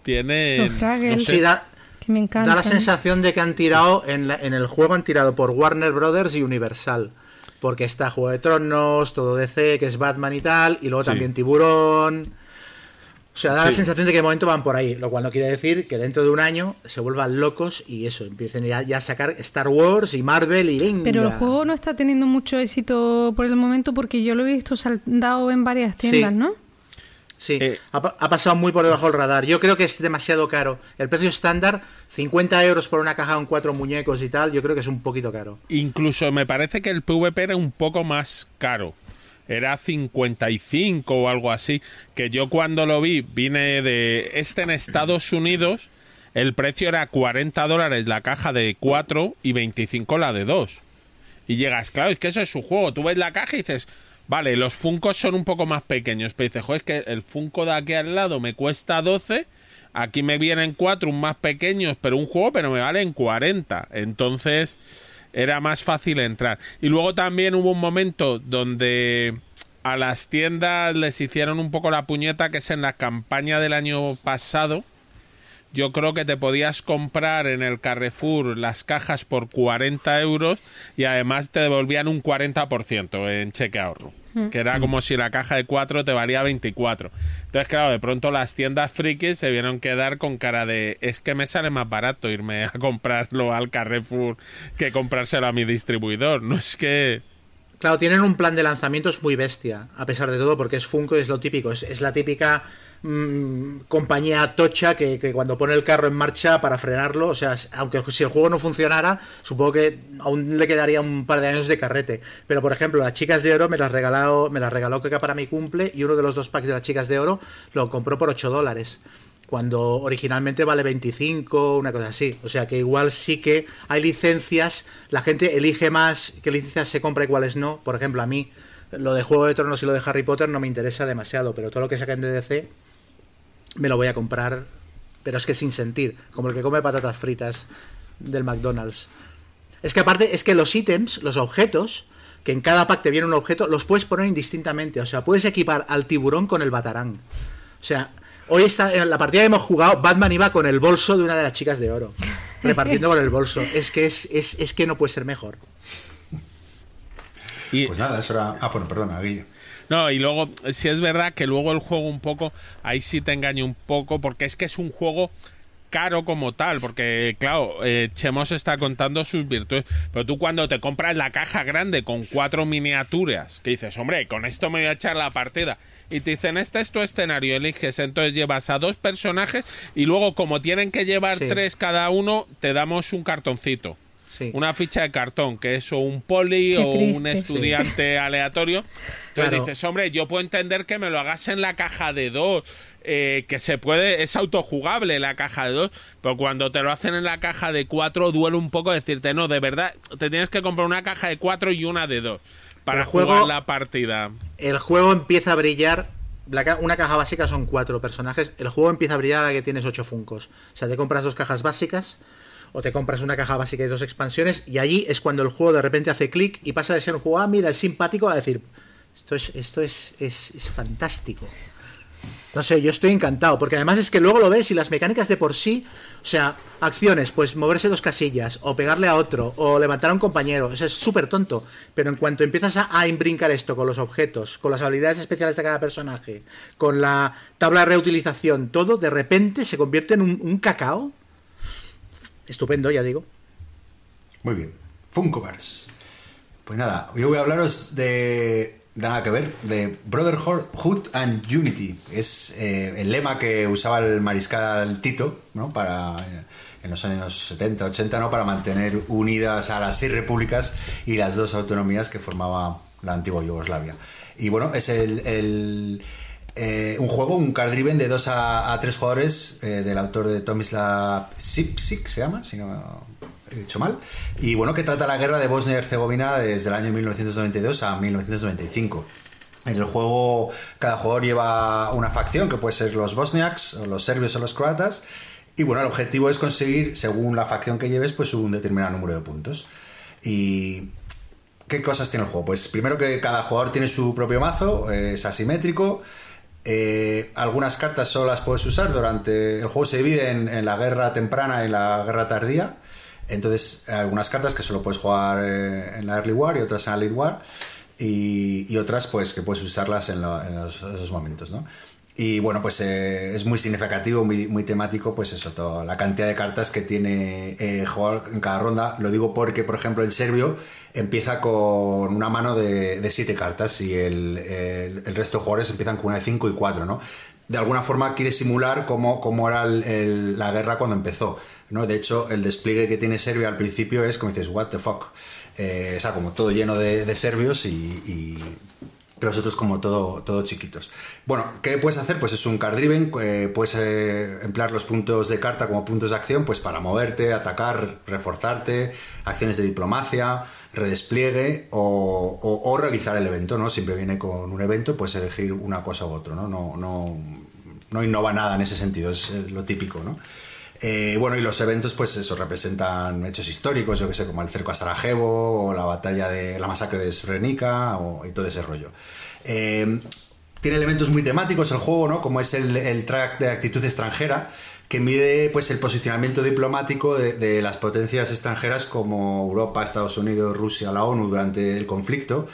tienen. Los Fraggles. Sí, da, Que me encanta. da la sensación de que han tirado, en, la- en el juego han tirado por Warner Brothers y Universal. Porque está Juego de Tronos, todo DC, que es Batman y tal, y luego Sí. también Tiburón. O sea, da la sensación de que de momento van por ahí, lo cual no quiere decir que dentro de un año se vuelvan locos y eso, empiecen ya, ya a sacar Star Wars y Marvel y venga. Pero el juego no está teniendo mucho éxito por el momento porque yo lo he visto saldado en varias tiendas, Sí. ¿no? Sí, Eh, ha, ha pasado muy por debajo del radar. Yo creo que es demasiado caro. El precio estándar, 50 euros por una caja con cuatro muñecos y tal, yo creo que es un poquito caro. Incluso me parece que el PvP era un poco más caro. Era 55 o algo así. Que yo cuando lo vi, vine de este en Estados Unidos. El precio era 40 dólares la caja de 4 y 25 la de 2. Y llegas, claro, es que eso es su juego. Tú ves la caja y dices, vale, los Funcos son un poco más pequeños. Pero dices, joder, es que el Funko de aquí al lado me cuesta 12. Aquí me vienen cuatro, un más pequeños, pero un juego, pero me valen 40. Entonces era más fácil entrar. Y luego también hubo un momento donde a las tiendas les hicieron un poco la puñeta, que es en la campaña del año pasado. Yo creo que te podías comprar en el Carrefour las cajas por 40 euros y además te devolvían un 40% en cheque ahorro. Que era como si la caja de 4 te valía 24. Entonces, claro, de pronto las tiendas frikis se vieron quedar con cara de es que me sale más barato irme a (laughs) comprarlo al Carrefour que comprárselo a mi distribuidor. No es que... Claro, tienen un plan de lanzamientos muy bestia, a pesar de todo, porque es Funko, es lo típico, es, es la típica mm, compañía tocha que, que cuando pone el carro en marcha para frenarlo, o sea, aunque si el juego no funcionara, supongo que aún le quedaría un par de años de carrete. Pero por ejemplo, las chicas de oro me las regaló, me las regaló Keka para mi cumple y uno de los dos packs de las chicas de oro lo compró por 8 dólares. Cuando originalmente vale 25, una cosa así. O sea que igual sí que hay licencias, la gente elige más qué licencias se compra y cuáles no. Por ejemplo, a mí lo de Juego de Tronos y lo de Harry Potter no me interesa demasiado, pero todo lo que saquen de DC me lo voy a comprar, pero es que sin sentir, como el que come patatas fritas del McDonald's. Es que aparte, es que los ítems, los objetos, que en cada pack te viene un objeto, los puedes poner indistintamente. O sea, puedes equipar al tiburón con el batarán. O sea, hoy está en la partida que hemos jugado, Batman iba con el bolso de una de las chicas de oro. (laughs) Repartiendo con el bolso. Es que es, es, es que no puede ser mejor. Y, Pues nada, eso era. Ah, bueno, perdona, Guille. No, y luego, si es verdad que luego el juego un poco, ahí sí te engaña un poco, porque es que es un juego caro como tal, porque claro, eh, Chemos está contando sus virtudes, pero tú cuando te compras la caja grande con cuatro miniaturas, que dices, hombre, con esto me voy a echar la partida, y te dicen, este es tu escenario, eliges, entonces llevas a dos personajes, y luego como tienen que llevar Sí. tres cada uno, te damos un cartoncito. Sí. Una ficha de cartón, que es o un poli Qué o un estudiante (laughs) aleatorio. Entonces Claro. dices, hombre, yo puedo entender que me lo hagas en la caja de dos, eh, que se puede, es autojugable la caja de dos, pero cuando te lo hacen en la caja de cuatro duele un poco decirte, no, de verdad, te tienes que comprar una caja de cuatro y una de dos para El juego- jugar la partida. El juego empieza a brillar. ca- una caja básica son cuatro personajes. El juego empieza a brillar a la que tienes ocho funcos. O sea, te compras dos cajas básicas o te compras una caja básica y dos expansiones. Y allí es cuando el juego de repente hace clic y pasa de ser un juego, ah, mira, es simpático, a decir, esto es, esto es, es, es fantástico. No sé, yo estoy encantado, porque además es que luego lo ves y las mecánicas de por sí, o sea, acciones, pues moverse dos casillas, o pegarle a otro, o levantar a un compañero, eso es súper tonto, pero en cuanto empiezas a, imbrincar esto con los objetos, con las habilidades especiales de cada personaje, con la tabla de reutilización, todo de repente se convierte en un, cacao. Estupendo, ya digo. Muy bien. Funkoverse. Pues nada, yo voy a hablaros de nada que ver, de Brotherhood and Unity. Es eh, el lema que usaba el mariscal Tito, ¿no? Para eh, en los años 70, 80, ¿no? Para mantener unidas a las seis repúblicas y las dos autonomías que formaba la antigua Yugoslavia. Y bueno, es el, eh, un juego, un card driven de 2 a, 3 jugadores eh, del autor de Tomislav Sipsik, se llama, si no he dicho mal. Y bueno, que trata la guerra de Bosnia y Herzegovina desde el año 1992 a 1995. En el juego, cada jugador lleva una facción, que puede ser los bosniaks, los serbios o los croatas. Y bueno, el objetivo es conseguir, según la facción que lleves, pues un determinado número de puntos. Y ¿Qué cosas tiene el juego? Pues primero que cada jugador tiene su propio mazo, eh, es asimétrico. Eh, algunas cartas solo las puedes usar durante. El juego se divide en, la guerra temprana y la guerra tardía. Entonces, algunas cartas que solo puedes jugar eh, en la Early War y otras en la Late War. Y, otras, pues, que puedes usarlas en, esos momentos, ¿no? Y bueno, pues es muy significativo, muy, temático, pues eso, toda la cantidad de cartas que tiene eh, jugar en cada ronda. Lo digo porque, por ejemplo, el serbio empieza con una mano de, de siete cartas y el, el, resto de jugadores empiezan con una de cinco y cuatro, ¿no? De alguna forma quiere simular cómo, cómo era la guerra cuando empezó, ¿no? De hecho, el despliegue que tiene Serbia al principio es como dices, what the fuck. Eh, o sea, como todo lleno de, serbios y los otros como todo, todo chiquitos. Bueno, ¿qué puedes hacer? Pues es un card driven, eh, puedes eh, emplear los puntos de carta como puntos de acción pues para moverte, atacar, reforzarte, acciones de diplomacia, redespliegue o, realizar el evento, ¿no? Siempre viene con un evento, puedes elegir una cosa u otra, ¿no? No, no, no innova nada en ese sentido, es lo típico, ¿no? Eh, bueno, y los eventos, pues eso, representan hechos históricos, yo que sé, como el cerco a Sarajevo, o la batalla de la masacre de Srebrenica, o, y todo ese rollo. Eh, tiene elementos muy temáticos el juego, ¿no? Como es el, track de actitud extranjera, que mide pues el posicionamiento diplomático de, las potencias extranjeras como Europa, Estados Unidos, Rusia, la ONU durante el conflicto.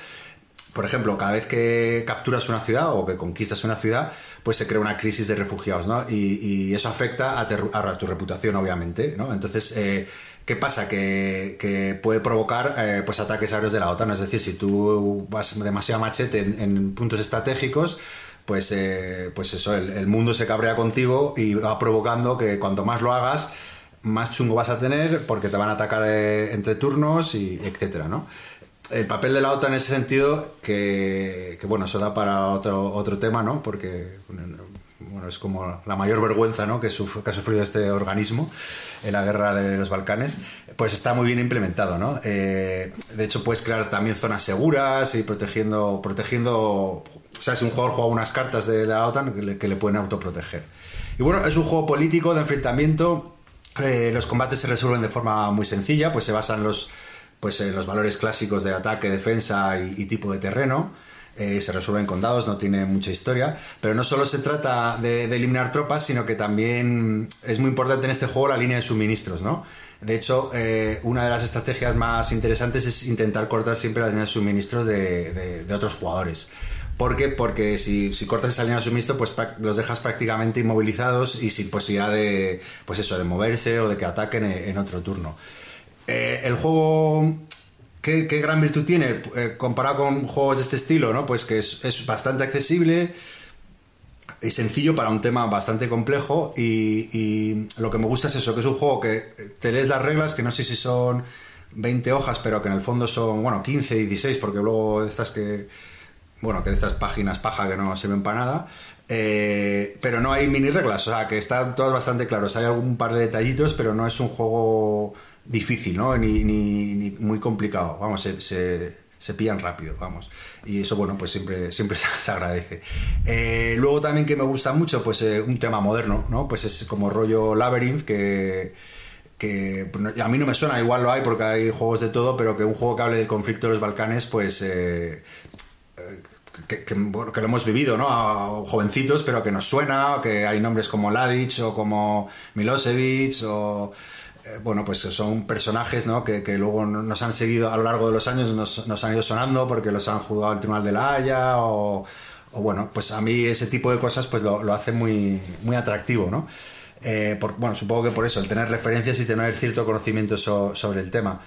Por ejemplo, cada vez que capturas una ciudad o que conquistas una ciudad, pues se crea una crisis de refugiados, ¿no? Y, eso afecta a, tu reputación, obviamente, ¿no? Entonces, eh, ¿qué pasa? Que, puede provocar eh, pues ataques aéreos de la OTAN, es decir, si tú vas demasiado machete en, puntos estratégicos, pues, eh, pues eso, el, mundo se cabrea contigo y va provocando que cuanto más lo hagas, más chungo vas a tener porque te van a atacar entre turnos y etcétera, ¿no? El papel de la OTAN en ese sentido, que, bueno, eso da para otro, otro tema, ¿no? Porque bueno, es como la mayor vergüenza ¿no? que, ha sufrido este organismo en la guerra de los Balcanes, pues está muy bien implementado. ¿no? Eh, de hecho, puedes crear también zonas seguras y protegiendo, protegiendo o sea, si un jugador juega unas cartas de la OTAN que le, pueden autoproteger. Y bueno, es un juego político de enfrentamiento. Eh, los combates se resuelven de forma muy sencilla, pues se basan los pues eh, los valores clásicos de ataque, defensa y, tipo de terreno. Eh, se resuelven con dados, no tiene mucha historia, pero no solo se trata de, eliminar tropas, sino que también es muy importante en este juego la línea de suministros, ¿no? De hecho, eh, una de las estrategias más interesantes es intentar cortar siempre las líneas de suministros de, otros jugadores. ¿Por qué? Porque si, cortas esa línea de suministro, pues los dejas prácticamente inmovilizados y sin posibilidad de, pues eso, de moverse o de que ataquen en otro turno. Eh, el juego, ¿qué, gran virtud tiene eh, comparado con juegos de este estilo? ¿no? Pues que es, bastante accesible y sencillo para un tema bastante complejo y, lo que me gusta es eso, que es un juego que te lees las reglas, que no sé si son 20 hojas, pero que en el fondo son, bueno, 15 y 16, porque luego estas que, bueno, que de estas páginas paja que no se ven para nada, eh, pero no hay mini reglas, o sea, que están todas bastante claros, hay algún par de detallitos, pero no es un juego difícil, ¿no? Ni, ni, muy complicado. Vamos, se, se, pillan rápido, vamos. Y eso, bueno, pues siempre, siempre (laughs) se, agradece. Eh, luego también que me gusta mucho, pues eh, un tema moderno, ¿no? Pues es como rollo Labyrinth, que, que a mí no me suena, igual lo hay porque hay juegos de todo, pero que un juego que hable del conflicto de los Balcanes, pues... Eh, que, lo hemos vivido, ¿no? Jovencitos, pero que nos suena, que hay nombres como Ladic o como Milosevic o eh, bueno, pues son personajes ¿no? que, luego nos han seguido a lo largo de los años, nos, han ido sonando porque los han jugado al Tribunal de la Haya o, bueno, pues a mí ese tipo de cosas pues lo, hace muy, muy atractivo, ¿no? Eh, bueno, supongo que por eso, el tener referencias y tener cierto conocimiento sobre el tema.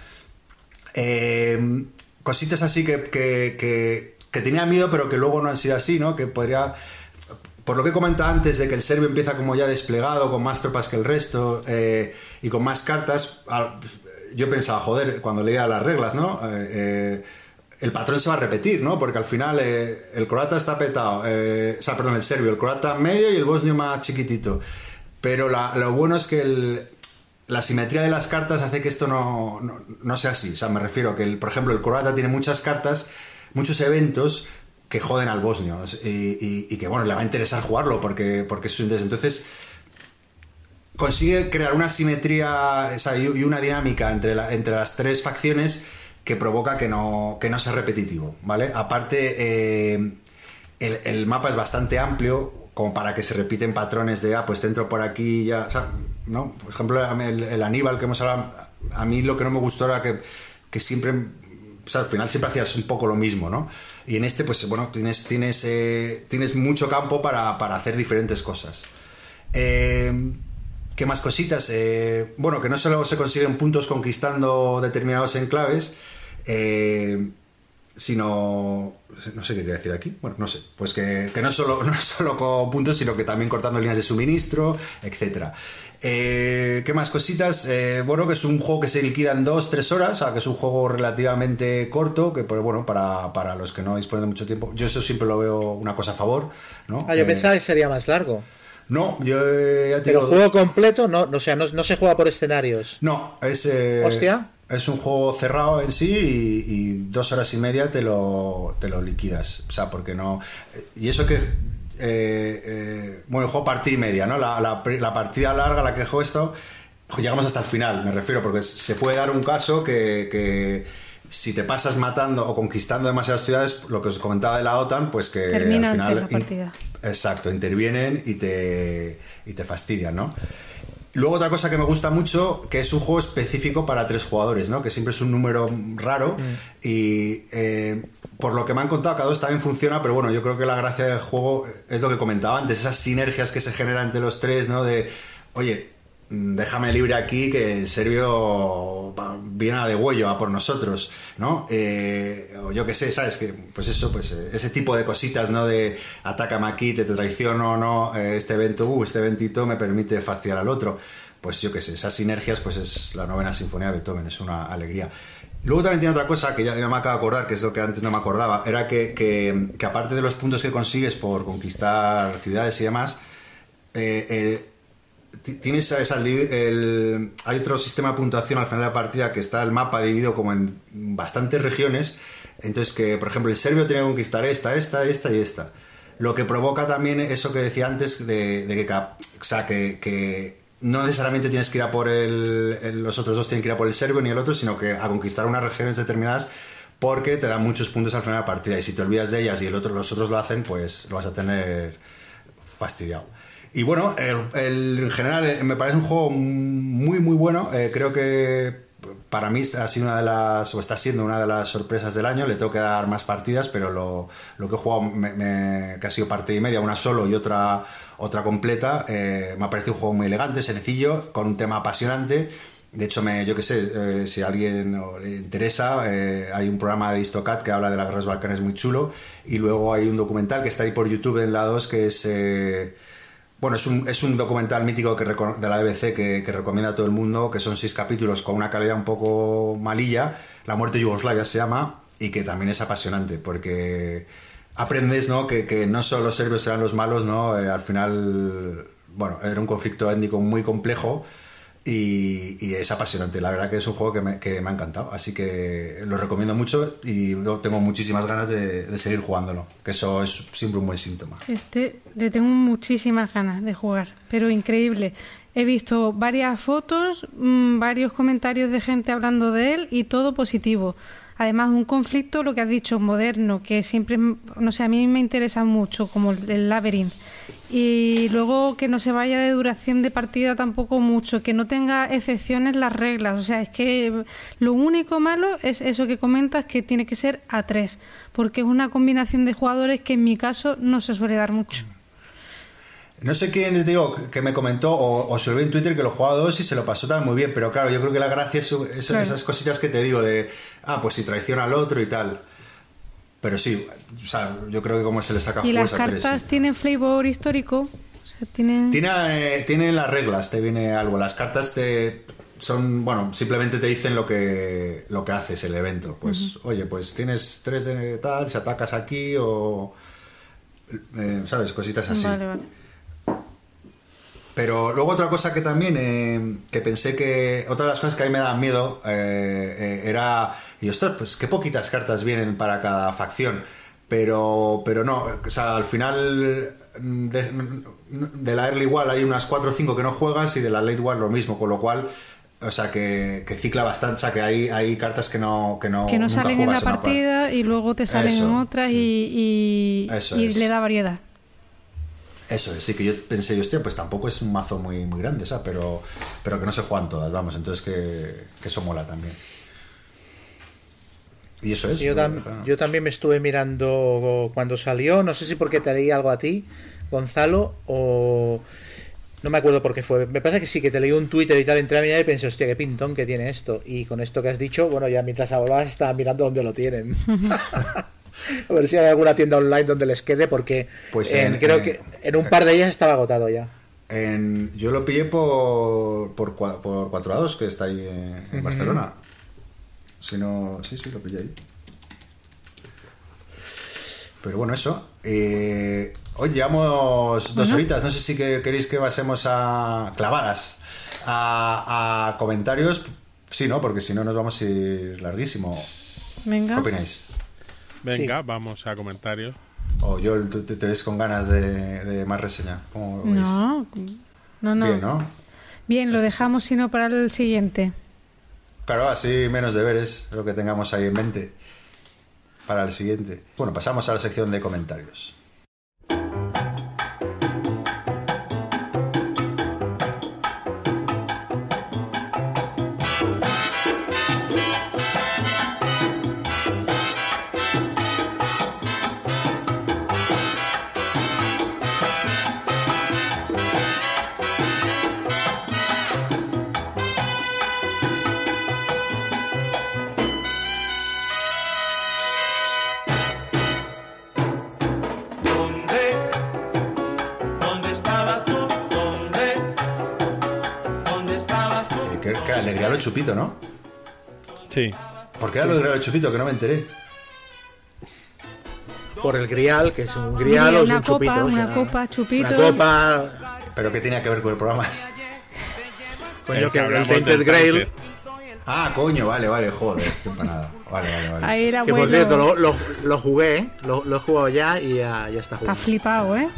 Eh, cositas así que, que, que, que, tenía miedo, pero que luego no han sido así, ¿no? Que podría por lo que he comentado antes de que el serbio empieza como ya desplegado, con más tropas que el resto eh, y con más cartas, yo pensaba, joder, cuando leía las reglas, ¿no? Eh, eh, el patrón se va a repetir, ¿no? Porque al final el croata está petado, o sea, perdón, el serbio, el croata medio y el bosnio más chiquitito. Pero lo bueno es que la simetría de las cartas hace que esto no, no, sea así. O sea, me refiero a que, por ejemplo, el croata tiene muchas cartas, muchos eventos, que joden al bosnio y, que bueno, le va a interesar jugarlo porque, porque es su interés. Entonces, consigue crear una simetría y una dinámica entre, la- entre las tres facciones que provoca que no, que no sea repetitivo, ¿vale? Aparte, eh, el, mapa es bastante amplio como para que se repiten patrones de, ah, pues te entro por aquí ya, o sea, ¿no? Por ejemplo, el, el Aníbal que hemos hablado, a mí lo que no me gustó era que, que siempre, o sea, al final siempre hacías un poco lo mismo, ¿no? Y en este, pues bueno, tienes, tienes, eh, tienes mucho campo para, para hacer diferentes cosas. Eh, ¿Qué más cositas? Eh, bueno, que no solo se consiguen puntos conquistando determinados enclaves, sino... No sé qué quería decir aquí. Bueno, no sé. Pues que, que no, solo, (laughs) no solo con puntos, sino que también cortando líneas de suministro, etc. ¿Qué más cositas? Eh, bueno, que es un juego que se liquida en 2-3 horas, o sea, que es un juego relativamente corto, que pues, bueno, para, para los que no disponen de mucho tiempo, yo eso siempre lo veo una cosa a favor. ¿no? Ah, yo Eh, pensaba que sería más largo. No, yo eh, ya te Pero digo- juego completo, no, o sea, no, no se juega por escenarios. No, es. eh, Hostia. Es un juego cerrado en sí y, y dos horas y media te lo, te lo liquidas. O sea, porque no. Y eso que. Eh, eh, bueno, juego partida y media, ¿no? La, la- la partida larga, la que juego esto, pues llegamos hasta el final, me refiero, porque se puede dar un caso que, que si te pasas matando o conquistando demasiadas ciudades, lo que os comentaba de la OTAN, pues que Termina al final. la partida. Exacto, intervienen y te, y te fastidian, ¿no? Luego otra cosa que me gusta mucho, que es un juego específico para tres jugadores, ¿no? Que siempre es un número raro y eh, por lo que me han contado cada dos también funciona, pero bueno, yo creo que la gracia del juego es lo que comentaba antes, esas sinergias que se generan entre los tres, ¿no? De, oye, mm, déjame libre aquí que el serbio viene a de huello a por nosotros, ¿no? Eh, o yo qué sé, ¿sabes? Que, pues eso, pues eh, ese tipo de cositas, ¿no? De atácame aquí, te, traiciono, no, Eh, este evento, uh, este eventito me permite fastidiar al otro. Pues yo qué sé, esas sinergias, pues es la novena sinfonía de Beethoven, es una alegría. Luego también tiene otra cosa que ya, me acabo de acordar, que es lo que antes no me acordaba, era que, que- que aparte de los puntos que consigues por conquistar ciudades y demás, eh, tienes esa- el- hay otro sistema de puntuación al final de la partida que está el mapa dividido como en bastantes regiones. Entonces, que por ejemplo el serbio tiene que conquistar esta, esta, esta y esta. Lo que provoca también eso que decía antes de, que, o sea, que, que no necesariamente tienes que ir a por el, el- los otros dos tienen que ir a por el serbio ni el otro, sino que a conquistar unas regiones determinadas porque te dan muchos puntos al final de la partida y si te olvidas de ellas y el otro, los otros lo hacen, pues lo vas a tener fastidiado. Y bueno, el- en general eh, me parece un juego muy, muy bueno. Eh, creo que para mí ha sido una de las, o está siendo una de las sorpresas del año. Le tengo que dar más partidas, pero lo, lo que he jugado, me- que ha sido partida y media, una solo y otra, otra completa, eh, me ha parecido un juego muy elegante, sencillo, con un tema apasionante. De hecho, me, yo qué sé, eh, si a alguien le interesa, hay un programa de Histocat que habla de las guerras balcanes muy chulo. Y luego hay un documental que está ahí por YouTube en la 2 que es. Bueno, es un, es un documental mítico que de la BBC que, que recomienda a todo el mundo, que son seis capítulos con una calidad un poco malilla. La muerte de Yugoslavia se llama, y que también es apasionante, porque aprendes ¿no? que, que no solo los serbios eran los malos, ¿no? Eh, al final, bueno, era un conflicto étnico muy complejo. Y, y es apasionante, la verdad que es un juego que me, que me ha encantado, así que lo recomiendo mucho y tengo muchísimas ganas de, de seguir jugándolo, que eso es siempre un buen síntoma. Este le tengo muchísimas ganas de jugar, pero increíble. He visto varias fotos, mm, varios comentarios de gente hablando de él y todo positivo. Además, un conflicto, lo que has dicho, moderno, que siempre, no sé, a mí me interesa mucho, como el, el Labyrinth. Y luego que no se vaya de duración de partida tampoco mucho, que no tenga excepciones las reglas. O sea, es que lo único malo es eso que comentas, que tiene que ser a tres, porque es una combinación de jugadores que en mi caso no se suele dar mucho. No sé quién digo que me comentó o, o se lo vi en Twitter que lo jugaba dos y se lo pasó también muy bien, pero claro, yo creo que la gracia es, es- Claro. esas cositas que te digo de, ah, pues si traiciona al otro y tal. Pero sí, o sea, yo creo que como se le saca Y las tres. cartas sí. tienen flavor histórico. O sea, tienen... Tiene, eh, tiene las reglas, te viene algo. Las cartas te son, bueno, simplemente te dicen lo que lo que haces el evento. Pues, oye, pues tienes tres de tal, si atacas aquí o eh, sabes, cositas así. Vale, vale. Pero luego otra cosa que también, eh, que pensé que, otra de las cosas que a mí me daban miedo eh, era, y ostras, pues qué poquitas cartas vienen para cada facción. Pero, pero no, o sea, al final mm, de, de la Early Wall hay unas 4 o 5 que no juegas y de la Late Wall lo mismo, con lo cual, o sea, que, que cicla bastante, o sea, que hay, hay cartas que no Que no, que no salen en la una partida y luego te salen en Eso, otras sí. y, y, le da variedad. Eso es, sí, que yo pensé, hostia, pues tampoco es un mazo muy, muy grande, ¿sabes? Pero, pero que no se juegan todas, vamos, entonces que, que eso mola también. Y eso es. Yo, tam- yo también me estuve mirando cuando salió, no sé si porque te leí algo a ti, Gonzalo, o no me acuerdo por qué fue. Me parece que sí, que te leí un Twitter y tal, entré a mirar y pensé, hostia, qué pintón que tiene esto. Y con esto que has dicho, bueno, ya mientras hablabas estaba mirando dónde lo tienen. (laughs) a ver si hay alguna tienda online donde les quede, porque Pues en- en- creo en- que en un par de ellas estaba agotado ya. En- yo lo pillé por, por, por 4 a 2, que está ahí en, en Barcelona. Si no, sí, sí, lo pillé ahí. Pero bueno, eso. Eh, hoy llevamos dos horitas. No sé si que, queréis que pasemos a clavadas a, a comentarios. Sí, ¿no? Porque si no nos vamos a ir larguísimo. ¿Qué Venga. opináis? Venga, vamos a comentarios. O yo te, te- ves con ganas de, de más reseña. ¿Cómo lo veis? No, no, no. Bien, ¿no? Bien, lo Es dejamos sino para el siguiente. Claro, así menos deberes, lo que tengamos ahí en mente para el siguiente. Bueno, pasamos a la sección de comentarios. Chupito, ¿no? Sí. ¿Por qué era lo de Grialo Chupito? Que no me enteré. Por el grial, que es un grial o es Una un copa, chupito. o una sea, copa, chupito. Una copa, ¿Pero qué tenía que ver con el programa? coño, El que el Tainted del Grail. Ah, coño, vale, vale, joder, qué empanada. Vale, vale, vale. Ahí era Que por cierto, lo, lo- lo jugué, ¿eh? lo, lo he jugado ya y ya, ya está Está jugado. flipado, ¿eh?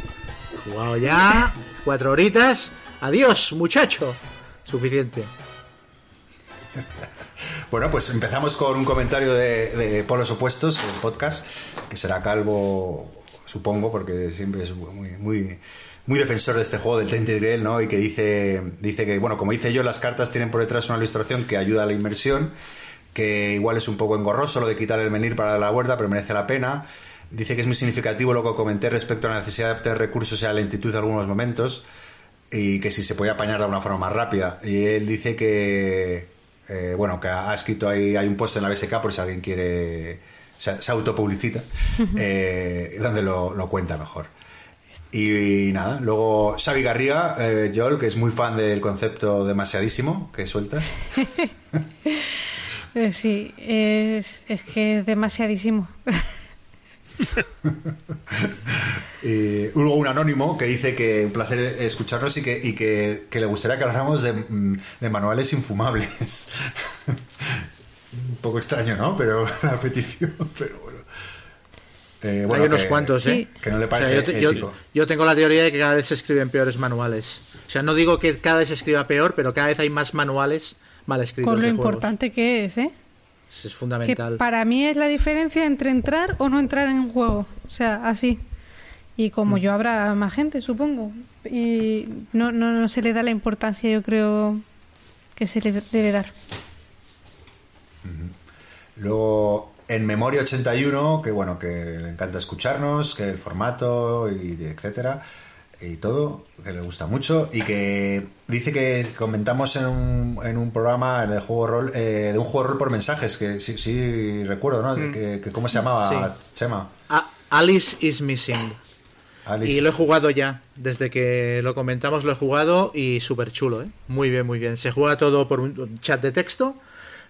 Jugado ya, cuatro horitas. Adiós, muchacho. Suficiente. Bueno, pues empezamos con un comentario de, de Polos Opuestos, el podcast, que será calvo, supongo, porque siempre es muy, muy, muy defensor de este juego del Tainted Grail, ¿no? Y que dice, dice que, bueno, como dice yo, las cartas tienen por detrás una ilustración que ayuda a la inmersión, que igual es un poco engorroso lo de quitar el menir para la vuelta, pero merece la pena. Dice que es muy significativo lo que comenté respecto a la necesidad de obtener recursos y a la lentitud de algunos momentos y que si se podía apañar de una forma más rápida. Y él dice que, eh, bueno, que ha escrito ahí, hay un post en la BSK por si alguien quiere, se, se autopublicita, eh, donde lo, lo cuenta mejor. Y, nada, luego Xavi Garriga, eh, Joel, que es muy fan del concepto demasiadísimo que sueltas. (laughs) Eh, sí, es, es que es demasiadísimo. (laughs) (laughs) Y luego un anónimo que dice que un placer escucharnos y que, y que, que le gustaría que habláramos de, mm, de manuales infumables. (laughs) un poco extraño, ¿no? Pero (laughs) la petición, pero bueno. Eh, bueno, Hay unos que- cuantos, ¿eh? Sí. Que no le O sea, parece yo, te- yo- tengo la teoría de que cada vez se escriben peores manuales. O sea, no digo que cada vez se escriba peor, pero cada vez hay más manuales mal escritos. Con lo de juegos. importante que es, ¿eh? Eso es Que para mí es la diferencia entre entrar o no entrar en un juego. O sea, así. Y como Mm. yo habrá más gente, supongo. Y no, no, no se le da la importancia, yo creo, que se le debe dar. Luego, en Memoria 81, que bueno, que le encanta escucharnos, que el formato y etcétera, y todo, que le gusta mucho, y que dice que comentamos en un, en un programa en el juego rol, eh, de un juego de rol por mensajes, que sí, sí recuerdo, ¿no? Que, que ¿Cómo se llamaba, Chema? Alice is Missing. Alice. Y lo he jugado ya. Desde que lo comentamos lo he jugado y súper chulo, ¿eh? Muy bien, muy bien. Se juega todo por un chat de texto.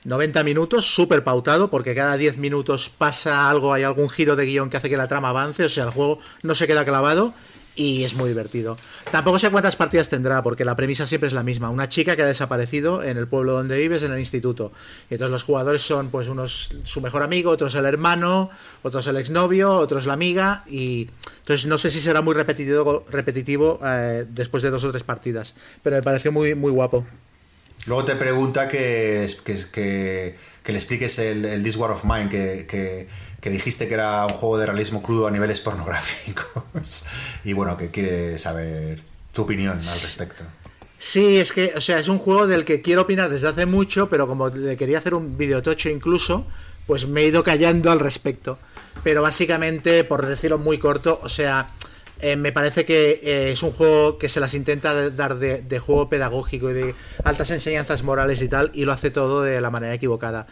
90 minutos, súper pautado, porque cada 10 minutos pasa algo, hay algún giro de guion que hace que la trama avance, o sea, el juego no se queda clavado y es muy divertido. Tampoco sé cuántas partidas tendrá, porque la premisa siempre es la misma. Una chica que ha desaparecido en el pueblo donde vives, en el instituto. Y entonces los jugadores son pues unos su mejor amigo, otros el hermano, otros el exnovio, otros la amiga. Y entonces no sé si será muy repetitivo, repetitivo eh, después de dos o tres partidas. Pero me pareció muy, muy guapo. Luego te pregunta que, que, que, que le expliques el, el This War of Mine, que, que, dijiste que era un juego de realismo crudo a niveles pornográficos. (laughs) y bueno, que quiere saber tu opinión al respecto. Sí, es que, o sea, es un juego del que quiero opinar desde hace mucho, pero como le quería hacer un videotocho incluso, pues me he ido callando al respecto. Pero básicamente, por decirlo muy corto, o sea, eh, me parece que eh, es un juego que se las intenta dar de, de juego pedagógico y de altas enseñanzas morales y tal, y lo hace todo de la manera equivocada.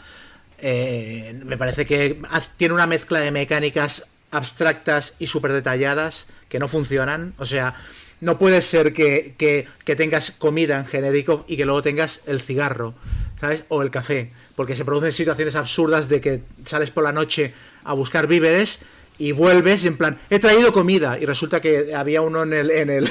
Eh, me parece que tiene una mezcla de mecánicas abstractas y súper detalladas que no funcionan. O sea, no puede ser que, que- tengas comida en genérico y que luego tengas el cigarro, ¿sabes? O el café. Porque se producen situaciones absurdas de que sales por la noche a buscar víveres y vuelves en plan, he traído comida. Y resulta que había uno en el, en el,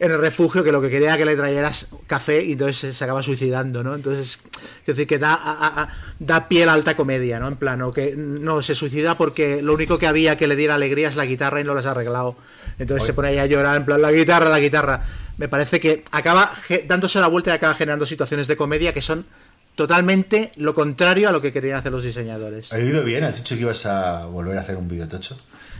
en el refugio que lo que quería que le trajeras café y entonces se, acaba suicidando, ¿no? Entonces, es decir, que da, a- a- da pie a la alta comedia, ¿no? En plan, o que no se suicida porque lo único que había que le diera alegría es la guitarra y no las ha arreglado. Entonces se pone ahí a llorar, en plan, la guitarra, la guitarra. Me parece que acaba dándose la vuelta y acaba generando situaciones de comedia que son totalmente lo contrario a lo que querían hacer los diseñadores. ¿He oído bien? ¿Has dicho que ibas a volver a hacer un videotocho?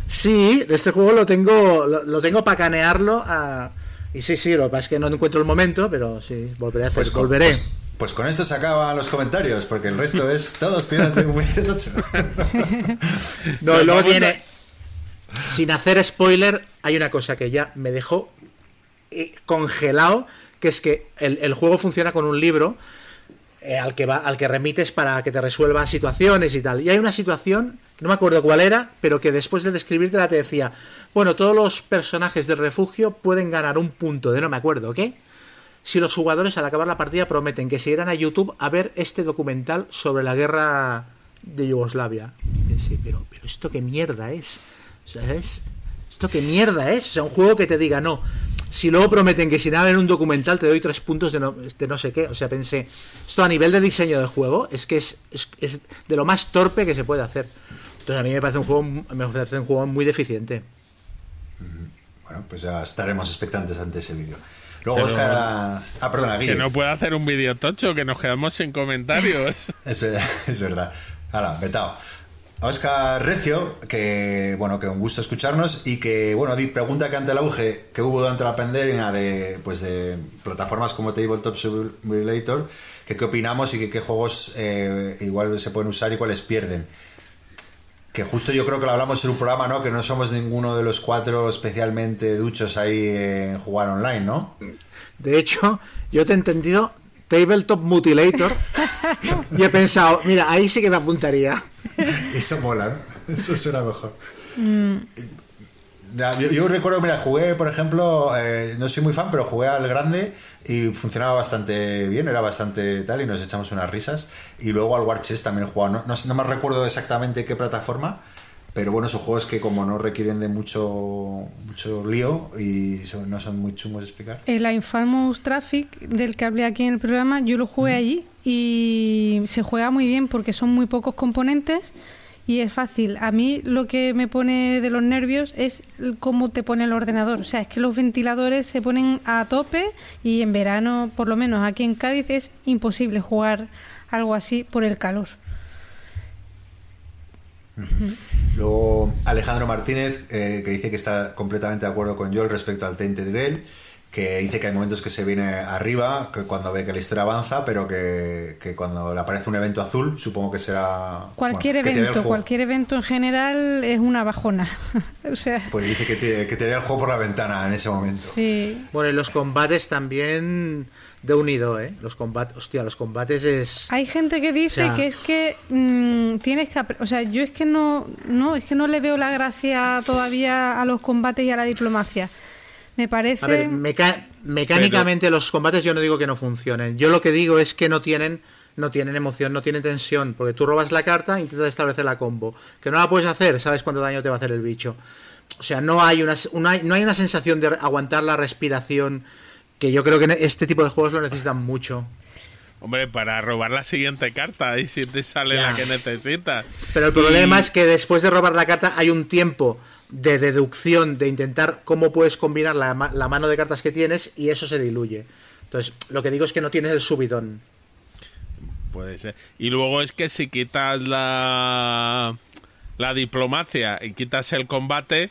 Sí, este juego lo tengo lo, lo tengo para canearlo a... y sí, sí, lo que pasa es que no encuentro el momento, pero sí, volveré a hacer, Pues con, volveré. pues- pues con esto se acaban los comentarios, porque el resto es todos un videotocho. (laughs) No, y luego vamos tiene sin hacer spoiler, hay una cosa que ya me dejó eh, congelado, que es que el, el juego funciona con un libro eh, al que va, al que remites para que te resuelva situaciones y tal. Y hay una situación, no me acuerdo cuál era, pero que después de describírtela te decía, bueno, todos los personajes del refugio pueden ganar un punto de no me acuerdo qué. Si los jugadores al acabar la partida prometen que se irán a YouTube a ver este documental sobre la guerra de Yugoslavia. Pensé, pero, pero esto qué mierda es. ¿Sabes? ¿Esto qué mierda es? O sea, un juego que te diga, no. Si luego prometen que si nada en un documental te doy tres puntos de no, de no sé qué. O sea, pensé, esto a nivel de diseño de juego es que es, es, es de lo más torpe que se puede hacer. Entonces a mí me parece un juego, me parece un juego muy deficiente. Bueno, pues ya estaremos expectantes ante ese vídeo. Luego Pero- Oscar... Ah, perdona, Que Guille. no puede hacer un videotocho, que nos quedamos sin comentarios. (laughs) Es, (laughs) es verdad. Ahora, vetado. Oscar Recio, que bueno, que un gusto escucharnos y que bueno, pregunta que ante el auge que hubo durante la pandemia de pues de plataformas como Tabletop Simulator, que qué opinamos y que qué juegos eh, igual se pueden usar y cuáles pierden. Que justo yo creo que lo hablamos en un programa, ¿no? Que no somos ninguno de los cuatro especialmente duchos ahí en jugar online, ¿no? De hecho, yo te he entendido Tabletop Mutilator (laughs) y he pensado, mira, ahí sí que me apuntaría. Eso mola, ¿no? Eso suena mejor. Ya, Yo, yo recuerdo, mira, jugué, por ejemplo, eh, no soy muy fan, pero jugué al grande y funcionaba bastante bien, era bastante tal, y nos echamos unas risas. Y luego al War Chess también he jugado, no, no, no me recuerdo exactamente qué plataforma, pero bueno, son juegos que como no requieren de mucho, mucho lío y son- no son muy chungos de explicar. El Infamous Traffic, del que hablé aquí en el programa, yo lo jugué allí y se juega muy bien porque son muy pocos componentes y es fácil. A mí lo que me pone de los nervios es cómo te pone el ordenador. O sea, es que los ventiladores se ponen a tope y en verano, por lo menos aquí en Cádiz, es imposible jugar algo así por el calor. Luego Alejandro Martínez, eh, que dice que está completamente de acuerdo con Joel respecto al Tainted Grail, que dice que hay momentos que se viene arriba, que cuando ve que la historia avanza, pero que, que cuando le aparece un evento azul, supongo que será... Cualquier bueno, evento, cualquier evento en general es una bajona. (laughs) o sea, Pues dice que, tiene, que tenía el juego por la ventana en ese momento. sí. Bueno, y los combates también de unido, ¿eh? Los combates, hostia, los combates es... Hay gente que dice O sea- que es que mm, tienes que, apre- o sea, yo es que no, no, es que no le veo la gracia todavía a los combates y a la diplomacia. Me parece. A ver, meca- mecánicamente los combates yo no digo que no funcionen. Yo lo que digo es que no tienen no tienen emoción, no tienen tensión, porque tú robas la carta e intentas establecer la combo. Que no la puedes hacer, sabes cuánto daño te va a hacer el bicho. o sea, no hay una, una- no hay una sensación de aguantar la respiración que yo creo que este tipo de juegos lo necesitan mucho. Hombre, para robar la siguiente carta y si te sale la que necesitas. Pero el Y- problema es que después de robar la carta hay un tiempo de deducción, de intentar cómo puedes combinar la, la mano de cartas que tienes y eso se diluye. Entonces, lo que digo es que no tienes el subidón. Puede ser. Y luego es que si quitas la, la diplomacia y quitas el combate,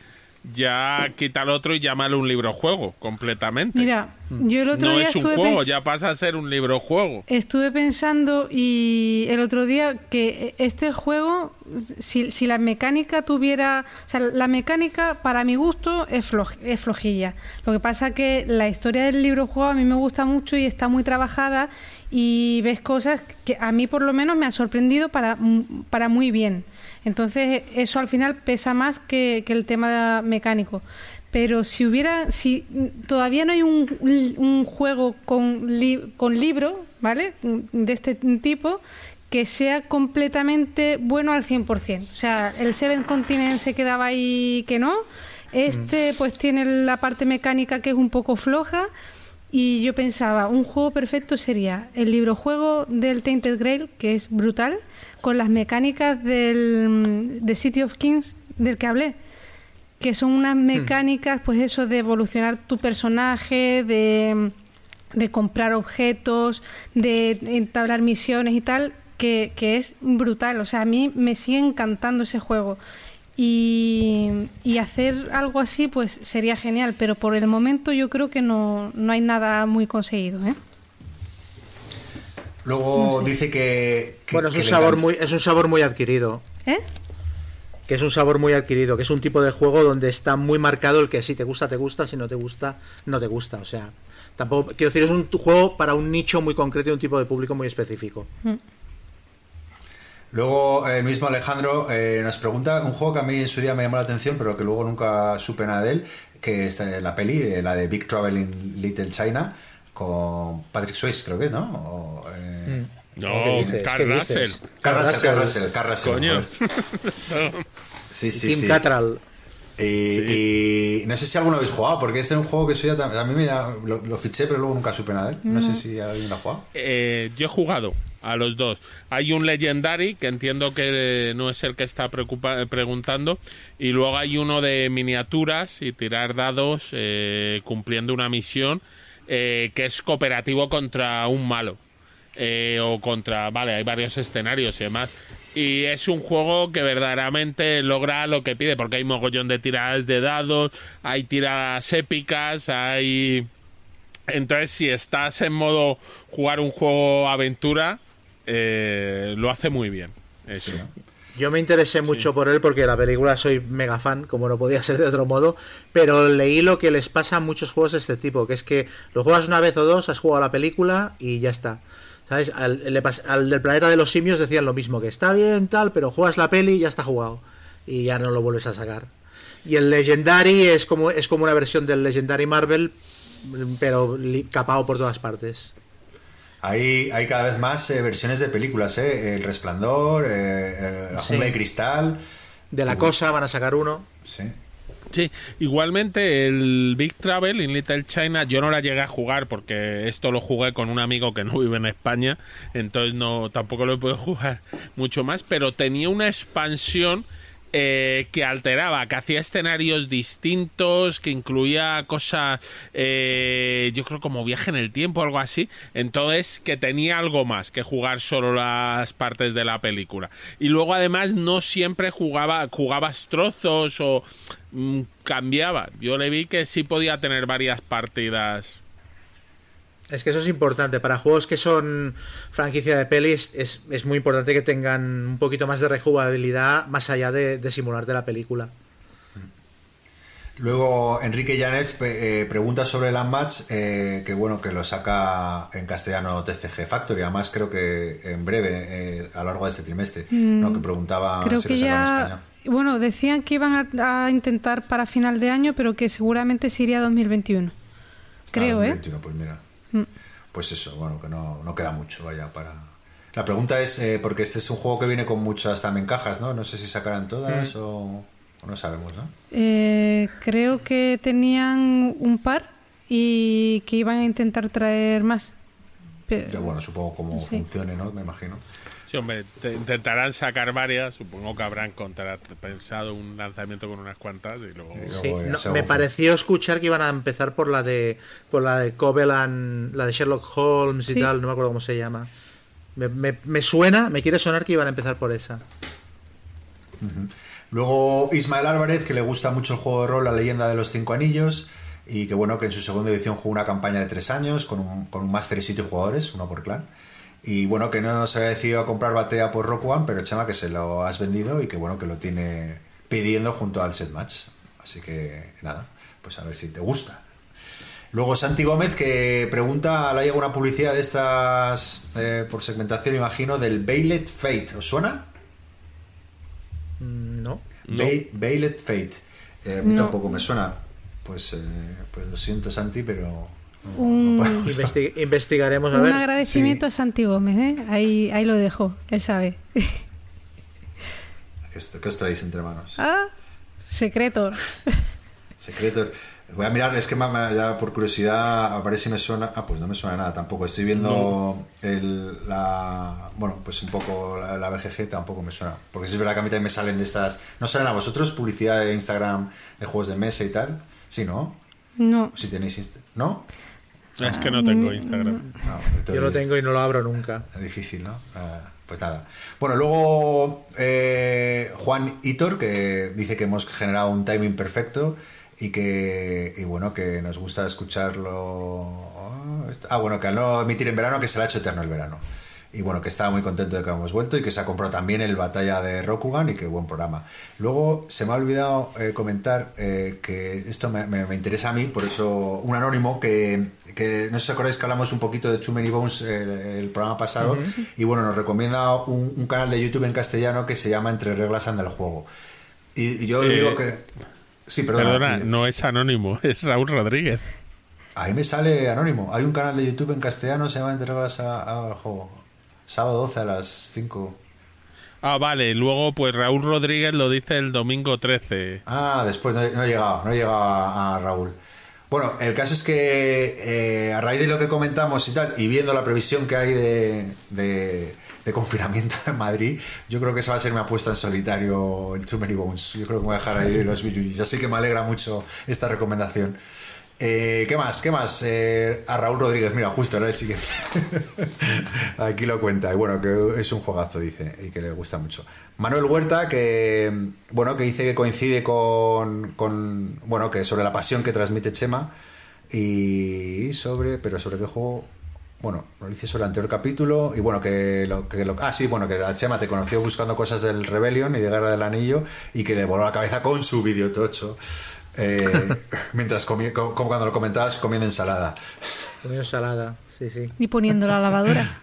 ya quita el otro y llámale un libro juego completamente. Mira, yo el otro no día es un estuve juego, ya pasa a ser un libro juego. Estuve pensando y el otro día que este juego, si, si la mecánica tuviera, o sea, la mecánica para mi gusto es, floj- es flojilla. Lo que pasa que la historia del libro juego a mí me gusta mucho y está muy trabajada y ves cosas que a mí por lo menos me ha sorprendido para, para muy bien. Entonces eso al final pesa más que, que el tema mecánico. Pero si hubiera, si todavía no hay un, un juego con, li- con libro, ¿vale? De este tipo, que sea completamente bueno al 100%. O sea, el Seven Continent se quedaba ahí que no. Este pues tiene la parte mecánica que es un poco floja. Y yo pensaba, un juego perfecto sería el libro juego del Tainted Grail, que es brutal, con las mecánicas del de City of Kings del que hablé que son unas mecánicas, pues eso, de evolucionar tu personaje, de, de comprar objetos, de entablar misiones y tal, que, que es brutal. O sea, a mí me sigue encantando ese juego. Y, y hacer algo así, pues sería genial, pero por el momento yo creo que no, no hay nada muy conseguido, ¿eh? Luego dice que. que- Bueno, es que un sabor muy, es un sabor muy adquirido. ¿Eh? Que es un sabor muy adquirido, que es un tipo de juego donde está muy marcado el que si te gusta, te gusta, si no te gusta, no te gusta. O sea, tampoco quiero decir, es un juego para un nicho muy concreto y un tipo de público muy específico. Luego el mismo Alejandro eh, nos pregunta un juego que a mí en su día me llamó la atención, pero que luego nunca supe nada de él, que es eh, la peli, eh, la de Big Trouble in Little China, con Patrick Swayze, creo que es, ¿no? O, eh, No, ¿Qué dices? Carl. Russell. Carl Russell, Carl Russell. Carl Russell, Coño. (laughs) Sí, sí, Tim sí. Cattrall. Y, y no sé si alguno habéis jugado, porque este es un juego que soy a mí me da- lo, lo fiché, pero luego nunca supe nada. No sé si alguien lo ha jugado. Eh, yo he jugado a los dos. Hay un Legendary, que entiendo que no es el que está preocupa- preguntando, y luego hay uno de miniaturas y tirar dados eh, cumpliendo una misión eh, que es cooperativo contra un malo. Eh, o contra, vale, hay varios escenarios y demás. Y es un juego que verdaderamente logra lo que pide, porque hay mogollón de tiradas de dados, hay tiradas épicas, hay... Entonces, si estás en modo jugar un juego aventura, eh, lo hace muy bien. Eso. Yo me interesé mucho por él porque la película soy mega fan, como no podía ser de otro modo, pero leí lo que les pasa a muchos juegos de este tipo, que es que lo juegas una vez o dos, has jugado la película y ya está. ¿Sabes? Al, le al del planeta de los simios decían lo mismo, que está bien tal, pero juegas la peli y ya está jugado. Y ya no lo vuelves a sacar. Y el Legendary es como, es como una versión del Legendary Marvel, pero capado por todas partes. Hay, hay cada vez más eh, versiones de películas, ¿eh? El Resplandor, eh, eh, La Jungla Sí. de Cristal. De la cosa van a sacar uno. Sí. Sí, igualmente el Big Travel in Little China yo no la llegué a jugar porque esto lo jugué con un amigo que no vive en España, entonces no tampoco lo puedo jugar mucho más, pero tenía una expansión eh, que alteraba, que hacía escenarios distintos, que incluía cosas, eh, yo creo como viaje en el tiempo, algo así. Entonces, que tenía algo más que jugar solo las partes de la película. Y luego, además, no siempre jugaba, jugabas trozos o mm, cambiaba. Yo le vi que sí podía tener varias partidas. Es que eso es importante. Para juegos que son franquicia de pelis, es, es muy importante que tengan un poquito más de rejugabilidad más allá de, de simularte la película. Luego Enrique Llanes eh, pregunta sobre el Unmatch, eh, que bueno, que lo saca en castellano TCG Factory. Además, creo que en breve, eh, a lo largo de este trimestre, ¿no? Que preguntaba Creo si que lo sacan en ya. español. Bueno, decían que iban a, a intentar para final de año, pero que seguramente se iría a 2021. Creo, Ah, ¿eh? 2021, pues mira. Pues eso, bueno, que no, no queda mucho, vaya, para... La pregunta es, eh, porque este es un juego que viene con muchas también cajas, ¿no? No sé si sacarán todas o... No sabemos, ¿no? Eh, creo que tenían un par y que iban a intentar traer más. Pero- Ya, bueno, supongo cómo Sí. funcione, ¿no? Me imagino. Sí, hombre, te- intentarán sacar varias. Supongo que habrán pensado un lanzamiento con unas cuantas y luego. Sí. No, me pareció escuchar que iban a empezar por la de por la de la de Sherlock Holmes y Sí. tal, no me acuerdo cómo se llama. Me, me- me suena, me quiere sonar que iban a empezar por esa. Luego Ismael Álvarez, que le gusta mucho el juego de rol La leyenda de los cinco anillos, y que bueno, que en su segunda edición jugó una campaña de tres años con un, con un máster y siete jugadores, uno por clan. Y bueno, que no se había decidido a comprar Batea por Rock One, pero Chema, que se lo has vendido y que bueno, que lo tiene pidiendo junto al set match. Así que nada, pues a ver si te gusta. Luego Santi Gómez que pregunta, ¿hay alguna publicidad de estas eh, por segmentación, imagino, del Bailet Fate? ¿Os suena? Mm, No. No. Bay- Bailet Fate. Eh, a mí No. tampoco me suena. Pues, eh, pues lo siento, Santi, pero. No- Un- no podemos- (laughs) Investi- investigaremos a Un ver. agradecimiento sí. a Santi Gómez, ¿eh? Ahí, ahí lo dejo, él sabe. ¿Qué os- ¿Qué os traéis entre manos? ah, secreto. Secretos. Voy a mirar, es que ya por curiosidad a ver si me suena. Ah, pues no me suena nada tampoco. Estoy viendo el, la. Bueno, pues un poco la, la BGG tampoco me suena. Porque es verdad que a mí también me salen de estas. ¿No salen a vosotros publicidad de Instagram de juegos de mesa y tal? Sí, ¿no? No, Si tenéis. Insta- ¿No? Es que no tengo Instagram. No, Yo lo tengo y no lo abro nunca. Es difícil, ¿no? Ah, pues nada. Bueno, luego eh, Juan Hitor, que dice que hemos generado un timing perfecto y que, y bueno, que nos gusta escucharlo. Ah, Ah, bueno, que al no emitir en verano, que se le ha hecho eterno el verano. Y bueno, que estaba muy contento de que hemos vuelto y que se ha comprado también el Batalla de Rokugan y que buen programa. Luego se me ha olvidado eh, comentar eh, que esto me, me- me interesa a mí, por eso un anónimo que, que no sé si acordáis que hablamos un poquito de Too Many Bones eh, el programa pasado y bueno, nos recomienda un, un canal de YouTube en castellano que se llama Entre reglas anda el juego. Y, y yo Eh, digo que... Sí, perdona. Perdona, que- no es anónimo, (laughs) es Raúl Rodríguez. Ahí me sale anónimo. Hay un canal de YouTube en castellano, se llama Entre reglas al juego. Sábado 12 a las 5. Ah, vale, luego pues Raúl Rodríguez lo dice el domingo 13. Ah, después no, no he llegado, no he llegado a, a Raúl. Bueno, el caso es que eh, a raíz de lo que comentamos y tal, y viendo la previsión que hay de, de- de confinamiento en Madrid, yo creo que esa va a ser mi apuesta en solitario, el Too Many Bones. Yo creo que me voy a dejar ahí los billullis. Así que me alegra mucho esta recomendación. Eh, ¿Qué más? ¿Qué más? Eh, a Raúl Rodríguez, mira, justo era el siguiente. (laughs) Aquí lo cuenta. Y bueno, que es un juegazo, dice, y que le gusta mucho. Manuel Huerta, que bueno, que dice que coincide con, bueno, que sobre la pasión que transmite Chema. Y sobre, pero sobre qué juego. Bueno, lo dice sobre el anterior capítulo. Y bueno, que lo que lo, Ah, sí, bueno, que a Chema te conoció buscando cosas del Rebellion y de Guerra del Anillo. Y que le voló la cabeza con su vídeo tocho. Eh, mientras comía, como cuando lo comentabas, comiendo ensalada. Con ensalada, sí, sí. y poniendo la lavadora.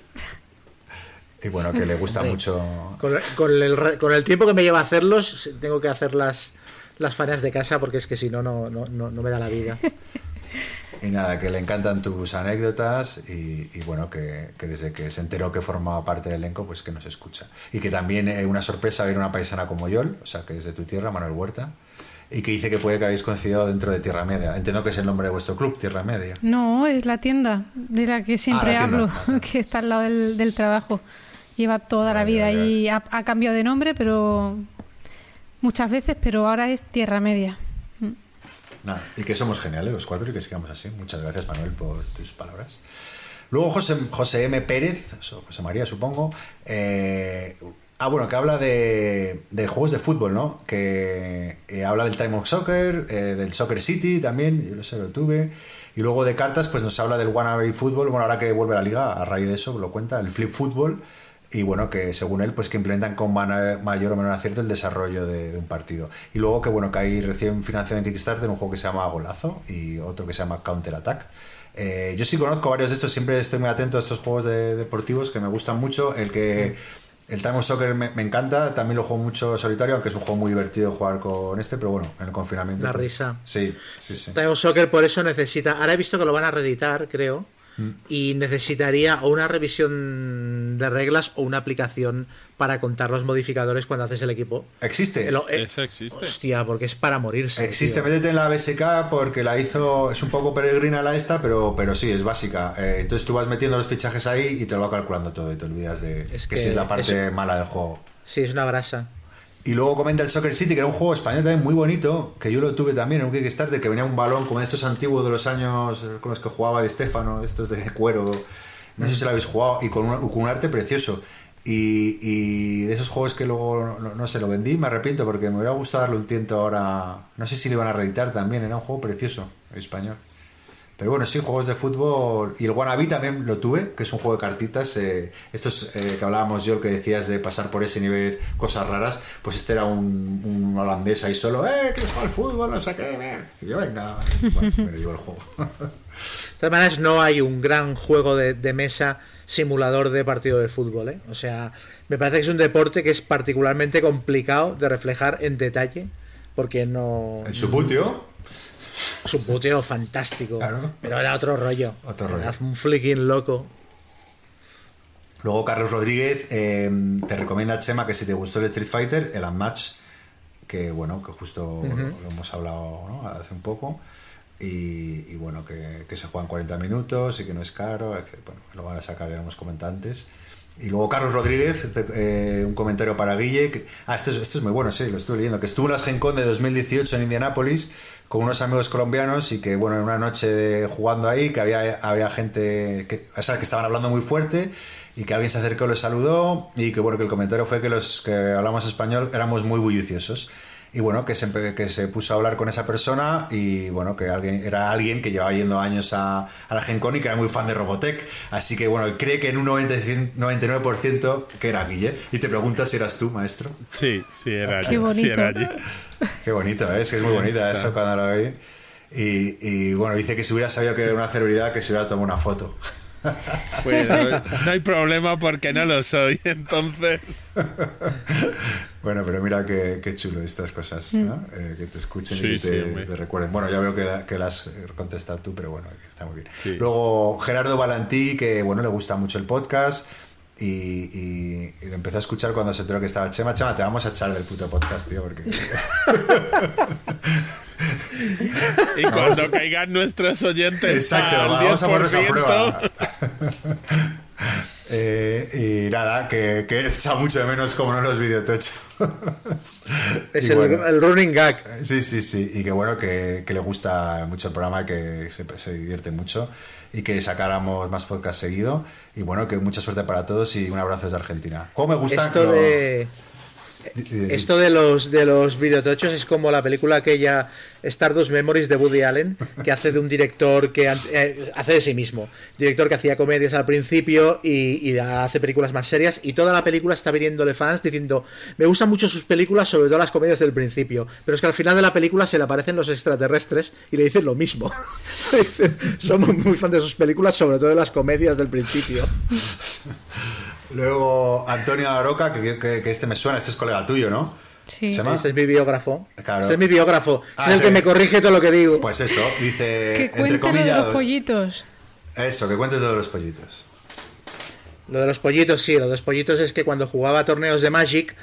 Y bueno, que le gusta Hombre. mucho. Con, con el, con el tiempo que me lleva hacerlos, tengo que hacer las, las faenas de casa porque es que si no, no, no, no me da la vida. Y nada, que le encantan tus anécdotas y, y bueno, que, que desde que se enteró que formaba parte del elenco, pues que nos escucha. Y que también es una sorpresa ver una paisana como Yol, o sea, que es de tu tierra, Manuel Huerta, y que dice que puede que habéis coincidido dentro de Tierra Media. Entiendo que es el nombre de vuestro club, Tierra Media. No, es la tienda de la que siempre Ah, la tienda. hablo, (laughs) que está al lado del, del trabajo. Lleva toda la vida vale, y ha, ha cambiado de nombre, pero muchas veces, pero ahora es Tierra Media. Nada, y que somos geniales los cuatro y que sigamos así. Muchas gracias, Manuel, por tus palabras. Luego José, José M. Pérez, o José María, supongo. eh, ah, bueno, que habla de, de juegos de fútbol, ¿no? Que eh, habla del Time of Soccer, eh, del Soccer City también, yo lo sé, lo tuve. Y luego de cartas, pues nos habla del Wannabe Fútbol. Bueno, ahora que vuelve a la liga, a raíz de eso, lo cuenta, el Flip Fútbol. Y bueno, que según él, pues que implementan con mayor o menor acierto el desarrollo de, de un partido. Y luego que bueno, que hay recién financiado en Kickstarter un juego que se llama Golazo y otro que se llama Counter Attack. Eh, yo sí conozco varios de estos, siempre estoy muy atento a estos juegos de- deportivos que me gustan mucho. El que el Time of Soccer me, me encanta, también lo juego mucho solitario, aunque es un juego muy divertido jugar con este, pero bueno, en el confinamiento. La pues, risa. Sí, sí, sí. Time Soccer por eso necesita. Ahora he visto que lo van a reeditar, creo. Y necesitaría o una revisión de reglas o una aplicación para contar los modificadores cuando haces el equipo. ¿Existe? El- eh, Eso existe. Hostia, porque es para morirse. Existe, tío. métete en la BSK porque la hizo, es un poco peregrina la esta, pero, pero sí, es básica. Eh, entonces tú vas metiendo los fichajes ahí y te lo va calculando todo y te olvidas de Es que, que sí es la parte es- mala del juego. Sí, es una brasa. Y luego comenta el Soccer City, que era un juego español también muy bonito, que yo lo tuve también en un Kickstarter, que venía un balón como de estos antiguos de los años eh, con los que jugaba de Stefano, de estos de cuero. No sé si lo habéis jugado, y con, una- con un arte precioso. Y, y de esos juegos que luego, no, no sé, lo vendí, me arrepiento porque me hubiera gustado darle un tiento ahora. No sé si lo iban a reeditar también, era un juego precioso, español. Pero bueno, sí, juegos de fútbol. Y el Wannabe también lo tuve, que es un juego de cartitas. eh, estos eh, que hablábamos yo, que decías de pasar por ese nivel cosas raras, pues este era un, un holandés ahí solo, ¡eh, que juega al fútbol! No sé qué, ven". Y yo, venga, bueno, me lo llevo el juego. De todas maneras, no hay un gran juego de, de mesa simulador de partido de fútbol. ¿eh? O sea, me parece que es un deporte que es particularmente complicado de reflejar en detalle, porque no. El Subutio, Es un puteo fantástico. Claro. Pero era otro rollo. Otro rollo. Era un flicking loco. Luego Carlos Rodríguez eh, te recomienda, Chema, que si te gustó el Street Fighter, el Unmatch, que bueno, que justo lo, lo hemos hablado ¿no? hace un poco. Y, y bueno, que, que se juegan 40 minutos y que no es caro, que, bueno, lo van a sacar, ya lo hemos comentado antes. Y luego Carlos Rodríguez, te- eh, un comentario para Guille. que- ah, esto es, esto es muy bueno, sí, lo estuve leyendo. Que estuvo en las Gen Con de 2018 en Indianápolis con unos amigos colombianos y que, bueno, en una noche jugando ahí, que había, había gente que, o sea, que estaban hablando muy fuerte y que alguien se acercó, les saludó y que, bueno, que el comentario fue que los que hablamos español éramos muy bulliciosos. Y bueno, que se, que se puso a hablar con esa persona y bueno, que alguien, era alguien que llevaba yendo años a, a la Gen Con y que era muy fan de Robotech. Así que bueno, cree que en un 90 99% que era Guille. Y te preguntas si eras tú, maestro. Sí, sí, era Qué allí. Sí, bonito. era allí. Qué bonito, ¿eh? es que es muy bonita está. eso cuando lo vi. Y, y, bueno, dice que si hubiera sabido que era una celebridad, que se hubiera tomado una foto. Bueno, no hay problema porque no lo soy, entonces. Bueno, pero mira qué, qué chulo estas cosas, ¿no? Eh, que te escuchen Sí, y que te, recuerden. Bueno, ya veo que, la- que las has contestado tú, pero bueno, está muy bien. Sí. Luego Gerardo Valentí, que bueno, le gusta mucho el podcast y, y- y lo empezó a escuchar cuando se enteró que estaba Chema. Chema, te vamos a echar del puto podcast, tío, porque... (laughs) (laughs) Y cuando caigan nuestros oyentes. Exacto, al vamos a ponernos a 10%, prueba. (laughs) Eh, y nada, que, que echa mucho de menos como no los videotochos. (laughs) Es el, bueno. el running gag. Sí, sí, sí. Y que bueno, que, que le gusta mucho el programa, y que se, se divierte mucho y que sacáramos más podcast seguido. Y bueno, que mucha suerte para todos y un abrazo desde Argentina. ¿Cómo me gusta? Esto de. Esto de los de los videotochos es como la película aquella Stardust Memories de Woody Allen, que hace de un director que eh, hace de sí mismo. Director que hacía comedias al principio y, hace películas más serias. Y toda la película está viniéndole fans diciendo: Me gustan mucho sus películas, sobre todo las comedias del principio. Pero es que al final de la película se le aparecen los extraterrestres y le dicen lo mismo. (laughs) Somos muy fans de sus películas, sobre todo de las comedias del principio. (laughs) Luego Antonio Aroca, que, que- que este me suena, este es colega tuyo, ¿no? Sí. Este es mi biógrafo. Claro. Este es mi biógrafo. Ah, es el sí. que me corrige todo lo que digo. Pues eso, dice, que entre cuente lo de comillas, los pollitos. eso, que cuentes lo de los pollitos. Lo de los pollitos, sí, lo de los pollitos es que cuando jugaba torneos de Magic,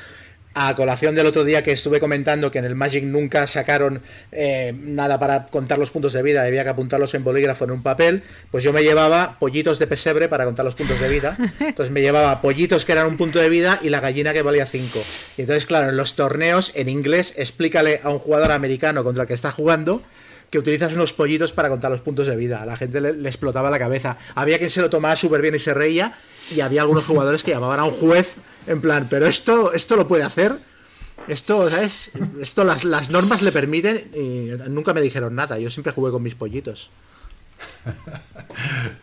a colación del otro día que estuve comentando que en el Magic nunca sacaron eh, nada para contar los puntos de vida, había que apuntarlos en bolígrafo en un papel, pues yo me llevaba pollitos de pesebre para contar los puntos de vida. (laughs) Entonces me llevaba pollitos que eran un punto de vida y la gallina que valía 5. Y entonces, claro, en los torneos en inglés, explícale a un jugador americano contra el que está jugando que utilizas unos pollitos para contar los puntos de vida. A la gente le, explotaba la cabeza. Había quien se lo tomaba súper bien y se reía, y había algunos jugadores que llamaban a un juez en plan, pero esto, esto lo puede hacer. Esto, ¿sabes? Esto las, las normas le permiten y nunca me dijeron nada. Yo siempre jugué con mis pollitos. (laughs)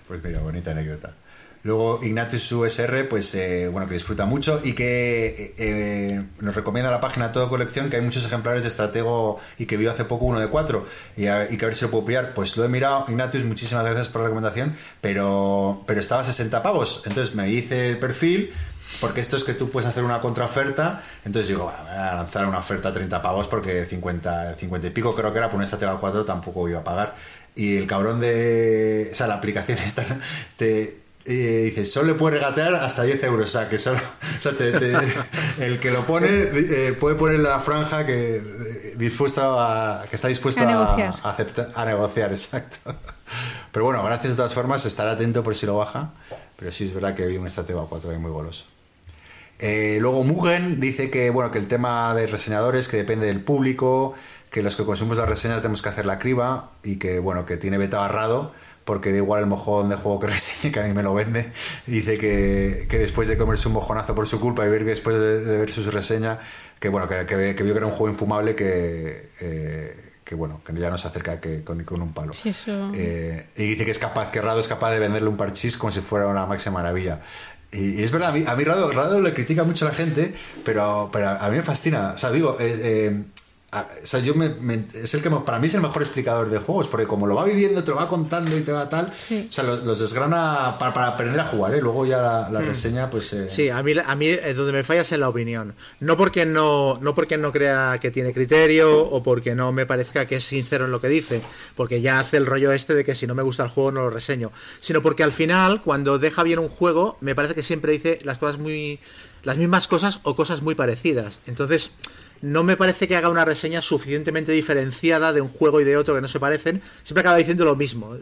Pues mira, bonita anécdota. Luego Ignatius USR, pues eh, bueno, que disfruta mucho y que eh, eh, nos recomienda la página Todo Colección, que hay muchos ejemplares de Estratego y que vio hace poco uno de cuatro y, que a ver si lo puedo pillar. Pues lo he mirado, Ignatius, muchísimas gracias por la recomendación, pero, pero estaba a 60 pavos. Entonces me hice el perfil porque esto es que tú puedes hacer una contraoferta, entonces digo, bueno, voy a lanzar una oferta a 30 pavos porque 50, 50 y pico creo que era por una Stratega 4 tampoco iba a pagar. Y el cabrón de... O sea, la aplicación (laughs) esta te... eh, dice, solo puede regatear hasta 10 euros, o sea, que solo... (laughs) O sea, te- te- (laughs) el que lo pone eh, puede poner la franja que, eh, dispuesto a, que está dispuesto A a, negociar. a aceptar, a negociar, (laughs) exacto. Pero bueno, gracias de todas formas, estar atento por si lo baja. Pero sí es verdad que vi un Stratega 4 ahí muy goloso. Eh, luego Mugen dice que bueno que el tema de reseñadores que depende del público, que los que consumimos las reseñas tenemos que hacer la criba y que bueno que tiene beta barrado porque da igual el mojón de juego que (laughs) reseñe que a mí me lo vende. Dice que, que después de comerse un mojonazo por su culpa y ver que después de, de ver su reseña que bueno que, que- que vio que era un juego infumable que eh, que bueno que ya no se acerca que, con, con un palo. Sí, eso- Eh, y dice que es capaz, que Rado es capaz de venderle un parchís como si fuera una máxima maravilla. Y, y es verdad, a mí, a mí Rado, Rado le critica mucho a la gente, pero, pero a mí me fascina. O sea, digo, eh, eh, a- o sea, yo me, me- es el que para mí es el mejor explicador de juegos, porque como lo va viviendo, te lo va contando y te va tal, Sí. o sea, los, los desgrana para, para aprender a jugar, ¿eh? Luego ya la, la reseña, pues... eh, Sí, a mí, a mí eh, donde me fallas es en la opinión. No porque no, no porque no crea que tiene criterio o porque no me parezca que es sincero en lo que dice, porque ya hace el rollo este de que si no me gusta el juego no lo reseño, sino porque al final cuando deja bien un juego me parece que siempre dice las cosas muy las mismas cosas o cosas muy parecidas. Entonces no me parece que haga una reseña suficientemente diferenciada de un juego y de otro que no se parecen. Siempre acaba diciendo lo mismo.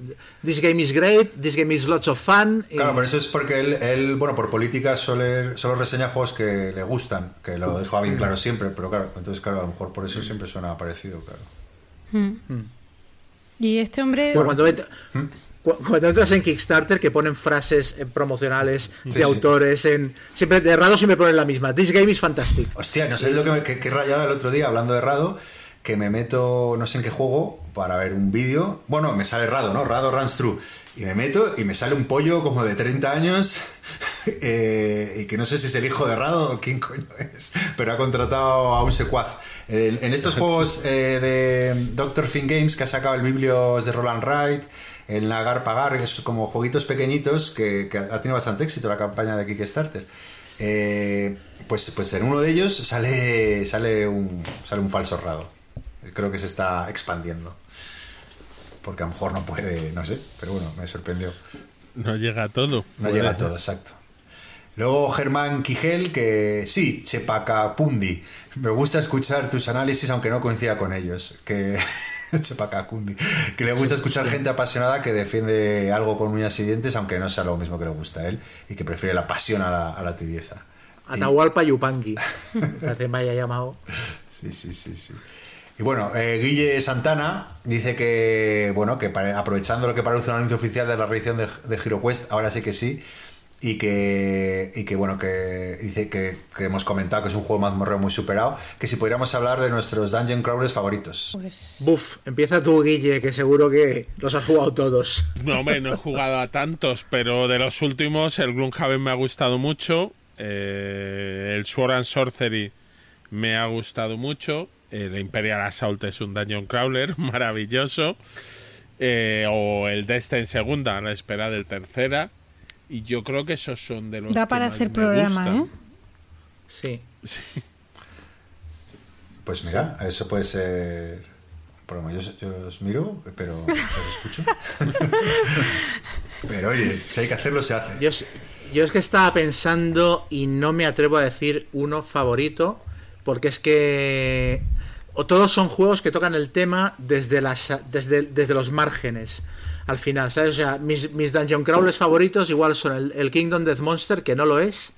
This game is great, this game is lots of fun. y- Claro, pero eso es porque él, él, bueno, por política suele, solo reseña juegos que le gustan, que lo deja bien claro siempre, pero claro, entonces claro, a lo mejor por eso siempre suena parecido, claro. Y este hombre. Bueno, cuando, cu- cuando entras en Kickstarter que ponen frases eh, promocionales de Sí, sí. autores en siempre de Rado siempre ponen la misma This game is fantastic Hostia, no sé lo que, me, que, que rayada el otro día hablando de Rado, que me meto no sé en qué juego para ver un vídeo. Bueno, me sale Rado, ¿no? Rado Runs Through. Y me meto y me sale un pollo como de 30 años (laughs) eh, y que no sé si es el hijo de Rado o quién coño es, pero ha contratado a un secuaz. En, en estos (laughs) juegos eh, de Doctor Fin Games que ha sacado el biblios de Roland Wright, el Nagar Pagar, que es como jueguitos pequeñitos que, que ha tenido bastante éxito la campaña de Kickstarter. Eh, pues, pues en uno de ellos sale, sale, un, sale un falso rado. Creo que se está expandiendo. Porque a lo mejor no puede, no sé, pero bueno, me sorprendió. No llega a todo. No llega a todo, exacto. Luego Germán Quijel, que sí, Chepacapundi. Me gusta escuchar tus análisis, aunque no coincida con ellos. Que. (laughs) Chepacacundi. Que le gusta escuchar gente apasionada que defiende algo con uñas y dientes, aunque no sea lo mismo que le gusta a él, y que prefiere la pasión a la, a la tibieza. Atahualpa Yupanqui (laughs) hace me haya llamado Sí, sí, sí, sí. Y bueno, eh, Guille Santana dice que, bueno, que aprovechando lo que parece un anuncio oficial de la reedición de, de HeroQuest, ahora sí que sí, y que, y que bueno, que dice que, que hemos comentado que es un juego mazmorreo muy superado, que si pudiéramos hablar de nuestros Dungeon Crawlers favoritos. Pues, Buf, empieza tú Guille que seguro que los has jugado todos No, hombre, no he jugado a tantos, pero de los últimos, el Gloomhaven me ha gustado mucho. eh, el Sword and Sorcery me ha gustado mucho. El Imperial Assault es un Dungeon Crawler (laughs) maravilloso. eh, o el Destiny segunda, a la espera del tercera. Y yo creo que esos son de los da que para más hacer me programa, gustan. ¿eh? sí Pues mira, eso puede ser un programa. Yo, yo os miro, pero os escucho. (laughs) pero oye, si hay que hacerlo, se hace. yo, es- yo es que estaba pensando y no me atrevo a decir uno favorito porque es que o todos son juegos que tocan el tema desde las desde, desde los márgenes al final, ¿sabes? O sea, mis, mis Dungeon Crawlers favoritos igual son el, el Kingdom Death Monster, que no lo es,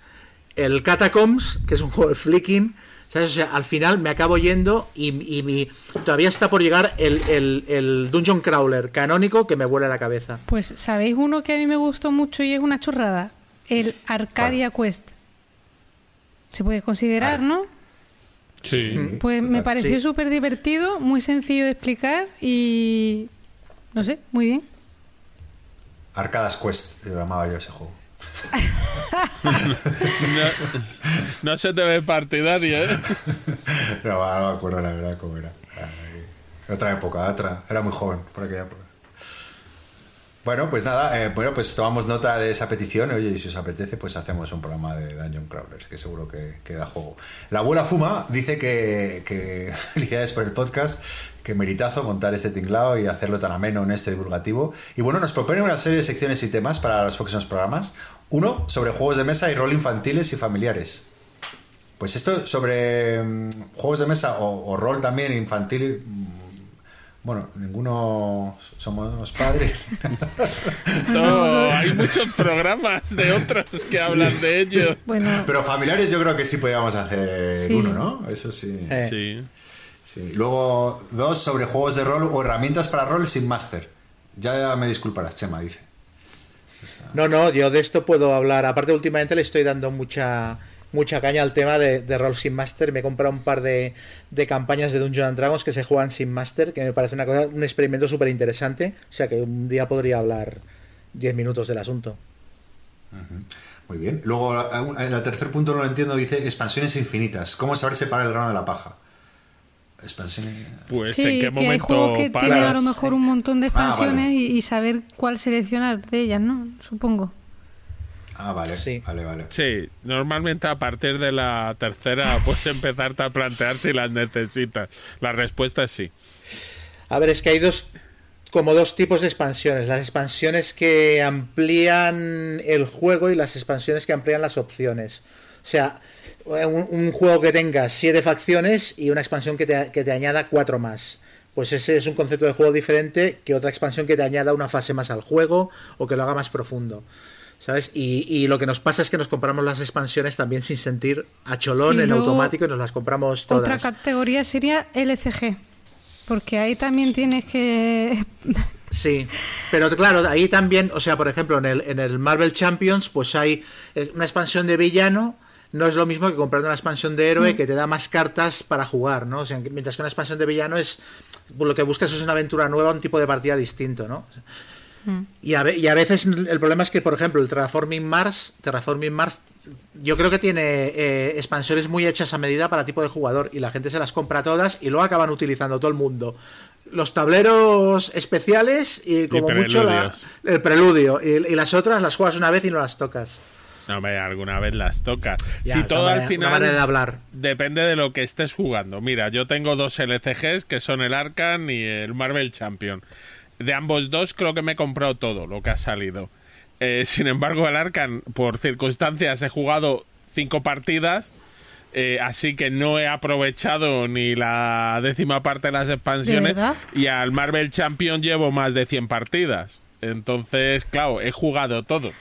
el Catacombs, que es un (laughs) juego de flicking, ¿sabes? O sea, al final me acabo yendo y, y mi, todavía está por llegar el, el, el Dungeon Crawler canónico que me vuela la cabeza. Pues, ¿sabéis uno que a mí me gustó mucho y es una chorrada? El Arcadia Quest. Se puede considerar, ¿no? Sí. Pues me pareció Sí. súper divertido, muy sencillo de explicar y. No sé, muy bien. Arcadas Quest, lo llamaba yo ese juego. (laughs) No, no se te ve partidario, ¿eh? (laughs) No, no me acuerdo la verdad cómo era. Otra época, otra. Era muy joven por aquella época. Bueno, pues nada, eh, bueno, pues tomamos nota de esa petición. Oye, y si os apetece, pues hacemos un programa de Dungeon Crawlers, que seguro que, que da juego. La abuela Fuma dice que, que (laughs) felicidades por el podcast, que meritazo montar este tinglao y hacerlo tan ameno, honesto y divulgativo. Y bueno, nos propone una serie de secciones y temas para los próximos programas. Uno, sobre juegos de mesa y rol infantiles y familiares. Pues esto sobre mm, juegos de mesa o, o rol también infantil. mm, Bueno, ninguno somos padres. (laughs) No, hay muchos programas de otros que (laughs) hablan de ello. Bueno, Pero familiares yo creo que sí podríamos hacer Sí. uno, ¿no? Eso sí. Eh. Sí. Sí. Luego, dos sobre juegos de rol o herramientas para rol sin máster. Ya me disculparás, Chema, dice. No, no, yo de esto puedo hablar. Aparte, últimamente le estoy dando mucha mucha caña al tema de, de Roll Sin Master. Me he comprado un par de, de campañas de Dungeons and Dragons que se juegan sin Master, que me parece una cosa, un experimento súper interesante. O sea que un día podría hablar 10 minutos del asunto. Muy bien. Luego, el tercer punto no lo entiendo, dice expansiones infinitas. ¿Cómo saber separar el grano de la paja? Expansiones... Pues sí, en qué que hay momento juegos que para. tienen a lo mejor un montón de Ah, vale. expansiones y, y saber cuál seleccionar de ellas, ¿no? Supongo. Ah, vale. Sí. Vale, vale. Sí, normalmente a partir de la tercera (laughs) puedes empezarte a plantear si las necesitas. La respuesta es sí. A ver, es que hay dos como dos tipos de expansiones. Las expansiones que amplían el juego y las expansiones que amplían las opciones. O sea, un, un juego que tenga siete facciones y una expansión que te, que te añada cuatro más. Pues ese es un concepto de juego diferente que otra expansión que te añada una fase más al juego o que lo haga más profundo. ¿Sabes? Y, y lo que nos pasa es que nos compramos las expansiones también sin sentir a cholón en automático y nos las compramos todas. Otra categoría sería LCG. Porque ahí también tienes que. (laughs) Sí, pero claro, ahí también, o sea, por ejemplo, en el, en el Marvel Champions, pues hay eh, una expansión de villano, no es lo mismo que comprar una expansión de héroe que te da más cartas para jugar, ¿no? O sea, mientras que una expansión de villano es, lo que buscas es una aventura nueva, un tipo de partida distinto, ¿no? Y a, ve- y a veces el problema es que, por ejemplo, el Terraforming Mars, Terraforming Mars, yo creo que tiene eh, expansiones muy hechas a medida para tipo de jugador y la gente se las compra todas y luego acaban utilizando todo el mundo. Los tableros especiales y como mucho la- el preludio y, y las otras las juegas una vez y no las tocas. No, hombre, alguna vez las tocas. Ya, si todo al final. de hablar. Depende de lo que estés jugando. Mira, yo tengo dos LCGs que son el Arcan y el Marvel Champion. De ambos dos creo que me he comprado todo lo que ha salido. Eh, sin embargo, el Arcan, por circunstancias, he jugado cinco partidas. eh, así que no he aprovechado ni la décima parte de las expansiones. Y al Marvel Champion llevo más de 100 partidas. Entonces, claro, he jugado todo.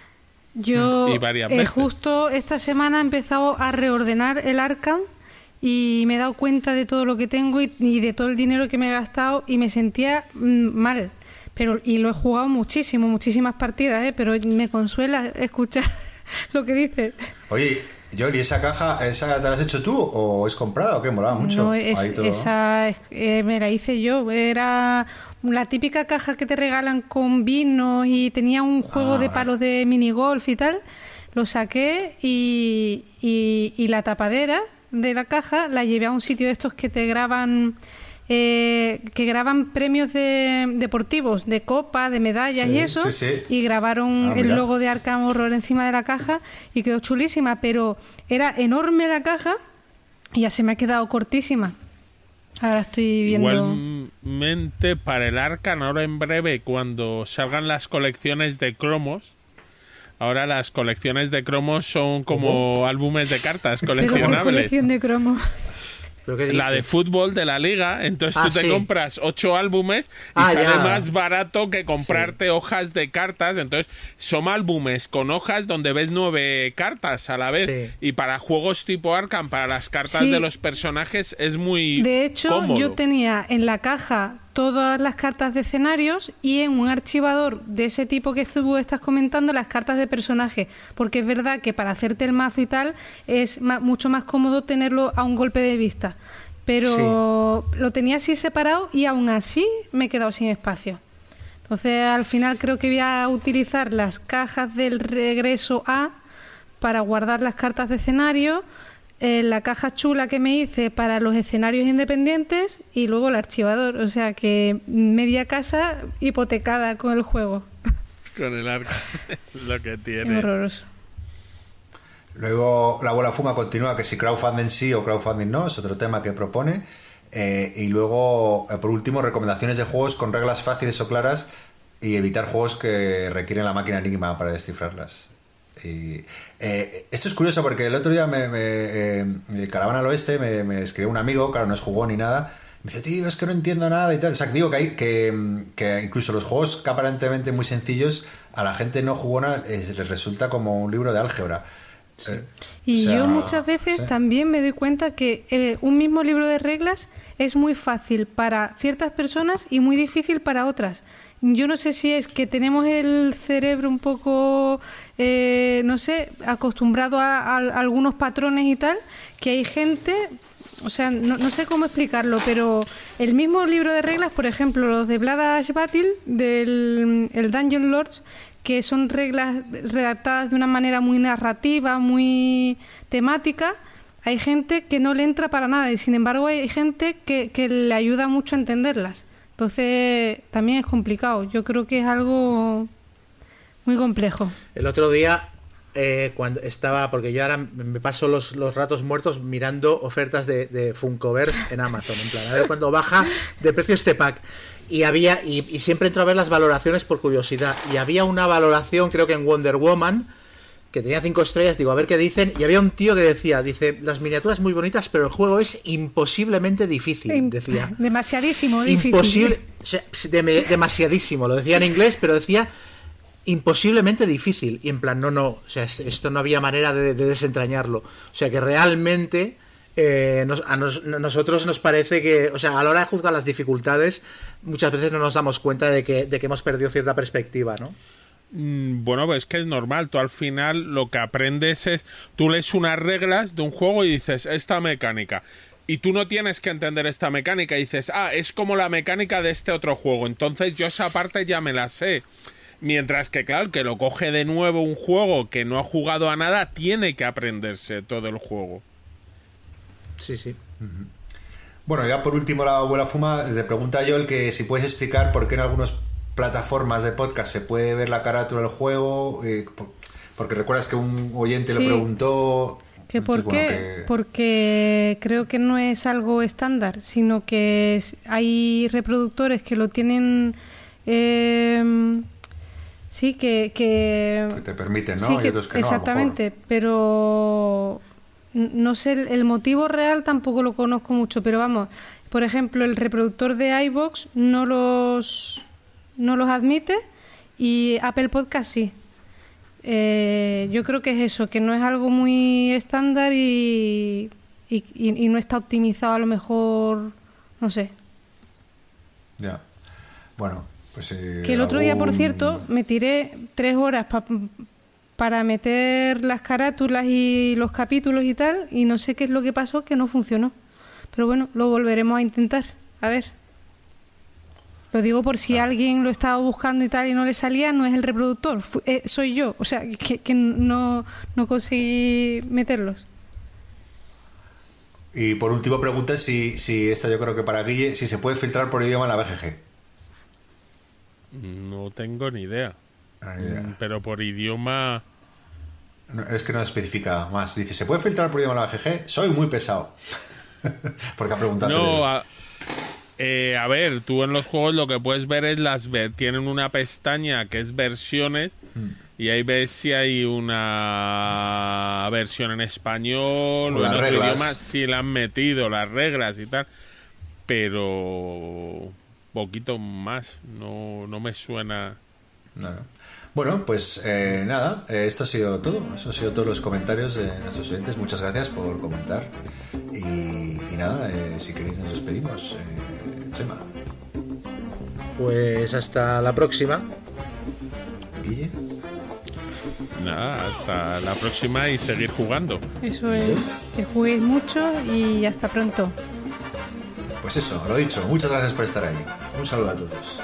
Yo Y varias eh, justo esta semana he empezado a reordenar el Arkham y me he dado cuenta de todo lo que tengo y, y de todo el dinero que me he gastado y me sentía mm, mal. Pero, y lo he jugado muchísimo, muchísimas partidas, ¿eh? pero me consuela escuchar (laughs) lo que dices. Oye, Yoli, ¿esa caja esa te la has hecho tú o es comprada o qué? Molaba mucho. No, es- Ahí todo. esa es- eh, me la hice yo. Era la típica caja que te regalan con vinos y tenía un juego Ah, de palos de minigolf y tal. Lo saqué y, y- y la tapadera de la caja la llevé a un sitio de estos que te graban. eh, que graban premios de, deportivos, de copa, de medallas Sí, y eso, sí, sí. y grabaron Ah, el logo de Arkham Horror encima de la caja y quedó chulísima, pero era enorme la caja y ya se me ha quedado cortísima. Ahora estoy viendo. Igualmente para el Arcan, ahora en breve, cuando salgan las colecciones de cromos, ahora las colecciones de cromos son como álbumes de cartas (laughs) Pero ¿qué coleccionables. colección de cromos. ¿Pero qué La de fútbol de la liga, entonces Ah, tú te sí. compras ocho álbumes y Ah, sale ya. más barato que comprarte hojas de cartas. Entonces son álbumes con hojas donde ves nueve cartas a la vez. Sí. Y para juegos tipo Arkham, para las cartas Sí. de los personajes es muy De hecho, cómodo. yo tenía en la caja todas las cartas de escenarios y en un archivador de ese tipo que tú estás comentando las cartas de personaje, porque es verdad que para hacerte el mazo y tal es ma- mucho más cómodo tenerlo a un golpe de vista. Pero lo tenía así separado y aún así me he quedado sin espacio. Entonces, al final creo que voy a utilizar las cajas del regreso A para guardar las cartas de escenario, eh, la caja chula que me hice para los escenarios independientes y luego el archivador. O sea que media casa hipotecada con el juego. (laughs) Con el arco. (laughs) lo que Es tiene. horroroso. Luego la bola fuma continúa que si crowdfunding sí o crowdfunding no, es otro tema que propone. Eh, y luego, eh, por último, recomendaciones de juegos con reglas fáciles o claras y evitar juegos que requieren la máquina Enigma para descifrarlas. Y, eh, esto es curioso porque el otro día me, me, eh, Caravana al Oeste me, me escribió un amigo, claro, no es jugón ni nada. Me dice, tío, es que no entiendo nada y tal. O sea, que digo que, hay, que, que incluso los juegos que aparentemente muy sencillos, a la gente no jugona eh, les resulta como un libro de álgebra. Eh, Y o sea, yo muchas veces sí. también me doy cuenta que eh, un mismo libro de reglas es muy fácil para ciertas personas y muy difícil para otras. Yo no sé si es que tenemos el cerebro un poco, eh, no sé, acostumbrado a, algunos patrones y tal, que hay gente, o sea, no, no sé cómo explicarlo, pero el mismo libro de reglas, por ejemplo, los de Bladash Battle, del el Dungeon Lords, que son reglas redactadas de una manera muy narrativa, muy temática, hay gente que no le entra para nada y sin embargo hay gente que, que le ayuda mucho a entenderlas. Entonces también es complicado. Yo creo que es algo muy complejo. El otro día, eh, cuando estaba, porque yo ahora me paso los, los ratos muertos mirando ofertas de, de Funkoverse en Amazon, en plan, a ver cuándo baja de precio este pack. Y había, y, y siempre entro a ver las valoraciones por curiosidad. Y había una valoración, creo que en Wonder Woman, que tenía cinco estrellas, digo, a ver qué dicen. Y había un tío que decía, dice, las miniaturas muy bonitas, pero el juego es imposiblemente difícil, decía. Demasiadísimo difícil. Imposible, o sea, dem- demasiadísimo, lo decía en inglés, pero decía imposiblemente difícil. Y en plan, no, no, o sea, es- esto no había manera de, de desentrañarlo. O sea, que realmente eh, a nos- nosotros nos parece que, o sea, a la hora de juzgar las dificultades, muchas veces no nos damos cuenta de que, de que hemos perdido cierta perspectiva, ¿no? Mm, Bueno, pues es que es normal. Tú al final lo que aprendes es. Tú lees unas reglas de un juego y dices, esta mecánica. Y tú no tienes que entender esta mecánica. Y dices, ah, es como la mecánica de este otro juego. Entonces yo esa parte ya me la sé. Mientras que, claro, que lo coge de nuevo un juego que no ha jugado a nada, tiene que aprenderse todo el juego. Sí, sí. Bueno, ya por último la abuela fuma, te pregunta yo el que si puedes explicar por qué en algunas plataformas de podcast se puede ver la carátula del juego, eh, por- porque recuerdas que un oyente Sí. le preguntó... ¿Que por bueno, qué? que- Porque creo que no es algo estándar, sino que es- hay reproductores que lo tienen... eh, sí, que... que que te permiten, ¿no? Sí, Y otros que no, exactamente, pero no sé, el, el motivo real tampoco lo conozco mucho, pero vamos, por ejemplo, el reproductor de iBox no los, no los admite y Apple Podcast sí. Eh, yo creo que es eso, que no es algo muy estándar y, y, y- y no está optimizado a lo mejor, no sé. Ya. Bueno, pues... eh, Que el otro día, por cierto, me tiré tres horas pa- para meter las carátulas y los capítulos y tal, y no sé qué es lo que pasó, que no funcionó. Pero bueno, lo volveremos a intentar. A ver. Lo digo por si alguien lo estaba buscando y tal y no le salía, no es el reproductor, eh, soy yo. O sea, que, que no, no conseguí meterlos. Y por último pregunta si, si esta yo creo que para Guille, si se puede filtrar por idioma en la BGG. No tengo ni idea. Ah, idea. Mm, Pero por idioma. No, es que no especifica más. Dice, ¿se puede filtrar por idioma la BGG? Soy muy pesado. (laughs) Porque ha preguntado. No, a, eh, a ver, tú en los juegos lo que puedes ver es las ver tienen una pestaña que es versiones Hmm. y ahí ves si hay una versión en español o, en otro idioma, si le han metido las reglas y tal, pero poquito más, no, no me suena. No, no. Bueno, pues eh, nada, eh, esto ha sido todo. Eso ha sido todos los comentarios de nuestros oyentes. Muchas gracias por comentar. Y, y nada, eh, si queréis nos despedimos. Eh, Chema, Pues hasta la próxima. Guille. Nada, hasta la próxima y seguir jugando. Eso es, que juguéis mucho y hasta pronto. Pues eso, lo dicho. Muchas gracias por estar ahí. Un saludo a todos.